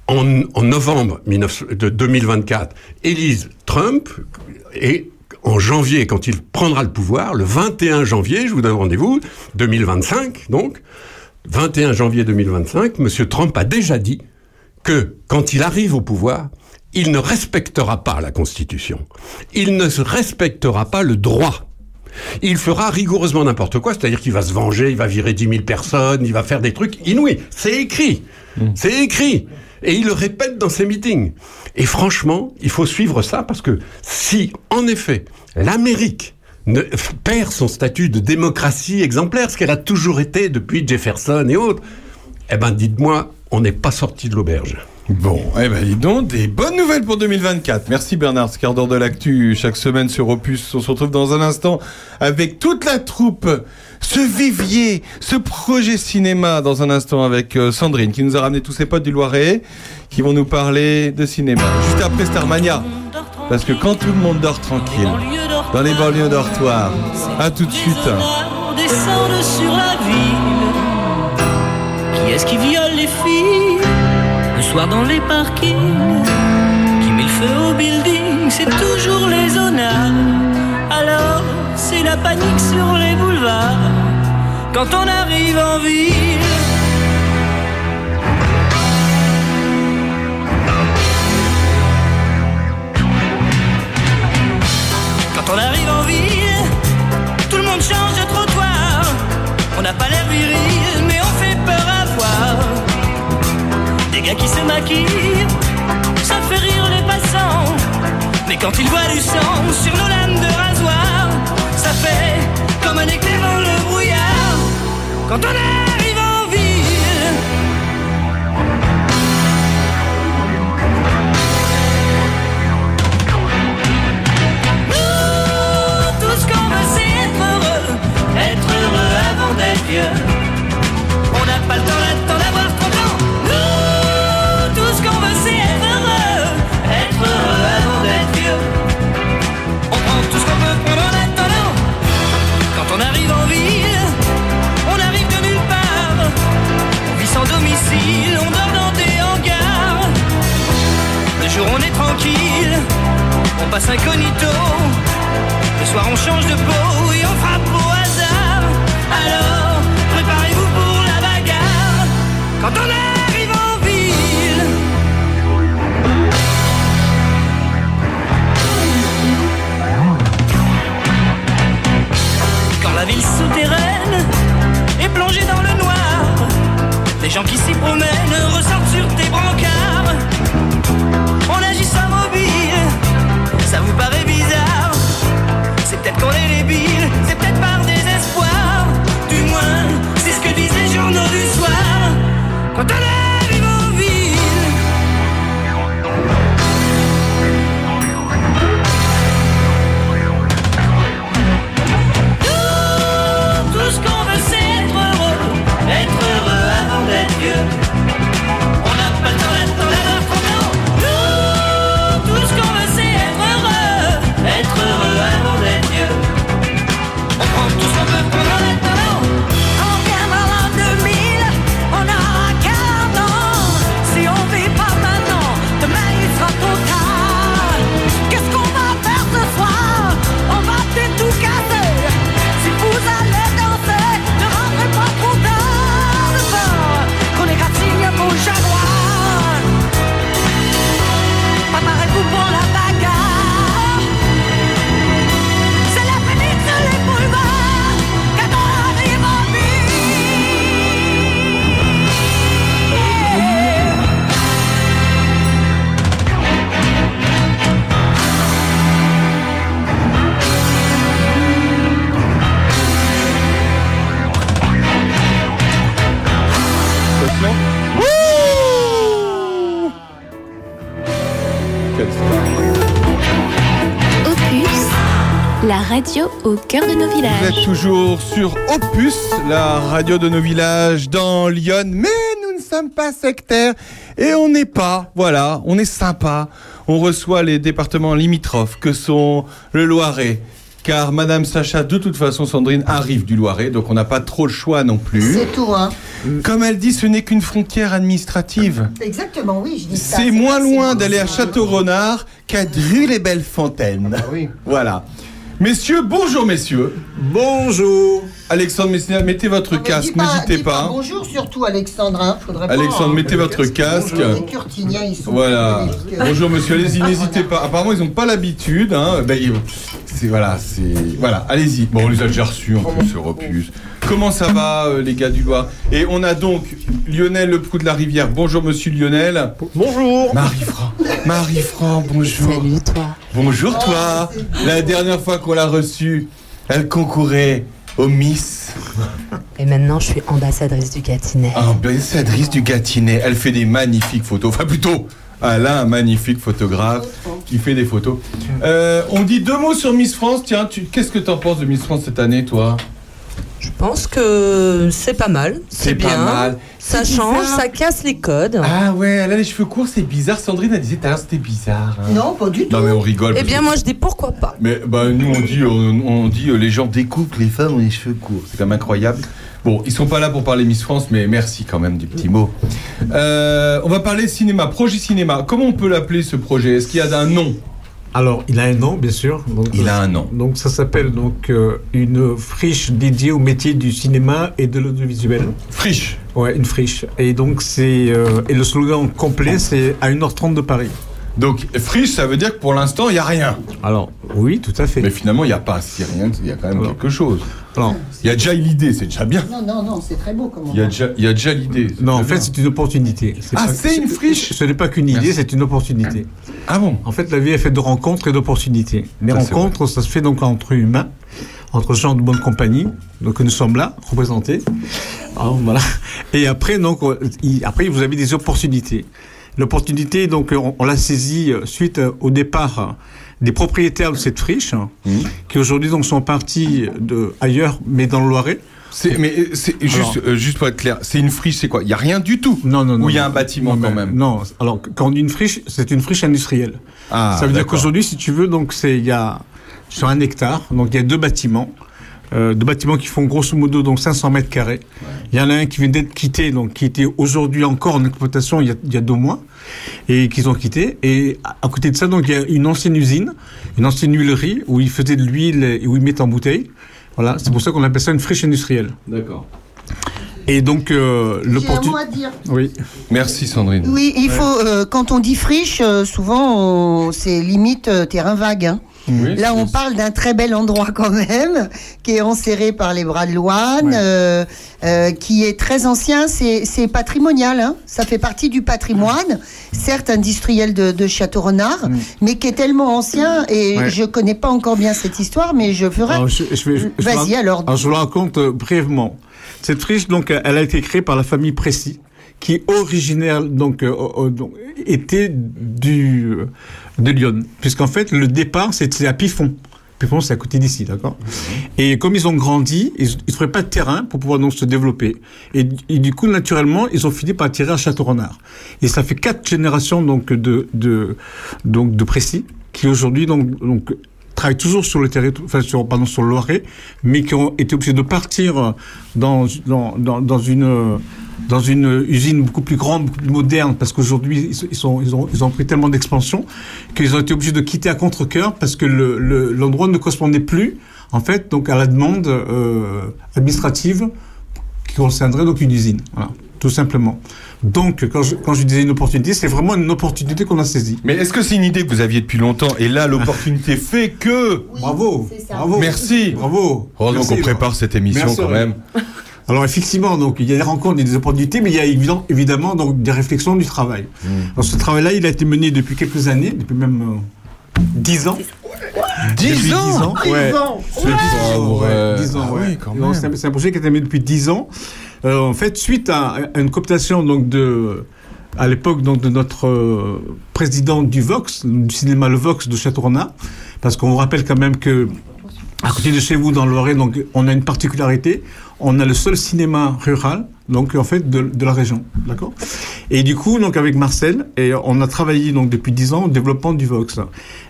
en, en novembre 19 de 2024, élise Trump et en janvier, quand il prendra le pouvoir, le 21 janvier, je vous donne rendez-vous, 2025, donc, 21 janvier 2025, M. Trump a déjà dit que quand il arrive au pouvoir, il ne respectera pas la Constitution. Il ne respectera pas le droit. Il fera rigoureusement n'importe quoi, c'est-à-dire qu'il va se venger, il va virer 10 000 personnes, il va faire des trucs inouïs. C'est écrit. C'est écrit. Et il le répète dans ses meetings. Et franchement, il faut suivre ça parce que si, en effet, l'Amérique perd son statut de démocratie exemplaire, ce qu'elle a toujours été depuis Jefferson et autres, eh ben, dites-moi, on n'est pas sorti de l'auberge. Bon, eh ben dis donc, des bonnes nouvelles pour 2024. Merci Bernard, ce de l'actu chaque semaine sur Opus. On se retrouve dans un instant avec toute la troupe, ce vivier, ce projet cinéma dans un instant avec euh, Sandrine qui nous a ramené tous ses potes du Loiret qui vont nous parler de cinéma. Juste après Starmania. Parce que quand tout le monde dort tranquille, dans les banlieues dortoirs, à tout de suite. sur la ville. Qui est-ce qui viole les filles le soir dans les parkings? Qui met le feu au building C'est toujours les. Alors c'est la panique sur les boulevards quand on arrive en ville. Quand on arrive en ville, tout le monde change de trottoir. On n'a pas l'air viril, mais on fait peur à voir. Des gars qui se maquillent, ça fait rire les passants. Mais quand ils voient du sang sur nos lames de rasoir, Quand on arrive en ville, nous, tout ce qu'on veut, c'est être heureux, être heureux avant d'être vieux. On n'a pas le temps on est tranquille, on passe incognito. Le soir on change de peau et on frappe au hasard. Alors, au cœur de nos Vous villages. êtes toujours sur Opus, la radio de nos villages dans Lyon, mais nous ne sommes pas sectaires et on n'est pas, voilà, on est sympa, on reçoit les départements limitrophes que sont le Loiret. Car Madame Sacha, de toute façon, Sandrine arrive du Loiret, donc on n'a pas trop le choix non plus. C'est tout, hein. Comme elle dit, ce n'est qu'une frontière administrative. Exactement, oui, je dis ça. C'est moins loin d'aller à Château-Renard qu'à Dru-les-Belles-Fontaines. Voilà. Messieurs, bonjour messieurs. Bonjour. Alexandre Messina, mettez votre casque, pas- n'hésitez pas. Bonjour surtout Alexandre, hein. Faudrait pas, Alexandre, hein. mettez votre casque. Les Curtiniens, ils sont. Voilà. Bonjour monsieur, allez-y, n'hésitez pas. Apparemment, ils n'ont pas l'habitude. Hein. Ben, voilà, c'est voilà, allez-y. Bon, on les a déjà reçus en plus, ce repus. Comment ça va, euh, les gars du Loir? Et on a donc Lionel Le Prou de la Rivière. Bonjour monsieur Lionel. Bonjour. Marie-Fran. Marie-Fran, bonjour. Salut toi. Bonjour toi. La dernière fois qu'on l'a reçue, elle concourait au Miss. Et maintenant, je suis ambassadrice du Gâtinais. Ambassadrice du Gâtinais. Elle fait des magnifiques photos. Enfin, plutôt, elle a un magnifique photographe qui fait des photos. Euh, on dit deux mots sur Miss France. Tiens, tu- qu'est-ce que tu en penses de Miss France cette année, toi? Je pense que c'est pas mal. C'est pas bien. mal. Ça change, bizarre. ça casse les codes. Ah ouais, elle a les cheveux courts, c'est bizarre. Sandrine, elle disait tout à l'heure, c'était bizarre. hein. Non, pas du tout. Non, mais on rigole. Eh bien, que- moi, je dis pourquoi pas. Mais bah, nous, on dit, on, on dit euh, les gens découpent les femmes ont les cheveux courts. C'est quand même incroyable. Bon, ils sont pas là pour parler Miss France, mais merci quand même du petit mot. Euh, on va parler cinéma, projet cinéma. Comment on peut l'appeler ce projet? Est-ce qu'il y a un nom? Alors, il a un nom, bien sûr. Donc, Il a un nom. Donc, ça s'appelle donc euh, une friche dédiée au métier du cinéma et de l'audiovisuel. Friche. Ouais, une friche. Et donc, c'est euh, et le slogan complet, c'est à 1h30 de Paris. Donc, friche, ça veut dire que pour l'instant, il n'y a rien. Alors, oui, tout à fait. Mais finalement, il n'y a pas. A rien, il y a quand même quelque chose. Il y a déjà l'idée, c'est déjà bien. Non, non, non, c'est très beau comment. Il y a déjà, il y a déjà l'idée. Non, en fait, c'est une opportunité. Ah, c'est une friche Ce n'est pas qu'une idée, c'est une opportunité. Ah bon En fait, la vie est faite de rencontres et d'opportunités. Les Ça, rencontres, ça se fait donc entre humains, entre gens de bonne compagnie. Donc, nous sommes là, représentés. Ah, voilà. Et après, donc, il- après, vous avez des opportunités. L'opportunité, donc, on, on l'a saisie euh, suite euh, au départ euh, des propriétaires de cette friche, Mmh. qui aujourd'hui donc sont partis de ailleurs, mais dans le Loiret. Mais euh, c'est juste, euh, juste pour être clair, c'est une friche, c'est quoi? Il n'y a rien du tout? Non, non, non. Ou il y a un bâtiment Non, quand même? Non, alors quand on dit une friche, c'est une friche industrielle. Ah, Ça veut dire qu'aujourd'hui, si tu veux, donc c'est il y a sur un hectare, donc il y a deux bâtiments, euh, deux bâtiments qui font grosso modo donc 500 mètres carrés. Il y en a un qui vient d'être quitté, donc qui était aujourd'hui encore en exploitation il y a, il y a deux mois et qu'ils ont quitté. Et à, à côté de ça, donc il y a une ancienne usine, une ancienne huilerie où ils faisaient de l'huile et où ils mettent en bouteille. Voilà, c'est pour ça qu'on appelle ça une friche industrielle. D'accord. Et donc euh, J'ai un l'opportunité. mot à dire. Oui. Merci Sandrine. Oui, il faut, euh, quand on dit friche, euh, souvent, c'est limite euh, terrain vague. hein. Oui, Là, on parle d'un très bel endroit quand même, qui est enserré par les bras de Loane, euh, euh, qui est très ancien. C'est patrimonial, hein. ça fait partie du patrimoine, certes industriel de, de Château-Renard, mais qui est tellement ancien, et Ouais. je connais pas encore bien cette histoire, mais je ferai. Alors, Vas-y ra- alors. je vous la raconte euh, brièvement. Cette friche, donc, elle a été créée par la famille Précy, qui est originaire, donc, euh, euh, donc, était du euh, de Lyon, puisqu'en fait le départ c'était à Pifon. Pifon, c'est à côté d'ici, d'accord. Et comme ils ont grandi, ils ne trouvaient pas de terrain pour pouvoir donc se développer. Et, et du coup, naturellement, ils ont fini par tirer à Château-Renard. Et ça fait quatre générations donc de de donc de Précy qui aujourd'hui donc donc travaillent toujours sur le territoire, enfin sur pardon sur mais qui ont été obligés de partir dans dans dans, une dans une usine beaucoup plus grande, beaucoup plus moderne, parce qu'aujourd'hui ils sont- ils ont ils ont pris tellement d'expansion qu'ils ont été obligés de quitter à contre-cœur parce que le le- l'endroit ne correspondait plus en fait donc à la demande euh, administrative qui concernerait donc une usine, voilà, tout simplement. Donc quand je, quand je disais une opportunité, c'est vraiment une opportunité qu'on a saisie. Mais est-ce que c'est une idée que vous aviez depuis longtemps Et là, l'opportunité fait que. Bravo, bravo, Merci. bravo. Heureusement Merci, qu'on prépare cette émission Merci, quand même. Alors effectivement, donc il y a des rencontres et des opportunités, mais il y a évidemment, évidemment donc des réflexions du travail. Hmm. Alors ce travail-là, il a été mené depuis quelques années, depuis même euh, dix ans dix ans, Dix ouais. ans C'est. Ah. C'est un- projet qui a été mené depuis 10 ans. Euh, en fait, suite à, à une cooptation donc de à l'époque donc de notre euh, président du Vox, du cinéma Le Vox de Château-Renard, parce qu'on vous rappelle quand même que à côté de chez vous dans le Loiret, donc on a une particularité, on a le seul cinéma rural, donc en fait de, de la région, d'accord? Et du coup, donc avec Marcel, et on a travaillé donc depuis 10 ans au développement du Vox.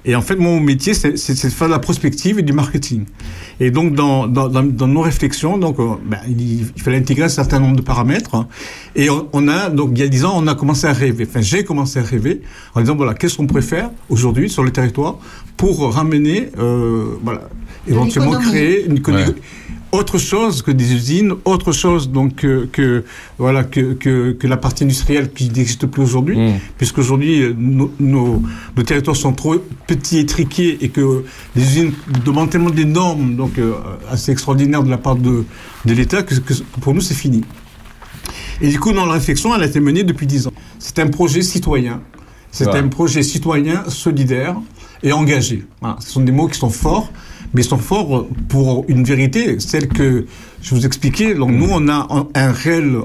Et en fait, mon métier, c'est de faire de la prospective et du marketing. Et donc dans, dans, nos réflexions, donc euh, ben, il, il fallait intégrer un certain nombre de paramètres. hein. Et on, on a donc il y a 10 ans, on a commencé à rêver. Enfin, j'ai commencé à rêver en disant voilà, qu'est-ce qu'on pourrait faire aujourd'hui sur le territoire pour ramener, euh, voilà, éventuellement créer une économie. Ouais. Autre chose que des usines, autre chose donc que, que voilà que, que, que la partie industrielle qui n'existe plus aujourd'hui, Mm. puisqu'aujourd'hui euh, nos, nos, nos territoires sont trop petits, étriqués et que les usines demandent tellement des normes donc euh, assez extraordinaires de la part de, de l'État que, que pour nous c'est fini. Et du coup, dans la réflexion, elle a été menée depuis 10 ans. C'est un projet citoyen. C'est Ouais. un projet citoyen solidaire et engagé. Voilà. Ce sont des mots qui sont forts, mais sont forts pour une vérité, celle que je vous expliquais. Donc, nous, on a un réel,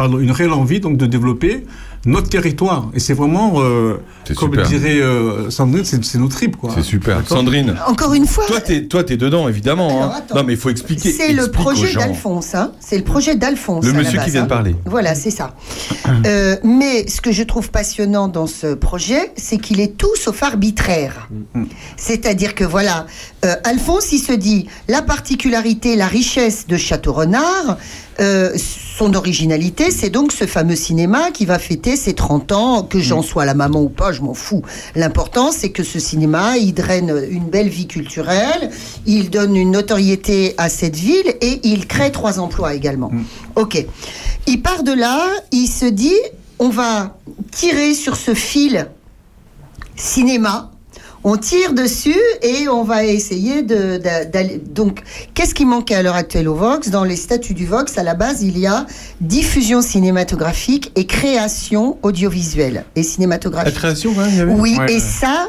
pardon, une réelle envie donc, de développer notre territoire. Et c'est vraiment, euh, comme super. dirait euh, Sandrine, c'est nos tripes. quoi. C'est super. Sandrine. Encore une fois. Toi, t'es, toi, t'es dedans, évidemment. hein. Non, mais il faut expliquer. C'est le explique projet d'Alphonse. Hein. C'est le projet d'Alphonse. Le monsieur qui vient de hein. parler. Voilà, c'est ça. Euh, mais ce que je trouve passionnant dans ce projet, c'est qu'il est tout sauf arbitraire. C'est-à-dire que voilà, euh, Alphonse, il se dit la particularité, la richesse de Château Renard, euh, son originalité, c'est donc ce fameux cinéma qui va fêter ses 30 ans, que j'en sois la maman ou pas, je m'en fous. L'important, c'est que ce cinéma, il draine une belle vie culturelle, il donne une notoriété à cette ville et il crée trois emplois également. Ok. Il part de là, il se dit, on va tirer sur ce fil cinéma. On tire dessus et on va essayer de- d'a- d'aller. Donc, qu'est-ce qui manquait à l'heure actuelle au Vox? Dans les statuts du Vox, à la base, il y a diffusion cinématographique et création audiovisuelle et cinématographique. La création, ouais, il y avait? Oui, Ouais. et ça,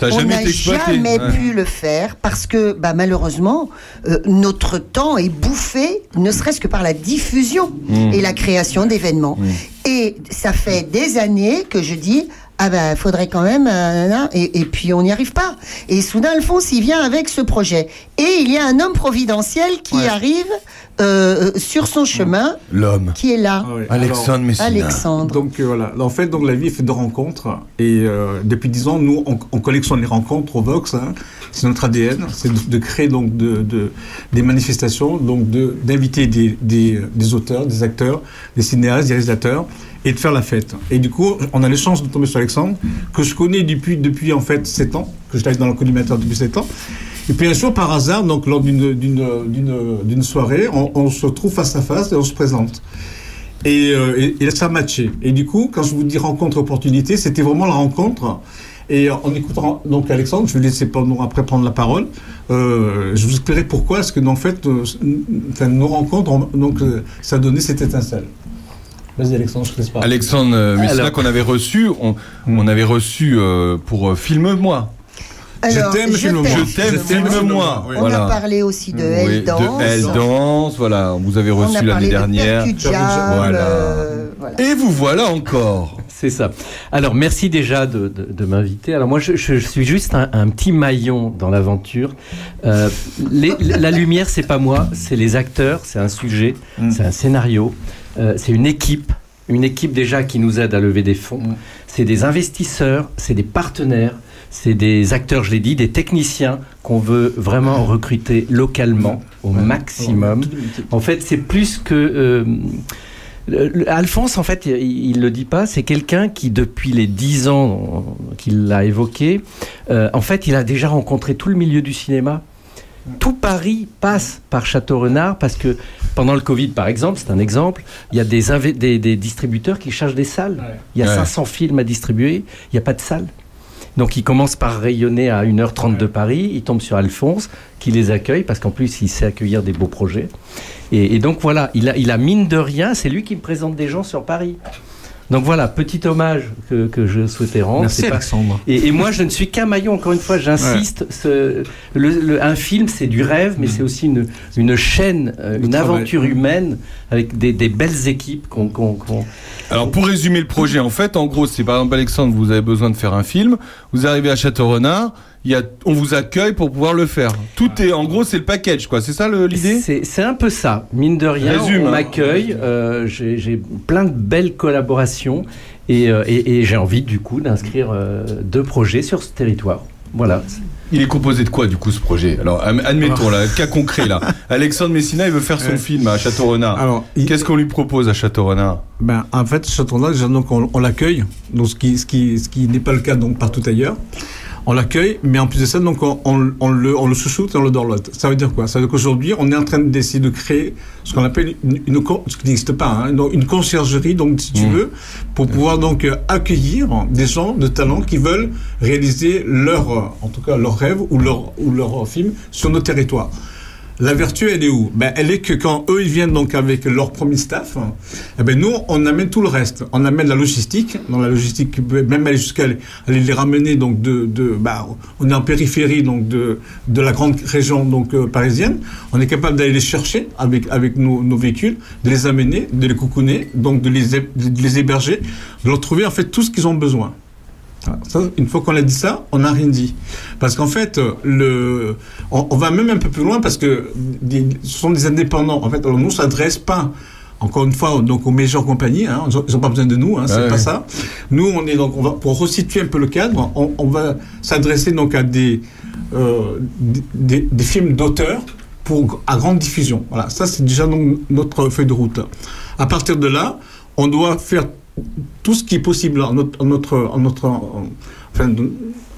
Ça a on jamais n'a jamais ouais. pu le faire parce que, bah, malheureusement, euh, notre temps est bouffé, ne serait-ce que par la diffusion Mm. et la création d'événements. Et ça fait des années que je dis. Ah ben, faudrait quand même, euh, et, et puis on n'y arrive pas. Et soudain, Alphonse, il vient avec ce projet. Et il y a un homme providentiel qui arrive euh, euh, sur son chemin, L'homme. qui est là. Ah. Alexandre Messina. Alexandre. Donc euh, voilà, en fait, donc la vie est faite de rencontres et euh, depuis dix ans, nous, on, on collectionne les rencontres au Vox. hein. C'est notre ADN, c'est de, de créer donc de, de- des manifestations, donc de d'inviter des, des, des auteurs, des acteurs, des cinéastes, des réalisateurs et de faire la fête. Et du coup, on a la chance de tomber sur Alexandre que je connais depuis depuis en fait sept ans, que je travaille dans le collimateur depuis sept ans. Et puis un jour, par hasard, donc lors d'une soirée, on, on se trouve face à face et on se présente. Et, euh, et, et ça a matché. Et du coup, quand je vous dis rencontre opportunité, c'était vraiment la rencontre. Et en écoutant donc Alexandre, je vais laisser pendant, après prendre la parole. Euh, je vous expliquerai pourquoi est-ce que en fait, euh, nos rencontres, ont- donc euh, ça donné cette étincelle. Vas-y Alexandre, je te laisse parler. Alexandre euh, Messina qu'on avait reçu, on, on avait reçu euh, pour euh, Filme-moi. Alors, je t'aime, je filme-moi. t'aime. Je t'aime, filme-moi. On a parlé aussi de Oui, Elle danse. de Elle danse, voilà, vous avez On a reçu parlé l'année de dernière. Percu Jam, Voilà. euh, voilà. Et vous voilà encore. C'est ça. Alors, merci déjà de, de- de m'inviter. Alors, moi, je, je suis juste un, un petit maillon dans l'aventure. Euh, la lumière, c'est pas moi, c'est les acteurs, c'est un sujet, c'est un scénario, euh, c'est une équipe, une équipe déjà qui nous aide à lever des fonds. C'est des investisseurs, c'est des partenaires, c'est des acteurs, je l'ai dit, des techniciens qu'on veut vraiment recruter localement au maximum. En fait, c'est plus que euh, Alphonse, en fait, il, il le dit pas, c'est quelqu'un qui, depuis les dix ans qu'il l'a évoqué, euh, en fait, il a déjà rencontré tout le milieu du cinéma. Tout Paris passe par Château Renard parce que pendant le Covid, par exemple, c'est un exemple, il y a des, inve- des, des distributeurs qui cherchent des salles. Il y a Ouais. 500 films à distribuer, il n'y a pas de salle. Donc il commence par rayonner à 1h30 de Paris, il tombe sur Alphonse qui les accueille parce qu'en plus il sait accueillir des beaux projets. Et, et donc voilà, il a, il a mine de rien, c'est lui qui me présente des gens sur Paris. Donc voilà, petit hommage que, que je souhaitais rendre. Merci, pas- Alexandre. Et, et moi je ne suis qu'un maillon, encore une fois, j'insiste. un film c'est du rêve, mais c'est aussi une, une chaîne, euh, une aventure humaine avec des, des belles équipes Alors pour résumer le projet, en fait, en gros, c'est par exemple Alexandre, vous avez besoin de faire un film, vous arrivez à Château Renard, il y a, on vous accueille pour pouvoir le faire. Tout est, en gros, c'est le package, quoi. C'est ça le- l'idée C'est un peu ça. Mine de rien, Résume, on hein. m'accueille. euh, J'ai plein de belles collaborations et, euh, et- et j'ai envie du coup d'inscrire euh, deux projets sur ce territoire. Voilà. Il est composé de quoi, du coup, ce projet? Alors, admettons, là, cas concret, là. Alexandre Messina, il veut faire son film à Château-Renard. Qu'est-ce qu'on lui propose à Château-Renard? Ben, en fait, Château-Renard, déjà, donc, on, on l'accueille, donc ce qui, ce qui, ce qui n'est pas le cas donc, partout ailleurs. On l'accueille, mais en plus de ça, donc, on, on- on le, on le chouchoute et on le dorlote. Ça veut dire quoi? Ça veut dire qu'aujourd'hui, on est en train d'essayer de créer ce qu'on appelle une, ce qui n'existe pas, hein, donc une conciergerie, donc, si tu veux, pour pouvoir donc accueillir des gens de talent qui veulent réaliser leur, en tout cas, leur rêve ou leur, ou leur film sur nos territoires. La vertu, elle est où? Ben, Elle est que quand eux, ils viennent donc avec leur premier staff, eh ben, nous, on amène tout le reste. On amène la logistique. Dans la logistique, peut même aller jusqu'à aller les ramener donc de, de bah, on est en périphérie donc de, la grande région donc euh, parisienne. On est capable d'aller les chercher avec nos, nos véhicules, de les amener, de les coucouner, donc de les hé- de les héberger, de leur trouver en fait tout ce qu'ils ont besoin. Ça, une fois qu'on a dit ça, on n'a rien dit. Parce qu'en fait, euh, le, on, on va même un peu plus loin parce que des- ce sont des indépendants. En fait, alors nous, on s'adresse pas, encore une fois, donc aux major compagnies. Hein, ils n'ont pas besoin de nous, hein, c'est pas ça. Nous, on est donc, on va, pour resituer un peu le cadre, on, on va s'adresser donc à des, euh, des, films d'auteur pour à grande diffusion. Voilà, ça c'est déjà donc notre feuille de route. À partir de là, on doit faire tout ce qui est possible en notre, en notre, en notre- en- enfin,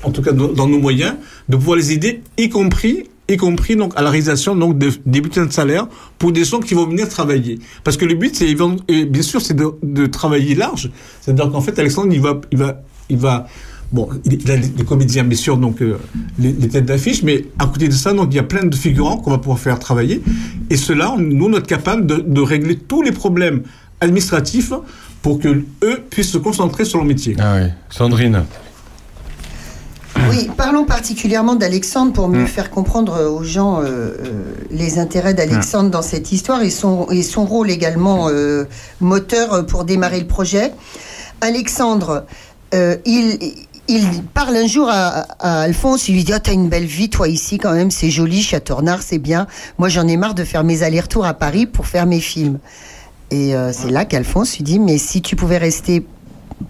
en tout cas dans, nos moyens, de pouvoir les aider, y compris y compris donc à la réalisation donc de, des bulletins de salaire pour des gens qui vont venir travailler. Parce que le but, c'est bien sûr, c'est de, travailler large. C'est-à-dire qu'en fait, Alexandre, il va, il va, il va Bon, il a les, comédiens, bien sûr, donc euh, les, têtes d'affiche, mais à côté de ça, donc il y a plein de figurants qu'on va pouvoir faire travailler. Et cela, nous, on est capable de, de régler tous les problèmes administratifs pour que eux puissent se concentrer sur leur métier. Ah oui. Sandrine. Oui, parlons particulièrement d'Alexandre pour mieux faire comprendre aux gens euh, euh, les intérêts d'Alexandre dans cette histoire et son, et son rôle également euh, moteur pour démarrer le projet. Alexandre, euh, il, il parle un jour à, à Alphonse, il lui dit Ah, T'as une belle vie, toi, ici, quand même, c'est joli, Châteaurenard, c'est bien. Moi, j'en ai marre de faire mes allers-retours à Paris pour faire mes films. Et euh, c'est là qu'Alphonse lui dit Mais si tu pouvais rester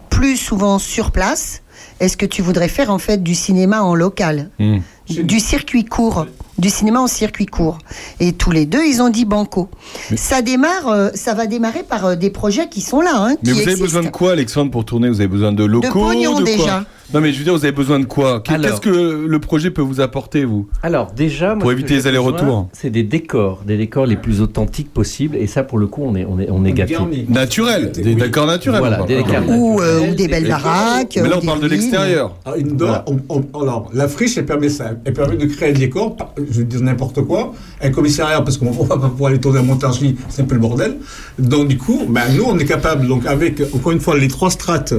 plus souvent sur place, est-ce que tu voudrais faire en fait du cinéma en local? Hmm. du circuit court, du cinéma en circuit court. Et tous les deux, ils ont dit banco. Ça démarre, euh, ça va démarrer par euh, des projets qui sont là, hein, Mais vous avez besoin de quoi, Alexandre, pour tourner? Vous avez besoin de locaux pognon, de quoi? déjà. Non, mais je veux dire, vous avez besoin de quoi. Qu'est-ce que le projet peut vous apporter, vous Alors déjà, moi, Pour éviter les allers-retours. C'est des décors, des décors les plus authentiques possibles. Et ça, pour le coup, on est, on est, on est gâté. Naturel, des décors naturels. Voilà, on des parle. décors Ou, euh, ou des naturels, belles baraques. Mais là, on parle de l'extérieur. Ah, alors, la friche, elle permet ça. Elle permet de créer un décor, je veux dire n'importe quoi, un commissariat, parce qu'on va pas pouvoir aller tourner à Montargis, c'est un peu le bordel. Donc, du coup, ben, nous, on est capable, donc, avec, encore une fois, les trois strates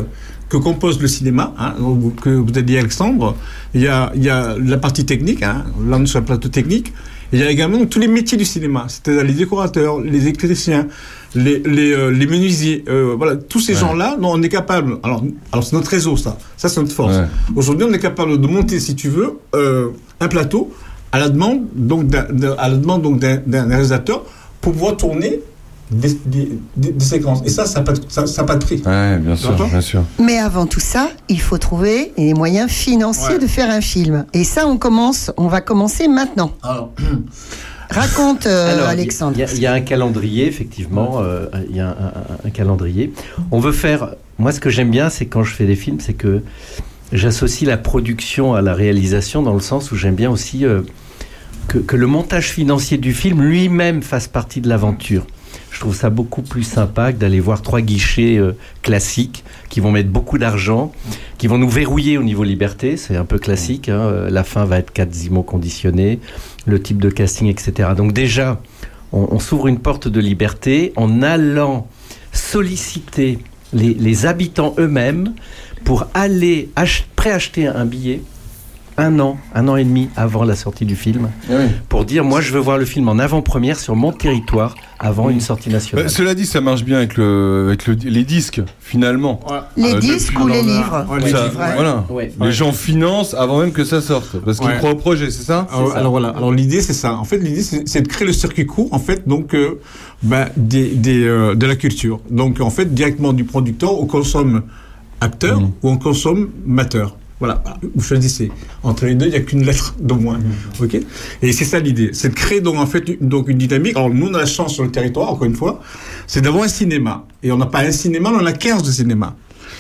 que compose le cinéma, hein, que vous avez dit Alexandre, il y a, il y a la partie technique, hein, là, on est sur le plateau technique, et il y a également tous les métiers du cinéma, c'est-à-dire les décorateurs, les électriciens, les, les, euh, les menuisiers, euh, voilà, tous ces Ouais. gens-là, on est capable. Alors, alors c'est notre réseau, ça. Ça, c'est notre force. Ouais. Aujourd'hui, on est capable de monter, si tu veux, euh, un plateau à la demande donc d'un réalisateur pour pouvoir tourner des, des- des- des séquences. Et ça, ça n'a pas, de- ça, ça a pas de prix. Ouais, bien sûr, bien sûr. Mais avant tout ça, il faut trouver les moyens financiers Ouais. de faire un film. Et ça, on commence, on va commencer maintenant. Alors, Raconte, euh, Alors, Alexandre. Il y, a- il y a un calendrier, effectivement. euh, il y a un, un- un calendrier. On veut faire. Moi, ce que j'aime bien, c'est quand je fais des films, c'est que j'associe la production à la réalisation, dans le sens où j'aime bien aussi euh, que, que le montage financier du film lui-même fasse partie de l'aventure. Je trouve ça beaucoup plus sympa que d'aller voir trois guichets euh, classiques qui vont mettre beaucoup d'argent, qui vont nous verrouiller au niveau liberté. C'est un peu classique. hein, euh, La fin va être quasiment conditionnée, le type de casting, etc. Donc déjà, on, s'ouvre une porte de liberté en allant solliciter les, habitants eux-mêmes pour aller ach- préacheter un billet un an, un an et demi avant la sortie du film, pour dire moi je veux voir le film en avant-première sur mon territoire avant une sortie nationale. Bah, cela dit, ça marche bien avec, le, avec le- les disques, finalement. Les Euh, disques depuis- ou les livres Ouais, ça- Voilà. Ouais. Les gens financent avant même que ça sorte, parce qu'ils Ouais. croient au projet, c'est ça? Alors, alors voilà, alors l'idée c'est ça. En fait, l'idée c'est de créer le circuit court, en fait, donc euh, des, des, euh, de la culture. Donc en fait, directement du producteur, on consomme acteur Mmh. ou on consomme mateur. Voilà, vous choisissez. Entre les deux, il n'y a qu'une lettre de moins. Mmh. Ok Et c'est ça l'idée, c'est de créer donc en fait une- donc une dynamique. Alors nous, on a la chance sur le territoire, encore une fois, c'est d'avoir un cinéma. Et on n'a pas un cinéma, on en a 15 de cinéma.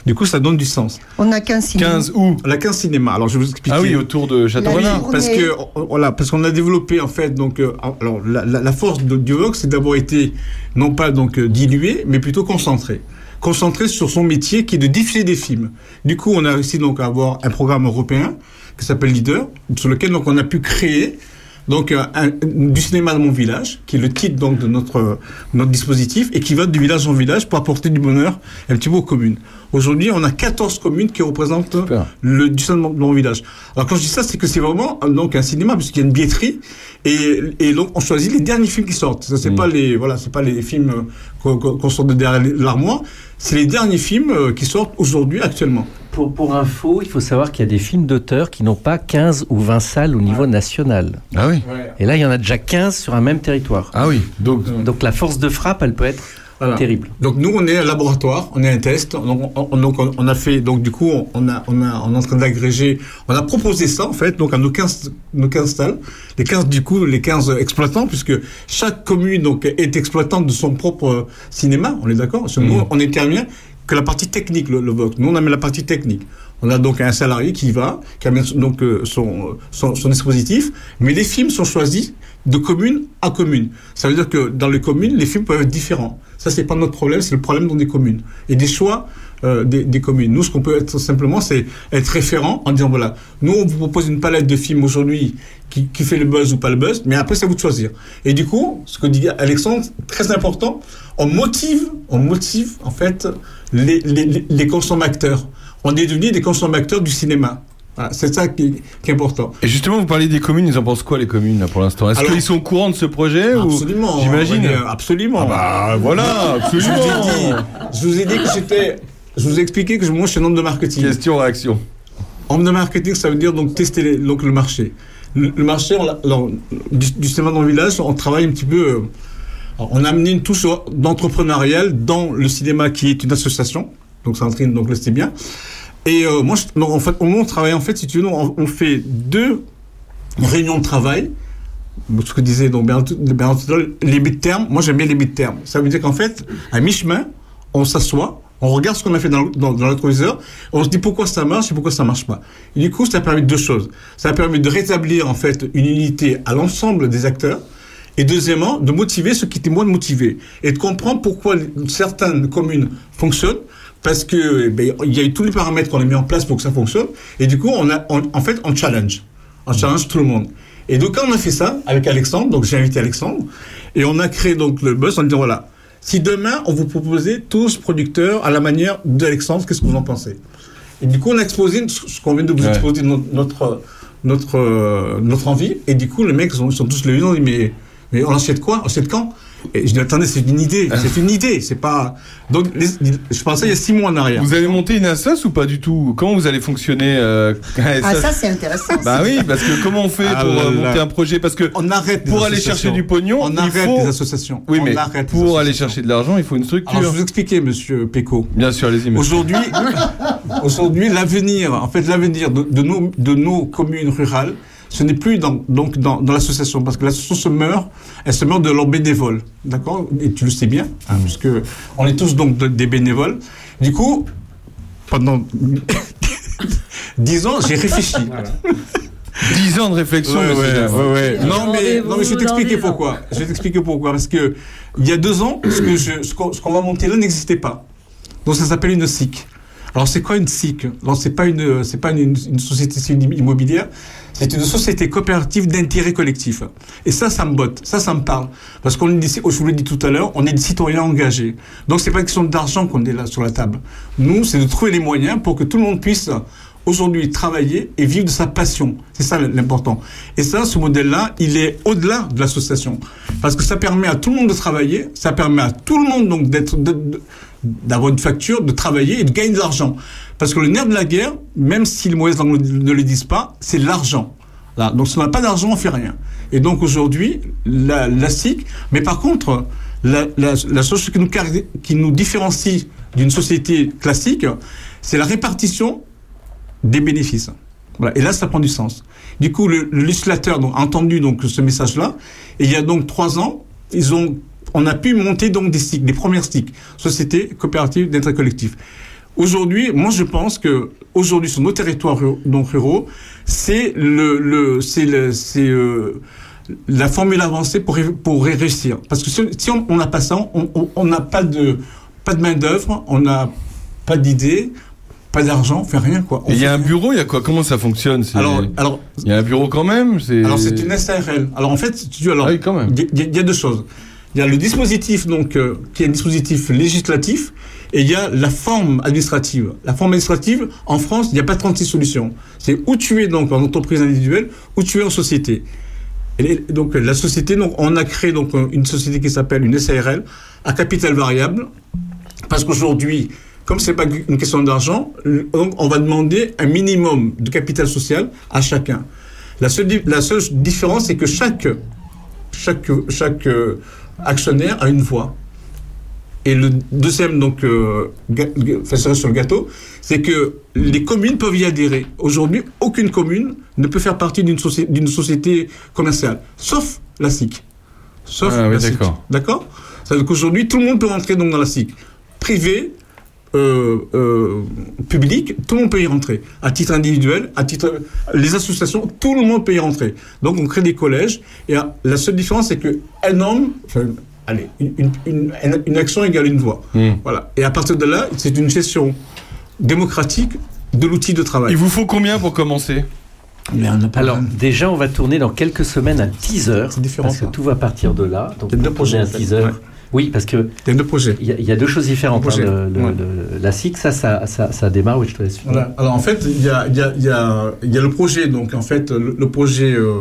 Du coup, ça donne du sens. On a 15 cinémas. 15 où? On a 15 cinémas. Alors, je vais vous expliquer. Ah oui, autour de Château-Renard. Oui, parce que voilà, parce qu'on a développé en fait donc euh, alors la, la, la force de Diovox, c'est d'avoir été non pas donc euh, dilué, mais plutôt concentré. Concentré sur son métier qui est de diffuser des films. Du coup, on a réussi donc à avoir un programme européen qui s'appelle Leader, sur lequel donc on a pu créer donc euh, un- du cinéma de mon village, qui est le titre donc de notre notre dispositif et qui va de village en village pour apporter du bonheur un petit peu aux communes. Aujourd'hui, on a 14 communes qui représentent le du cinéma de mon village. Alors quand je dis ça, c'est que c'est vraiment donc un cinéma puisqu'il y a une billetterie et, et donc on choisit les derniers films qui sortent. Ça c'est pas les voilà, c'est pas les films euh, qu'on sort de derrière l'armoire, c'est les derniers films euh, qui sortent aujourd'hui actuellement. Pour, pour info, il faut savoir qu'il y a des films d'auteurs qui n'ont pas 15 ou 20 salles au niveau national. Ah oui Et là, il y en a déjà 15 sur un même territoire. Ah oui, donc... Donc la force de frappe, elle peut être Voilà. terrible. Donc nous on est un laboratoire, on est un test. Donc on, on- donc, on- on a fait donc du coup on, on a on a on est en train d'agréger, on a proposé ça en fait donc à nos 15 nos 15 stalles, les 15 du coup les 15 exploitants puisque chaque commune donc est exploitante de son propre cinéma, on est d'accord? Nous on intervient que la partie technique le, le Vox. Nous on amène la partie technique. On a donc un salarié qui va, qui amène donc euh, son, son, son dispositif, mais les films sont choisis de commune à commune. Ça veut dire que dans les communes, les films peuvent être différents. Ça, c'est pas notre problème, c'est le problème dans des communes. Et des choix euh, des, communes. Nous, ce qu'on peut être simplement, c'est être référent en disant, voilà, nous, on vous propose une palette de films aujourd'hui qui, fait le buzz ou pas le buzz, mais après, c'est à vous de choisir. Et du coup, ce que dit Alexandre, très important, on motive, on motive, en fait, les, les, consommateurs. On est devenus des consommateurs du cinéma. Voilà, c'est ça qui, est- qui est important. Et justement, vous parlez des communes, ils en pensent quoi les communes là, pour l'instant? Est-ce qu'ils sont au courant de ce projet Absolument. ou... J'imagine? Absolument. Ah bah voilà, Je vous ai absolument. dit, je vous ai dit que j'étais. Je vous ai expliqué que moi je suis un homme de marketing. Question réaction. Homme de marketing, ça veut dire donc tester les- donc le marché. Le, le marché, on alors, du, du cinéma dans le village, on travaille un petit peu. euh, on a amené une touche d'entrepreneurial dans le cinéma qui est une association. Donc Sandrine, donc le bien. Et euh, moi, je, donc, en fait, on travaille, en fait, si tu veux, on, on fait deux réunions de travail. Ce que disait donc Bernard Bernard les mid-termes. Moi, j'aime bien les mid-termes. Ça veut dire qu'en fait, à mi-chemin, on s'assoit, on regarde ce qu'on a fait dans, dans, dans le rétroviseur, on se dit pourquoi ça marche et pourquoi ça marche pas. Du coup, ça permet deux choses. Ça permet de rétablir en fait une unité à l'ensemble des acteurs. Et deuxièmement, de motiver ceux qui étaient moins motivés. Et de comprendre pourquoi certaines communes fonctionnent. Parce que ben, il y a eu tous les paramètres qu'on a mis en place pour que ça fonctionne. Et du coup, on a, on- en fait, on challenge. On challenge tout le monde. Et donc, quand on a fait ça avec Alexandre, donc j'ai invité Alexandre, et on a créé donc le buzz en disant voilà, si demain on vous proposait tous producteurs à la manière d'Alexandre, qu'est-ce que vous en pensez? Et du coup, on a exposé ce qu'on vient de vous Ouais. exposer, notre, notre, notre, euh, notre envie. Et du coup, les mecs sont, sont tous levés, ils ont dit mais, mais on achète quoi? On achète quand? Et je dis attendez, c'est une idée, c'est une idée, c'est pas. Donc, les- je pensais il y a six mois en arrière. Vous allez monter une assas ou pas du tout? Comment vous allez fonctionner euh, Ah, ça, c'est intéressant. Bah oui, parce que comment on fait Ah pour là euh, là. monter un projet? Parce que on arrête pour aller chercher du pognon, On il arrête faut... les associations. Oui, On mais pour aller chercher de l'argent, il faut une structure. Alors, je vous expliquer, monsieur Péco. Bien sûr, allez-y. monsieur. Aujourd'hui, aujourd'hui, l'avenir, en fait, l'avenir de, de nos, de nos communes rurales, ce n'est plus dans, donc dans, dans l'association, parce que l'association se meurt, elle se meurt de leurs bénévoles, d'accord? Et tu le sais bien, hein, puisque on est tous donc de- des bénévoles. Du coup, pendant dix ans, j'ai réfléchi. 10 ans de réflexion, Ouais, ouais, Jaff. ouais, ouais. Non, mais, non, mais je vais t'expliquer pourquoi. Je vais t'expliquer pourquoi. Parce que, il y a deux ans, ce qu'on va monter là n'existait pas. Donc, ça s'appelle une SIC. Alors, c'est quoi une SIC? Alors, c'est pas une, c'est pas une, une société civile immobilière. C'est une société coopérative d'intérêt collectif. Et ça, ça me botte. Ça, ça me parle. Parce qu'on est je vous l'ai dit tout à l'heure, on est des citoyens engagés. Donc, c'est pas une question d'argent qu'on est là sur la table. Nous, c'est de trouver les moyens pour que tout le monde puisse aujourd'hui travailler et vivre de sa passion. C'est ça l'important. Et ça, ce modèle-là, il est au-delà de l'association. Parce que ça permet à tout le monde de travailler, ça permet à tout le monde donc d'être, d'avoir une facture, de travailler et de gagner de l'argent. Parce que le nerf de la guerre, même si les mauvaises langues ne le disent pas, c'est l'argent. Donc si on n'a pas d'argent, on fait rien. Et donc aujourd'hui, la, la SIC, mais par contre, la, chose qui nous, différencie d'une société classique, c'est la répartition des bénéfices. Et là, ça prend du sens. Du coup, le, législateur a entendu donc ce message-là, et il y a donc trois ans, on a pu monter donc des SIC, des premières SIC, sociétés coopératives d'intérêt collectif. Aujourd'hui, moi, je pense que aujourd'hui sur nos territoires ruraux- donc ruraux, c'est le, le c'est le, c'est euh, la formule avancée pour pour ré- réussir. Parce que si, on n'a pas ça, on- n'a pas de pas de main d'œuvre, on n'a pas d'idées, pas d'argent, on fait rien quoi. Il y a un bureau, il y a quoi? Comment ça fonctionne? Alors, alors, il y a un bureau quand même? Alors c'est une SARL. Alors en fait, tu alors, Ah oui, y, il y a deux choses. Il y a le dispositif donc euh, qui est un dispositif législatif et il y a la forme administrative. La forme administrative en France, il n'y a pas 36 solutions. C'est où tu es donc en entreprise individuelle, ou tu es en société. Donc la société, donc on a créé donc une société qui s'appelle une SARL à capital variable parce qu'aujourd'hui, comme c'est pas une question d'argent, donc on va demander un minimum de capital social à chacun. La seule, différence, c'est que chaque, chaque, euh, actionnaire a une voix. Et le deuxième, donc, euh, sur le gâteau, c'est que les communes peuvent y adhérer. Aujourd'hui, aucune commune ne peut faire partie d'une soci- d'une société commerciale, sauf la SIC. Sauf Ah oui, la SIC. d'accord. D'accord? C'est-à-dire qu'aujourd'hui, tout le monde peut rentrer donc, dans la SIC. Privé, euh, euh, public, tout le monde peut y rentrer. À titre individuel, à titre. Les associations, tout le monde peut y rentrer. Donc on crée des collèges. Et euh, la seule différence, c'est qu'un homme. Enfin, allez, une, une, une, une action égale une voix. Hmm. Voilà. Et à partir de là, c'est une gestion démocratique de l'outil de travail. Il vous faut combien pour commencer? Alors, déjà, on va tourner dans quelques semaines un teaser. différent, Parce que ça. tout va partir de là. Donc, on va. Ouais. Oui, parce que. Il y a deux projets. Il y a, il y a deux choses différentes. Deux projets. hein. Le- le- Ouais. le- la SIC, ça, ça, ça, ça démarre. Oui, je te laisse. finir. Voilà. Alors en fait, il y a, il y, a, il y, a, il y a le projet, donc en fait, le, le projet euh,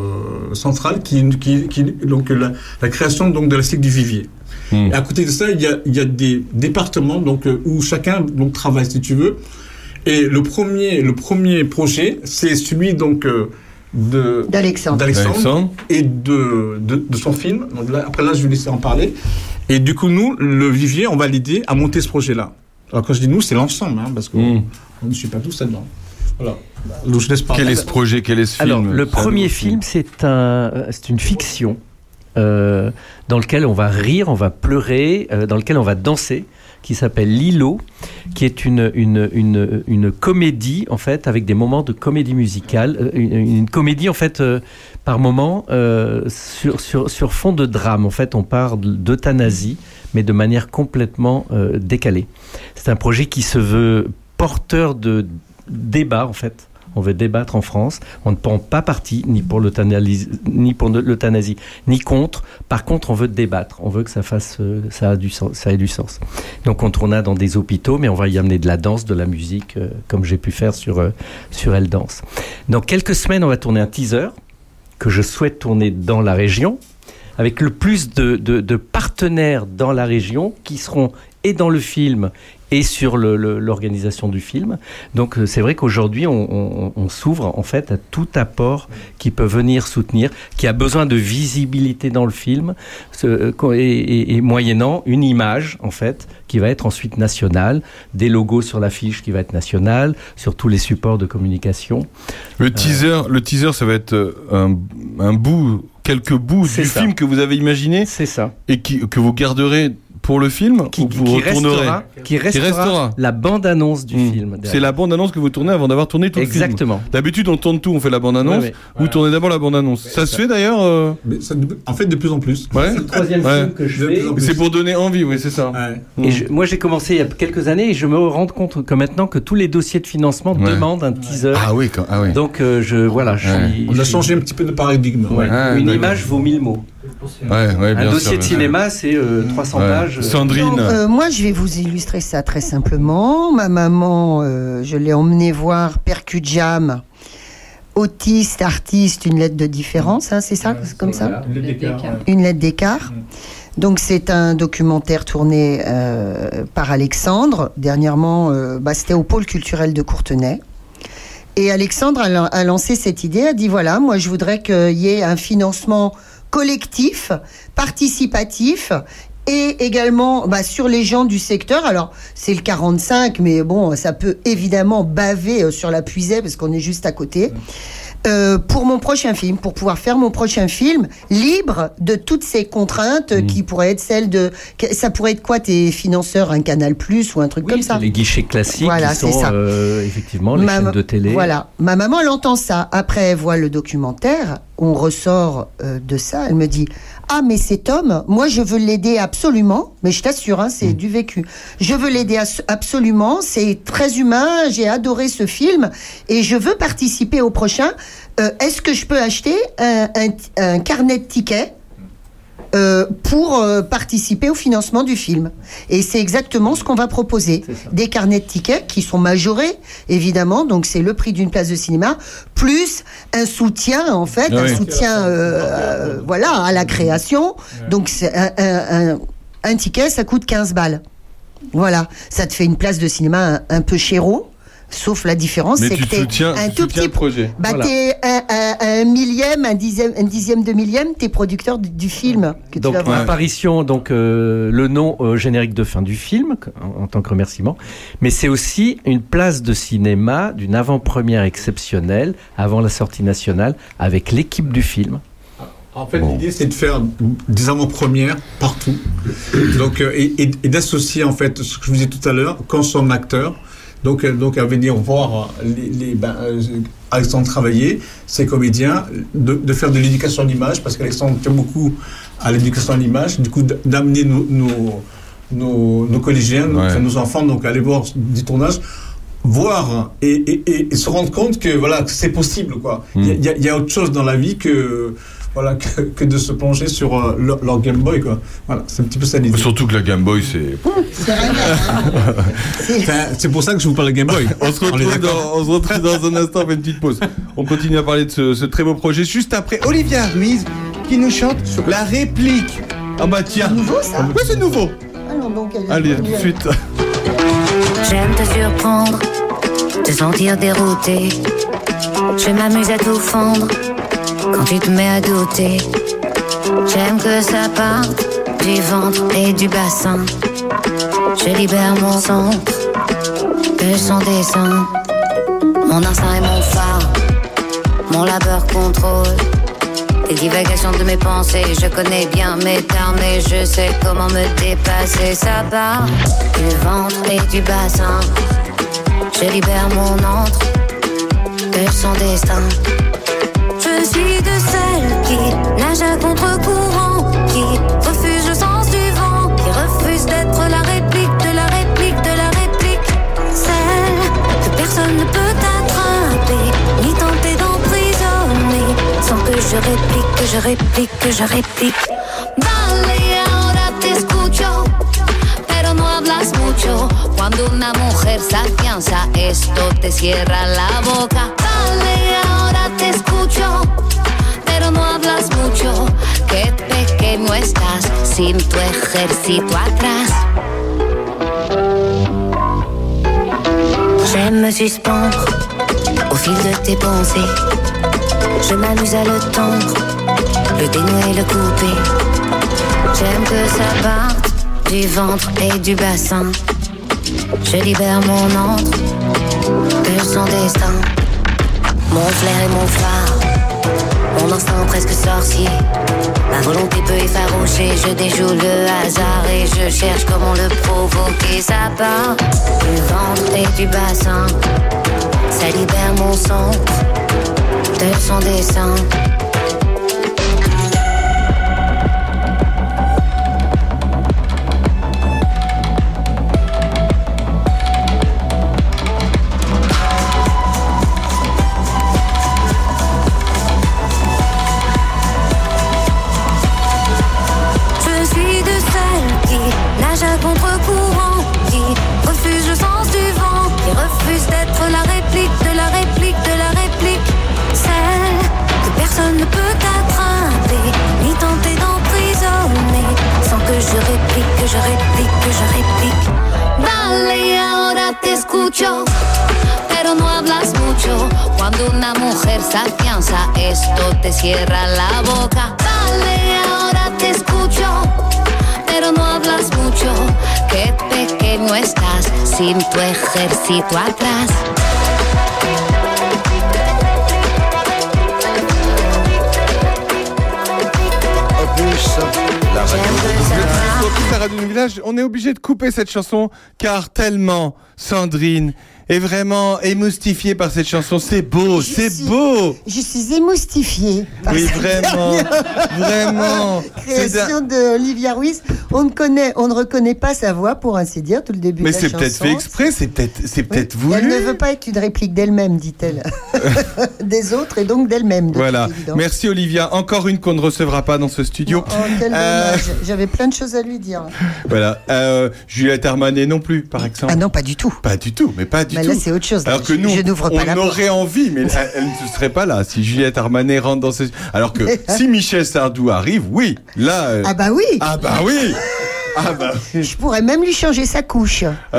central qui, qui, qui donc la, la création donc de la cycle du vivier. Hmm. Et à côté de ça, il y a, il y a des départements donc euh, où chacun donc travaille si tu veux. Et le premier, le premier projet, c'est celui donc euh, de D'Alexandre. D'Alexandre. et de, de, de son film. Donc là, après là, je vais laisser en parler. Et du coup, nous, le Vivier, on va l'aider à monter ce projet-là. Alors quand je dis nous, c'est l'ensemble, hein, parce qu'on Hmm. on ne suit pas tous là-dedans. Voilà. Donc je laisse parler. Quel est ce projet Quel est ce film Alors, le premier film, c'est un, euh, c'est une fiction euh, dans lequel on va rire, on va pleurer, euh, dans lequel on va danser, qui s'appelle Lilo, qui est une, une, une, comédie, en fait, avec des moments de comédie musicale. euh, Une, comédie, en fait, euh, par moment, euh, sur, sur, fond de drame. En fait, on parle d'euthanasie, mais de manière complètement décalée. C'est un projet qui se veut porteur de débat, en fait. On veut débattre en France. On ne prend pas parti ni pour l'euthanasie, ni pour l'euthanasie, ni contre. Par contre, on veut débattre. On veut que ça fasse, euh, ça du sens, ait du sens. Donc, on tourna dans des hôpitaux, mais on va y amener de la danse, de la musique, euh, comme j'ai pu faire sur euh, sur Elle danse. Dans quelques semaines, on va tourner un teaser que je souhaite tourner dans la région, avec le plus de- de partenaires dans la région qui seront et dans le film et sur l'organisation du film. Donc euh, c'est vrai qu'aujourd'hui on, on- on s'ouvre en fait à tout apport qui peut venir soutenir, qui a besoin de visibilité dans le film ce- euh, et, et- et moyennant une image en fait qui va être ensuite nationale, des logos sur l'affiche qui va être nationale, sur tous les supports de communication. Le teaser, le teaser, ça va être euh, un, un bout, quelques bouts du ça. film que vous avez imaginé. C'est ça. Et qui, que vous garderez pour le film ou vous qui retournerez restera, qui restera la bande-annonce du film. derrière. C'est la bande-annonce que vous tournez avant d'avoir tourné tout Exactement. le film. D'habitude, on tourne tout, on fait la bande-annonce. Ouais, ouais. Vous tournez d'abord la bande-annonce. Ça, se fait d'ailleurs euh en fait, de plus en plus. Ouais. C'est le troisième Ouais. film que je fais. C'est pour donner envie, oui, c'est ça. Et je- moi, j'ai commencé il y a quelques années et je me rends compte que maintenant que tous les dossiers de financement Ouais. demandent un teaser. Ah oui, quand- ah oui. Donc, euh, je voilà, je Ouais. suis. On a changé un petit peu de paradigme. Une image vaut mille mots. Ouais, ouais, bien Un sûr, dossier de cinéma, c'est euh, 300 Ouais. pages. Sandrine. Donc, euh, moi, je vais vous illustrer ça très simplement. Ma maman, euh, je l'ai emmenée voir Percu Jam, autiste, artiste, une lettre de différence, hein, c'est ça, c'est comme ça Une lettre d'écart. Donc c'est un documentaire tourné euh, par Alexandre. Dernièrement, euh, bah, c'était au pôle culturel de Courtenay. Et Alexandre a, a lancé cette idée, a dit voilà, moi je voudrais qu'il y ait un financement collectif, participatif et également bah, sur les gens du secteur. Alors c'est le 45, mais bon, ça peut évidemment baver euh, sur la puisée parce qu'on est juste à côté. Euh, pour mon prochain film, pour pouvoir faire mon prochain film, libre de toutes ces contraintes euh, qui pourraient être celles de... Ça pourrait être quoi tes financeurs, un Canal Plus ou un truc comme ça? Les guichets classiques Voilà, qui c'est sont ça. euh, effectivement les Ma- chaînes de télé. Voilà. Ma maman, elle entend ça. Après, elle voit le documentaire. On ressort euh, de ça. Elle me dit Ah, mais cet homme, moi, je veux l'aider absolument. Mais je t'assure, hein, Mm. c'est du vécu. Je veux l'aider absolument. C'est très humain. J'ai adoré ce film. Et je veux participer au prochain. Euh, Est-ce que je peux acheter un, un- un carnet de tickets? Euh, pour euh, participer au financement du film. Et c'est exactement ce qu'on va proposer. Des carnets de tickets qui sont majorés, évidemment, donc c'est le prix d'une place de cinéma, plus un soutien, en fait, un soutien euh, voilà, à la création. Donc c'est un, un- un- un ticket, ça coûte 15 balles. Voilà, ça te fait une place de cinéma un, un peu chéro. Sauf la différence, c'est tu que t'es soutiens, un tu tout petit projet. bah, Voilà. t'es un, un- un millième, un dixième, un dixième de millième, t'es producteur du, du film que tu Donc voir. apparition, donc euh, le nom euh, générique de fin du film en, en tant que remerciement, mais c'est aussi une place de cinéma d'une avant-première exceptionnelle avant la sortie nationale avec l'équipe du film. En fait, l'idée, c'est de faire des avant-premières partout. Donc, euh, et, et- et d'associer, en fait, ce que je vous disais tout à l'heure, quand son acteur, donc, euh, donc à venir voir les, les- ben, euh, Alexandre travailler, ses comédiens, de, de faire de l'éducation à l'image, parce qu'Alexandre tient beaucoup à l'éducation à l'image, du coup, d'amener nos, nos, nos, nos collégiens, nos enfants, donc, à aller voir des tournages voir et, et- et- et se rendre compte que voilà c'est possible quoi. Il y a- il y, a- il y a autre chose dans la vie que voilà que, que de se plonger sur euh, leur, leur Game Boy quoi. Voilà, c'est un petit peu ça l'idée. Surtout que la Game Boy, c'est. Enfin, c'est pour ça que je vous parle de Game Boy. On se, retrouve dans, on se retrouve dans un instant, on fait une petite pause. On continue à parler de ce, ce très beau projet juste après Olivia Ruiz qui nous chante la réplique. Ah bah tiens. C'est nouveau, ça Oui, c'est nouveau. Alors, donc, elle est Allez, à tout de suite. J'aime te surprendre, te sentir dérouté. Je m'amuse à tout fendre quand tu te mets à douter. J'aime que ça parte du ventre et du bassin. Je libère mon centre, que son dessin. Mon instinct est mon phare, mon labeur contrôle. Les divagations de mes pensées, je connais bien mes termes et je sais comment me dépasser. Ça part du ventre et du bassin. Je libère mon entre, que son destin. Je suis de celles qui nagent à contre-courant, qui refuse le sens du vent, qui refuse d'être la réplique de la réplique de la réplique. Celle que personne ne peut attraper, ni tenter d'emprisonner, sans que je réplique, que je réplique, que je réplique. Dale, ahora te escucho. pero no hablas mucho. Cuando una mujer se afianza, esto te cierra la boca. J'aime me suspendre au fil de tes pensées. Je m'amuse à le tendre, le dénouer, le couper. J'aime que ça parte du ventre et du bassin. Je libère mon entre, que son destin. Mon flair et mon phare, mon instinct presque sorcier. Ma volonté peut effaroucher, je déjoue le hasard et je cherche comment le provoquer. Ça part du ventre et du bassin. Ça libère mon centre, de son dessin. Réplique, je réplique, je réplique. Dale, ahora te escucho, pero no hablas mucho. Cuando una mujer se afianza, esto te cierra la boca. Dale, ahora te escucho, pero no hablas mucho. Qué pequeño estás sin tu ejército atrás. On est obligé de couper cette chanson car tellement Sandrine est vraiment émoustifiée par cette chanson. C'est beau, c'est beau. Je suis émoustifiée. par Oui, vraiment, vraiment. Création de Olivia Ruiz. On ne connaît, on ne reconnaît pas sa voix, pour ainsi dire, tout le début Mais de la c'est peut-être fait exprès, c'est peut-être, c'est peut-être voulu. Elle ne veut pas être une réplique d'elle-même, dit-elle. Des autres et donc d'elle-même. de Voilà. Merci Olivia. Encore une qu'on ne recevra pas dans ce studio. Oh, quel Euh, dommage. J'avais plein de choses à lui dire. Voilà. Euh, Juliette Armanet non plus, par exemple. Ah non, pas du tout. Pas du tout, mais pas du Mais tout. là, c'est autre chose. Alors que nous, je n'ouvre pas on aurait envie, mais elle, elle ne serait pas là si Juliette Armanet rentre dans ce. Alors que si Michel Sardou arrive, oui, là. euh, Ah bah oui. Ah bah oui. Ah bah. Je pourrais même lui changer sa couche.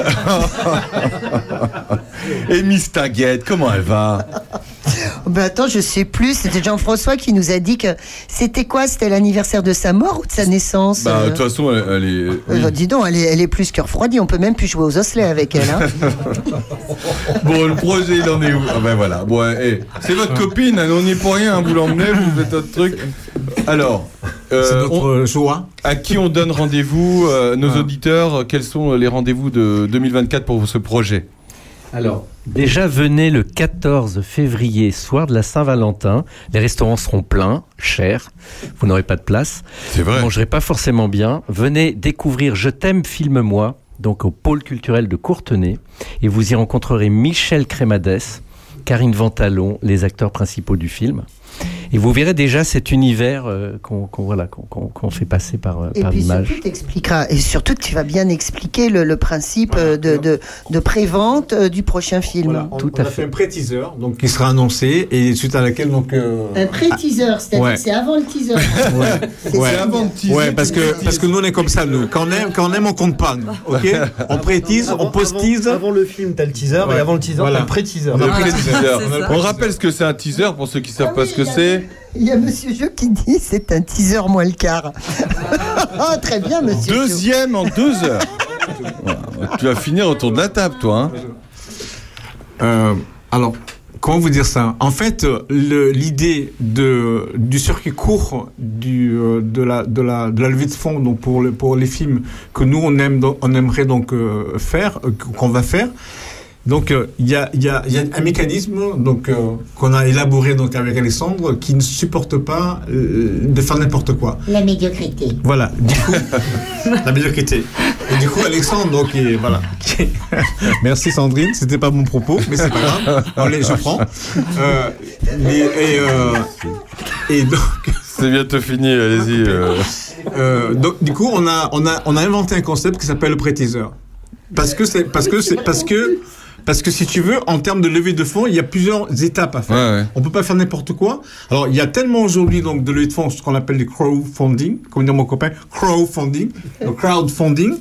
Et Miss Taguette, comment elle va? Oh, Ben attends, je sais plus. C'était Jean-François qui nous a dit que c'était quoi? C'était l'anniversaire de sa mort ou de sa naissance? Bah, euh de toute façon, elle, elle est. oui. Euh, dis donc, elle est, elle est plus que refroidie. On peut même plus jouer aux osselets avec elle. Hein. Bon, le projet, il en est où? Ah ben voilà. Bon, eh, c'est votre copine, hein, on n'y est pour rien, hein, vous l'emmenez, vous faites votre truc. Alors, C'est notre on- joie. à qui on donne rendez-vous, euh, nos auditeurs, euh, quels sont les rendez-vous de 2024 pour ce projet? Alors, déjà venez le 14 février, soir de la Saint-Valentin. Les restaurants seront pleins, chers. Vous n'aurez pas de place. C'est vrai. Vous mangerez pas forcément bien. Venez découvrir Je t'aime, filme-moi, donc au pôle culturel de Courtenay. Et vous y rencontrerez Michel Crémades, Karine Ventalon, les acteurs principaux du film. Et vous verrez déjà cet univers euh, qu'on voilà, qu'on fait passer par, euh, Et par puis l'image. Et surtout, tu vas bien expliquer le, le principe euh, de, de, de prévente euh, du prochain film. Voilà, on, on a fait un pré-teaser donc qui sera annoncé et suite à laquelle donc euh, Un pré-teaser, c'est-à-dire Ouais. que c'est avant le teaser. C'est Ouais. ça, bien. Ouais, parce que parce que nous on est comme ça nous. Quand on aime quand on aime on compte pas nous. OK On prétise, on postise. Avant le film, t'as le teaser Ouais. et avant le teaser, Voilà. t'as le pré-teaser. Le Ah, c'est. On rappelle ce que c'est un teaser pour ceux qui savent pas ce que c'est. Il y a Monsieur Jo qui dit c'est un teaser moins le quart. Ah, très bien, Monsieur. Deuxième en deux heures. Tu vas finir autour de la table, toi. Hein Euh, alors, comment vous dire ça? En fait, euh, l'idée de du circuit court du euh, de la de la de la levée de fonds donc pour le, pour les films que nous on aime on aimerait donc faire qu'on va faire. Donc euh, il y, a, il y, a, il y a un mécanisme donc euh, qu'on a élaboré donc avec Alexandre qui ne supporte pas euh, de faire n'importe quoi. La médiocrité. Voilà, du coup, la médiocrité. Et du coup, Alexandre, donc, il- voilà. Merci Sandrine, c'était pas mon propos, mais c'est pas grave. Allez, je prends. Euh, et, euh, et donc. C'est bientôt fini, allez-y. euh. Euh, donc, du coup, on a, on a, on a inventé un concept qui s'appelle le pré-teaser. Parce que c'est, parce que c'est, parce que, parce que si tu veux, en termes de levée de fonds, il y a plusieurs étapes à faire. Ouais, ouais. On peut pas faire n'importe quoi. Alors, il y a tellement aujourd'hui donc de levée de fonds, ce qu'on appelle du crowdfunding, comme dit mon copain, crowdfunding, le crowdfunding.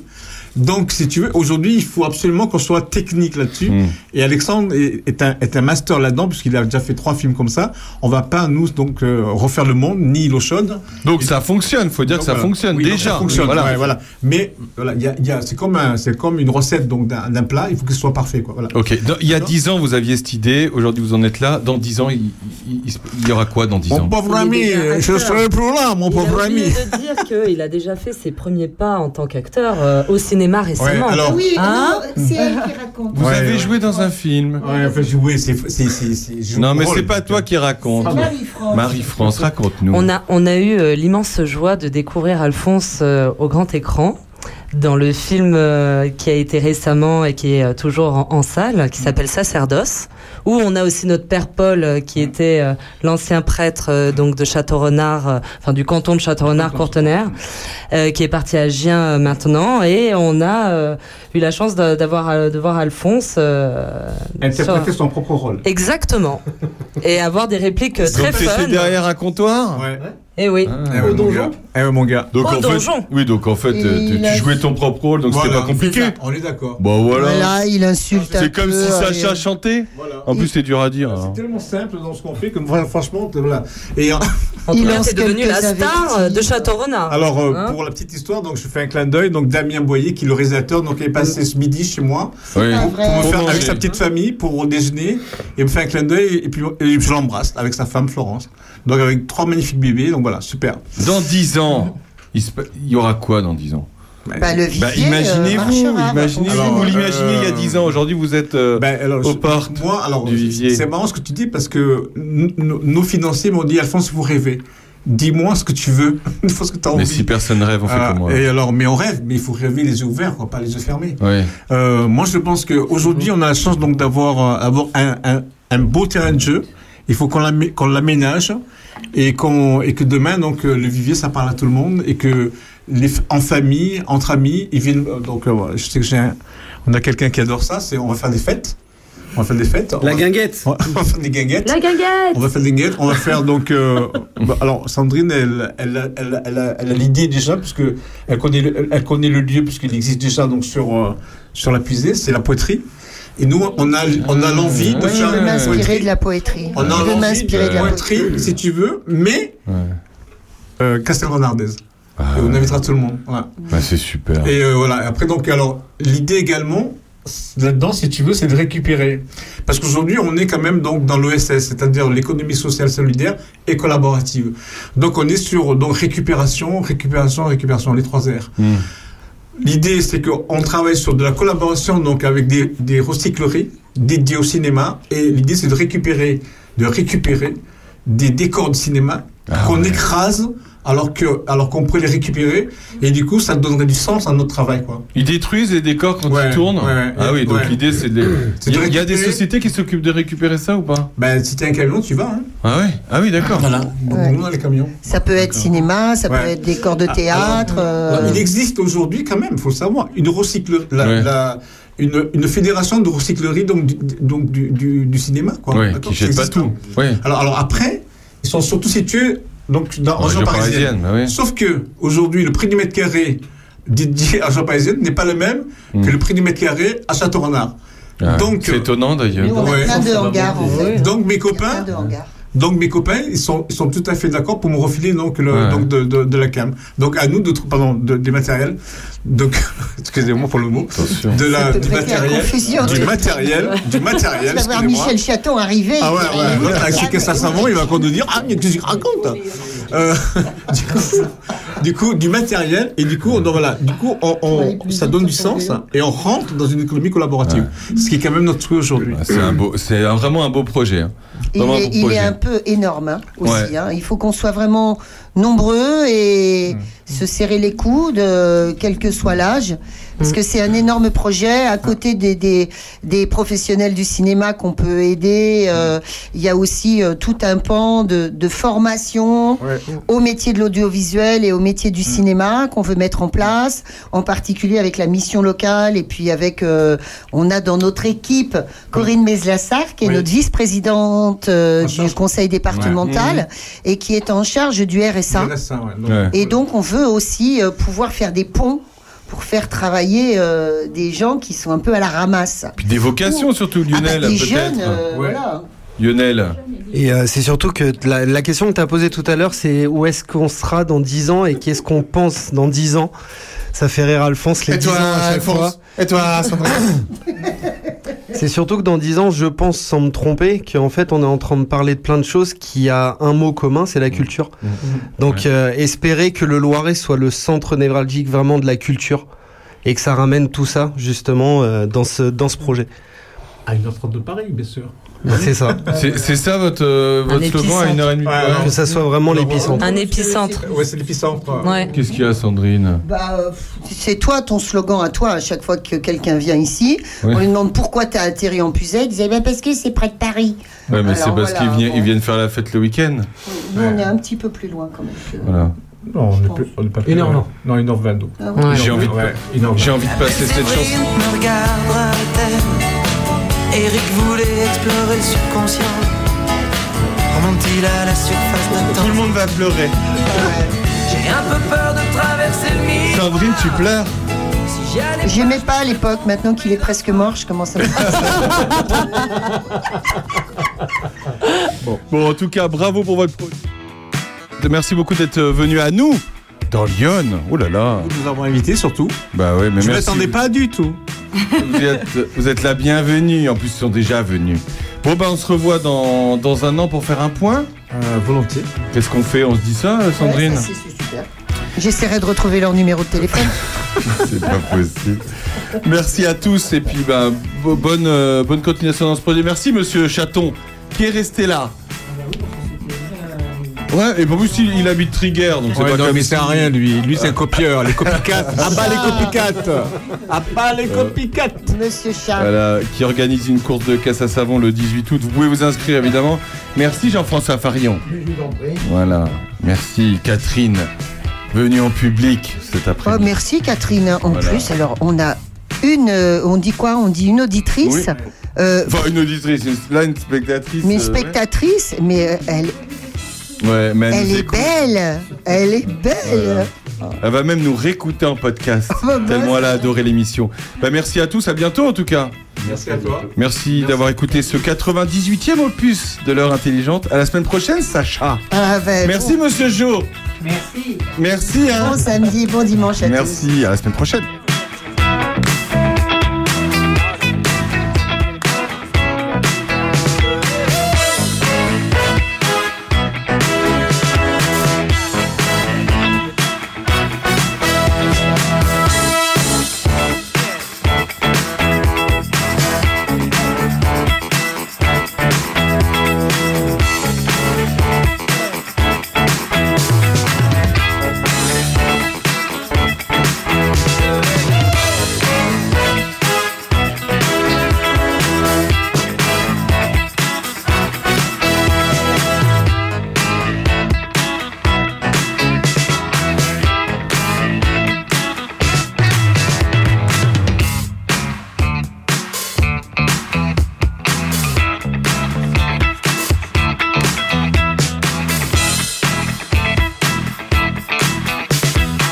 Donc, si tu veux, aujourd'hui, il faut absolument qu'on soit technique là-dessus. Hmm. Et Alexandre est, est un, est un master là-dedans, puisqu'il a déjà fait trois films comme ça. On va pas, nous, donc, euh, refaire le monde, ni l'eau chaude. Donc ça fonctionne, faut dire Donc, que ça voilà. fonctionne Oui, donc, déjà. Ça fonctionne, Voilà. ouais, voilà. Mais voilà, il y a, y a- c'est comme un- c'est comme une recette donc d'un plat. Il faut que ce soit parfait, quoi. Voilà. Ok, dans- il y a 10 ans, vous aviez cette idée, aujourd'hui vous en êtes là. Dans 10 ans, il, il- il- il y aura quoi dans 10 Mon ans? pauvre Il ami, je serai plus là, mon Il pauvre a ami. oublié de dire qu'il a déjà fait ses premiers pas en tant qu'acteur euh, au cinéma récemment. alors- Oui, Hein c'est elle qui raconte. Vous Ouais, avez ouais. joué dans un film. Ouais, enfin, jouer, c'est, Non, mais c'est pas toi qui raconte. Marie-France. Marie-France, raconte-nous. On a, on a eu euh, l'immense joie de découvrir Alphonse euh, au grand écran dans le film euh, qui a été récemment et qui est euh, toujours en, en salle, qui s'appelle Sacerdoce, où on a aussi notre père Paul, euh, qui était euh, l'ancien prêtre euh, donc de Château-Renard, euh, enfin du canton de Château-Renard-Courtenaire, euh, qui est parti à Gien euh, maintenant, et on a euh, eu la chance de- d'avoir de voir Alphonse euh, Interpréter sur- son propre rôle. Exactement. Et avoir des répliques très fun. derrière un comptoir? Ouais. Eh oui. Eh gars. Eh ouais, mon gars. Donc Au en fait, oui, donc en fait, Et euh, tu, jouais ton propre rôle, donc c'était pas compliqué. On est d'accord. Bon voilà. Voilà, il insulte C'est comme peu, si euh, Sacha chantait. En plus, c'est dur à dire. C'est tellement simple dans ce qu'on fait que voilà, franchement, voilà. Et euh, En Il t'es devenu la star de Château Renard. Alors, euh, Hein pour la petite histoire, donc je fais un clin d'œil. Donc, Damien Boyer, qui est le réalisateur, donc il est passé ce midi chez moi Oui. pas pour, vrai. pour me Pour faire manger. avec sa petite famille pour déjeuner et me fait un clin d'œil et puis et je l'embrasse avec sa femme Florence. Donc, avec trois magnifiques bébés. Donc voilà, super. Dans 10 ans, il, se pa- il y aura quoi dans 10 ans? Bah, le vivier, Bah, euh, imaginez-vous, imaginez-vous, Alors, vous euh, l'imaginez il y a 10 ans. Aujourd'hui, vous êtes euh, Ben, alors, au je- porte Moi, alors, du vivier. c'est marrant ce que tu dis parce que nos financiers m'ont dit Alphonse, vous rêvez. Dis-moi ce que tu veux. Il faut ce que tu as Mais envie. si personne rêve, on fait Ah, comme moi. Et alors, mais on rêve, mais il faut rêver les yeux ouverts, quoi, pas les yeux fermés. Ouais. Euh, moi, je pense qu'aujourd'hui, on a la chance donc d'avoir euh, avoir un, un, un beau terrain de jeu. Il faut qu'on l'amé- qu'on l'aménage et, qu'on et que demain, donc, euh, le vivier, ça parle à tout le monde et que les, en famille, entre amis, ils viennent. euh, Donc, euh, voilà, je sais que j'ai un- on a quelqu'un qui adore ça. C'est on va faire des fêtes. On va faire des fêtes. La On va- guinguette. on va faire des guinguettes. La guinguette On va faire des guinguettes. On va faire donc. euh, bah, alors Sandrine, elle, elle, a- elle, elle a, elle a l'idée déjà puisque elle connaît, le, elle connaît le lieu puisqu'il existe déjà donc sur euh, sur la puisée, c'est la poterie. Et nous, on a on a l'envie de Je faire veux une m'inspirer de la poétrie. On a Je veux l'envie m'inspirer de la poétrie. si tu veux, mais euh, Castelrenardez. Ah, Et on invitera tout le monde. Voilà. bah, c'est super. Et euh, voilà. Après, donc, alors, l'idée également, là-dedans, si tu veux, c'est de récupérer. Parce qu'aujourd'hui, on est quand même donc dans l'OSS, c'est-à-dire l'économie sociale solidaire et collaborative. Donc, on est sur donc récupération, récupération, récupération, les trois R. Hmm. L'idée, c'est qu'on travaille sur de la collaboration donc avec des, des recycleries dédiées au cinéma. Et l'idée, c'est de récupérer, de récupérer des décors de cinéma Ah qu'on écrase alors que alors qu'on pourrait les récupérer. Et du coup, ça donnerait du sens à notre travail, quoi. Ils détruisent les décors quand Ouais, ils tournent. ouais, ah oui, donc ouais. l'idée c'est de. les- Il y, a- des sociétés qui s'occupent de récupérer ça ou pas Ben, si t'as un camion, tu vas. Hein. Ah oui, ah oui, d'accord. Voilà. Donc, Ouais. nous, on a les camions. Ça peut être cinéma, ça peut être décor de Ah, théâtre. alors, euh, Il existe aujourd'hui quand même, il faut le savoir, une recyclerie, la- Ouais. la- une, une fédération de recyclerie donc, du, donc du, du, du cinéma. Quoi. Qui jette pas tout. hein. Ouais. Alors, alors après, ils sont surtout situés donc, dans, en En région parisienne. parisienne, bah oui. Sauf que aujourd'hui, le prix du mètre carré dédié à région parisienne n'est pas le même Mm. que le prix du mètre carré à Château-Renard. Ah, Donc, c'est étonnant d'ailleurs. Nous, on a Ouais. plein de Ça va hangars, en fait. Donc mes Plein copains, de hangars. Donc mes copains, ils sont, ils sont tout à fait d'accord pour me refiler donc, le, Ouais. donc de, de, de la cam. Donc à nous de pardon de, des matériels. Donc excusez-moi pour le mot. Attention. De la du matériel, confusion. du matériel, du Tu matériel. vas voir excusez-moi. Michel Chaton arriver. Ah ouais, il- ouais, l'autre avec ses caisses à savon, il va encore nous dire Ah, mais qu'est-ce que tu racontes? Euh, du, coup, du coup, du matériel, et du coup, on, donc voilà, du coup on, on- ça donne du sens, et on rentre dans une économie collaborative. Ce qui est quand même notre truc aujourd'hui. C'est un beau, c'est un- vraiment un beau projet. hein. Il est, beau il projet. est un peu énorme hein, aussi. Ouais. hein. Il faut qu'on soit vraiment nombreux et se serrer les coudes, euh, quel que soit l'âge. Parce que c'est un énorme projet. À côté des, des, des professionnels du cinéma qu'on peut aider, euh, il y a aussi euh, tout un pan de, de formation Ouais. au métier de l'audiovisuel et au métier du cinéma qu'on veut mettre en place, en particulier avec la mission locale et puis avec, euh, on a dans notre équipe Corinne Meslassar, qui est Oui. notre vice-présidente euh, En du charge. conseil départemental et qui est en charge du RSA. Ouais. Et donc on veut aussi euh, pouvoir faire des ponts pour faire travailler euh, des gens qui sont un peu à la ramasse. Puis des vocations surtout, Ah bah, Lionel, peut-être. euh, Ouais. voilà. Lionel. Et euh, c'est surtout que la, la question que tu as posée tout à l'heure, c'est où est-ce qu'on sera dans 10 ans et qu'est-ce qu'on pense dans 10 ans? Ça fait rire Alphonse les Et 10 ans toi, à fois. Alphonse? Et toi, Sandrine? C'est surtout que dans 10 ans, je pense, sans me tromper, qu'en fait, on est en train de parler de plein de choses qui a un mot commun, c'est la culture. Donc, euh, espérer que le Loiret soit le centre névralgique vraiment de la culture et que ça ramène tout ça, justement, euh, dans, ce, dans ce projet. À une heure de Paris, bien sûr. C'est ça. C'est ça votre, euh, Un votre slogan à une heure et demie Ouais, Que ça soit vraiment l'épicentre. Un épicentre. Ouais, c'est l'épicentre. Ouais. Qu'est-ce qu'il y a, Sandrine? Bah, euh, c'est toi ton slogan à toi à chaque fois que quelqu'un vient ici. Ouais. On lui demande pourquoi tu as atterri en Puisay. Il disait bah, parce que c'est près de Paris. Ouais, mais c'est parce voilà, qu'ils viennent, bon. ils viennent faire la fête le week-end. Nous, on est un petit peu plus loin quand même. que- Voilà. Non, on n'est on pas plus Une heure, loin. Non, une heure vingt. donc. Ah. J'ai une heure j'ai vingt. envie de passer cette chanson. Eric voulait explorer le subconscient. En remonte-t-il à la surface de temps Tout le monde va pleurer. J'ai un peu peur de traverser le mille. Sandrine, tu pleures J'aimais pas à l'époque, maintenant qu'il est presque mort, je commence à me Bon. Bon, en tout cas, bravo pour votre. Merci beaucoup d'être venu à nous dans Lyon. Oh là là. Nous nous avons invités surtout. Bah ouais, mais Je ne m'attendais pas du tout. Vous êtes, vous êtes la bienvenue. En plus, ils sont déjà venus. Bon, bah, on se revoit dans, dans un an pour faire un point. volontiers. Qu'est-ce qu'on fait? On se dit ça, Sandrine? Ouais, ça, c'est super. J'essaierai de retrouver leur numéro de téléphone. C'est pas possible. Merci à tous et puis bah, bo- bonne, euh, bonne continuation dans ce projet. Merci Monsieur Chaton qui est resté là. Ouais, et en plus il, il habite Trigger, donc c'est Ouais, pas non, comme mais si- c'est rien lui. Lui c'est un copieur. Les copycats. Ah bah les copycats. Ah bah les copycats. Monsieur Charles. Voilà, qui organise une course de caisse à savon le 18 août. Vous pouvez vous inscrire évidemment. Merci Jean-François Farion. Voilà, merci Catherine, venue en public cet Oh, après-midi. merci Catherine. En Voilà. plus, alors on a une, euh, on dit quoi? On dit une auditrice. Oui. Euh, Enfin, une auditrice, une- là une spectatrice. mais une euh, spectatrice, mais euh, elle, ouais. Ouais, mais elle, est écoute. belle. Elle est belle. Elle va même nous réécouter en podcast, bah, tellement elle a adoré l'émission. Bah, merci à tous, à bientôt en tout cas. Merci à toi. Merci, d'avoir écouté ce 98e opus de l'heure intelligente. À la semaine prochaine, Sacha. Ah, ben, Merci, bon- monsieur Jo. Merci. Merci. Hein. Bon samedi, bon dimanche à tous. Merci, à la semaine prochaine.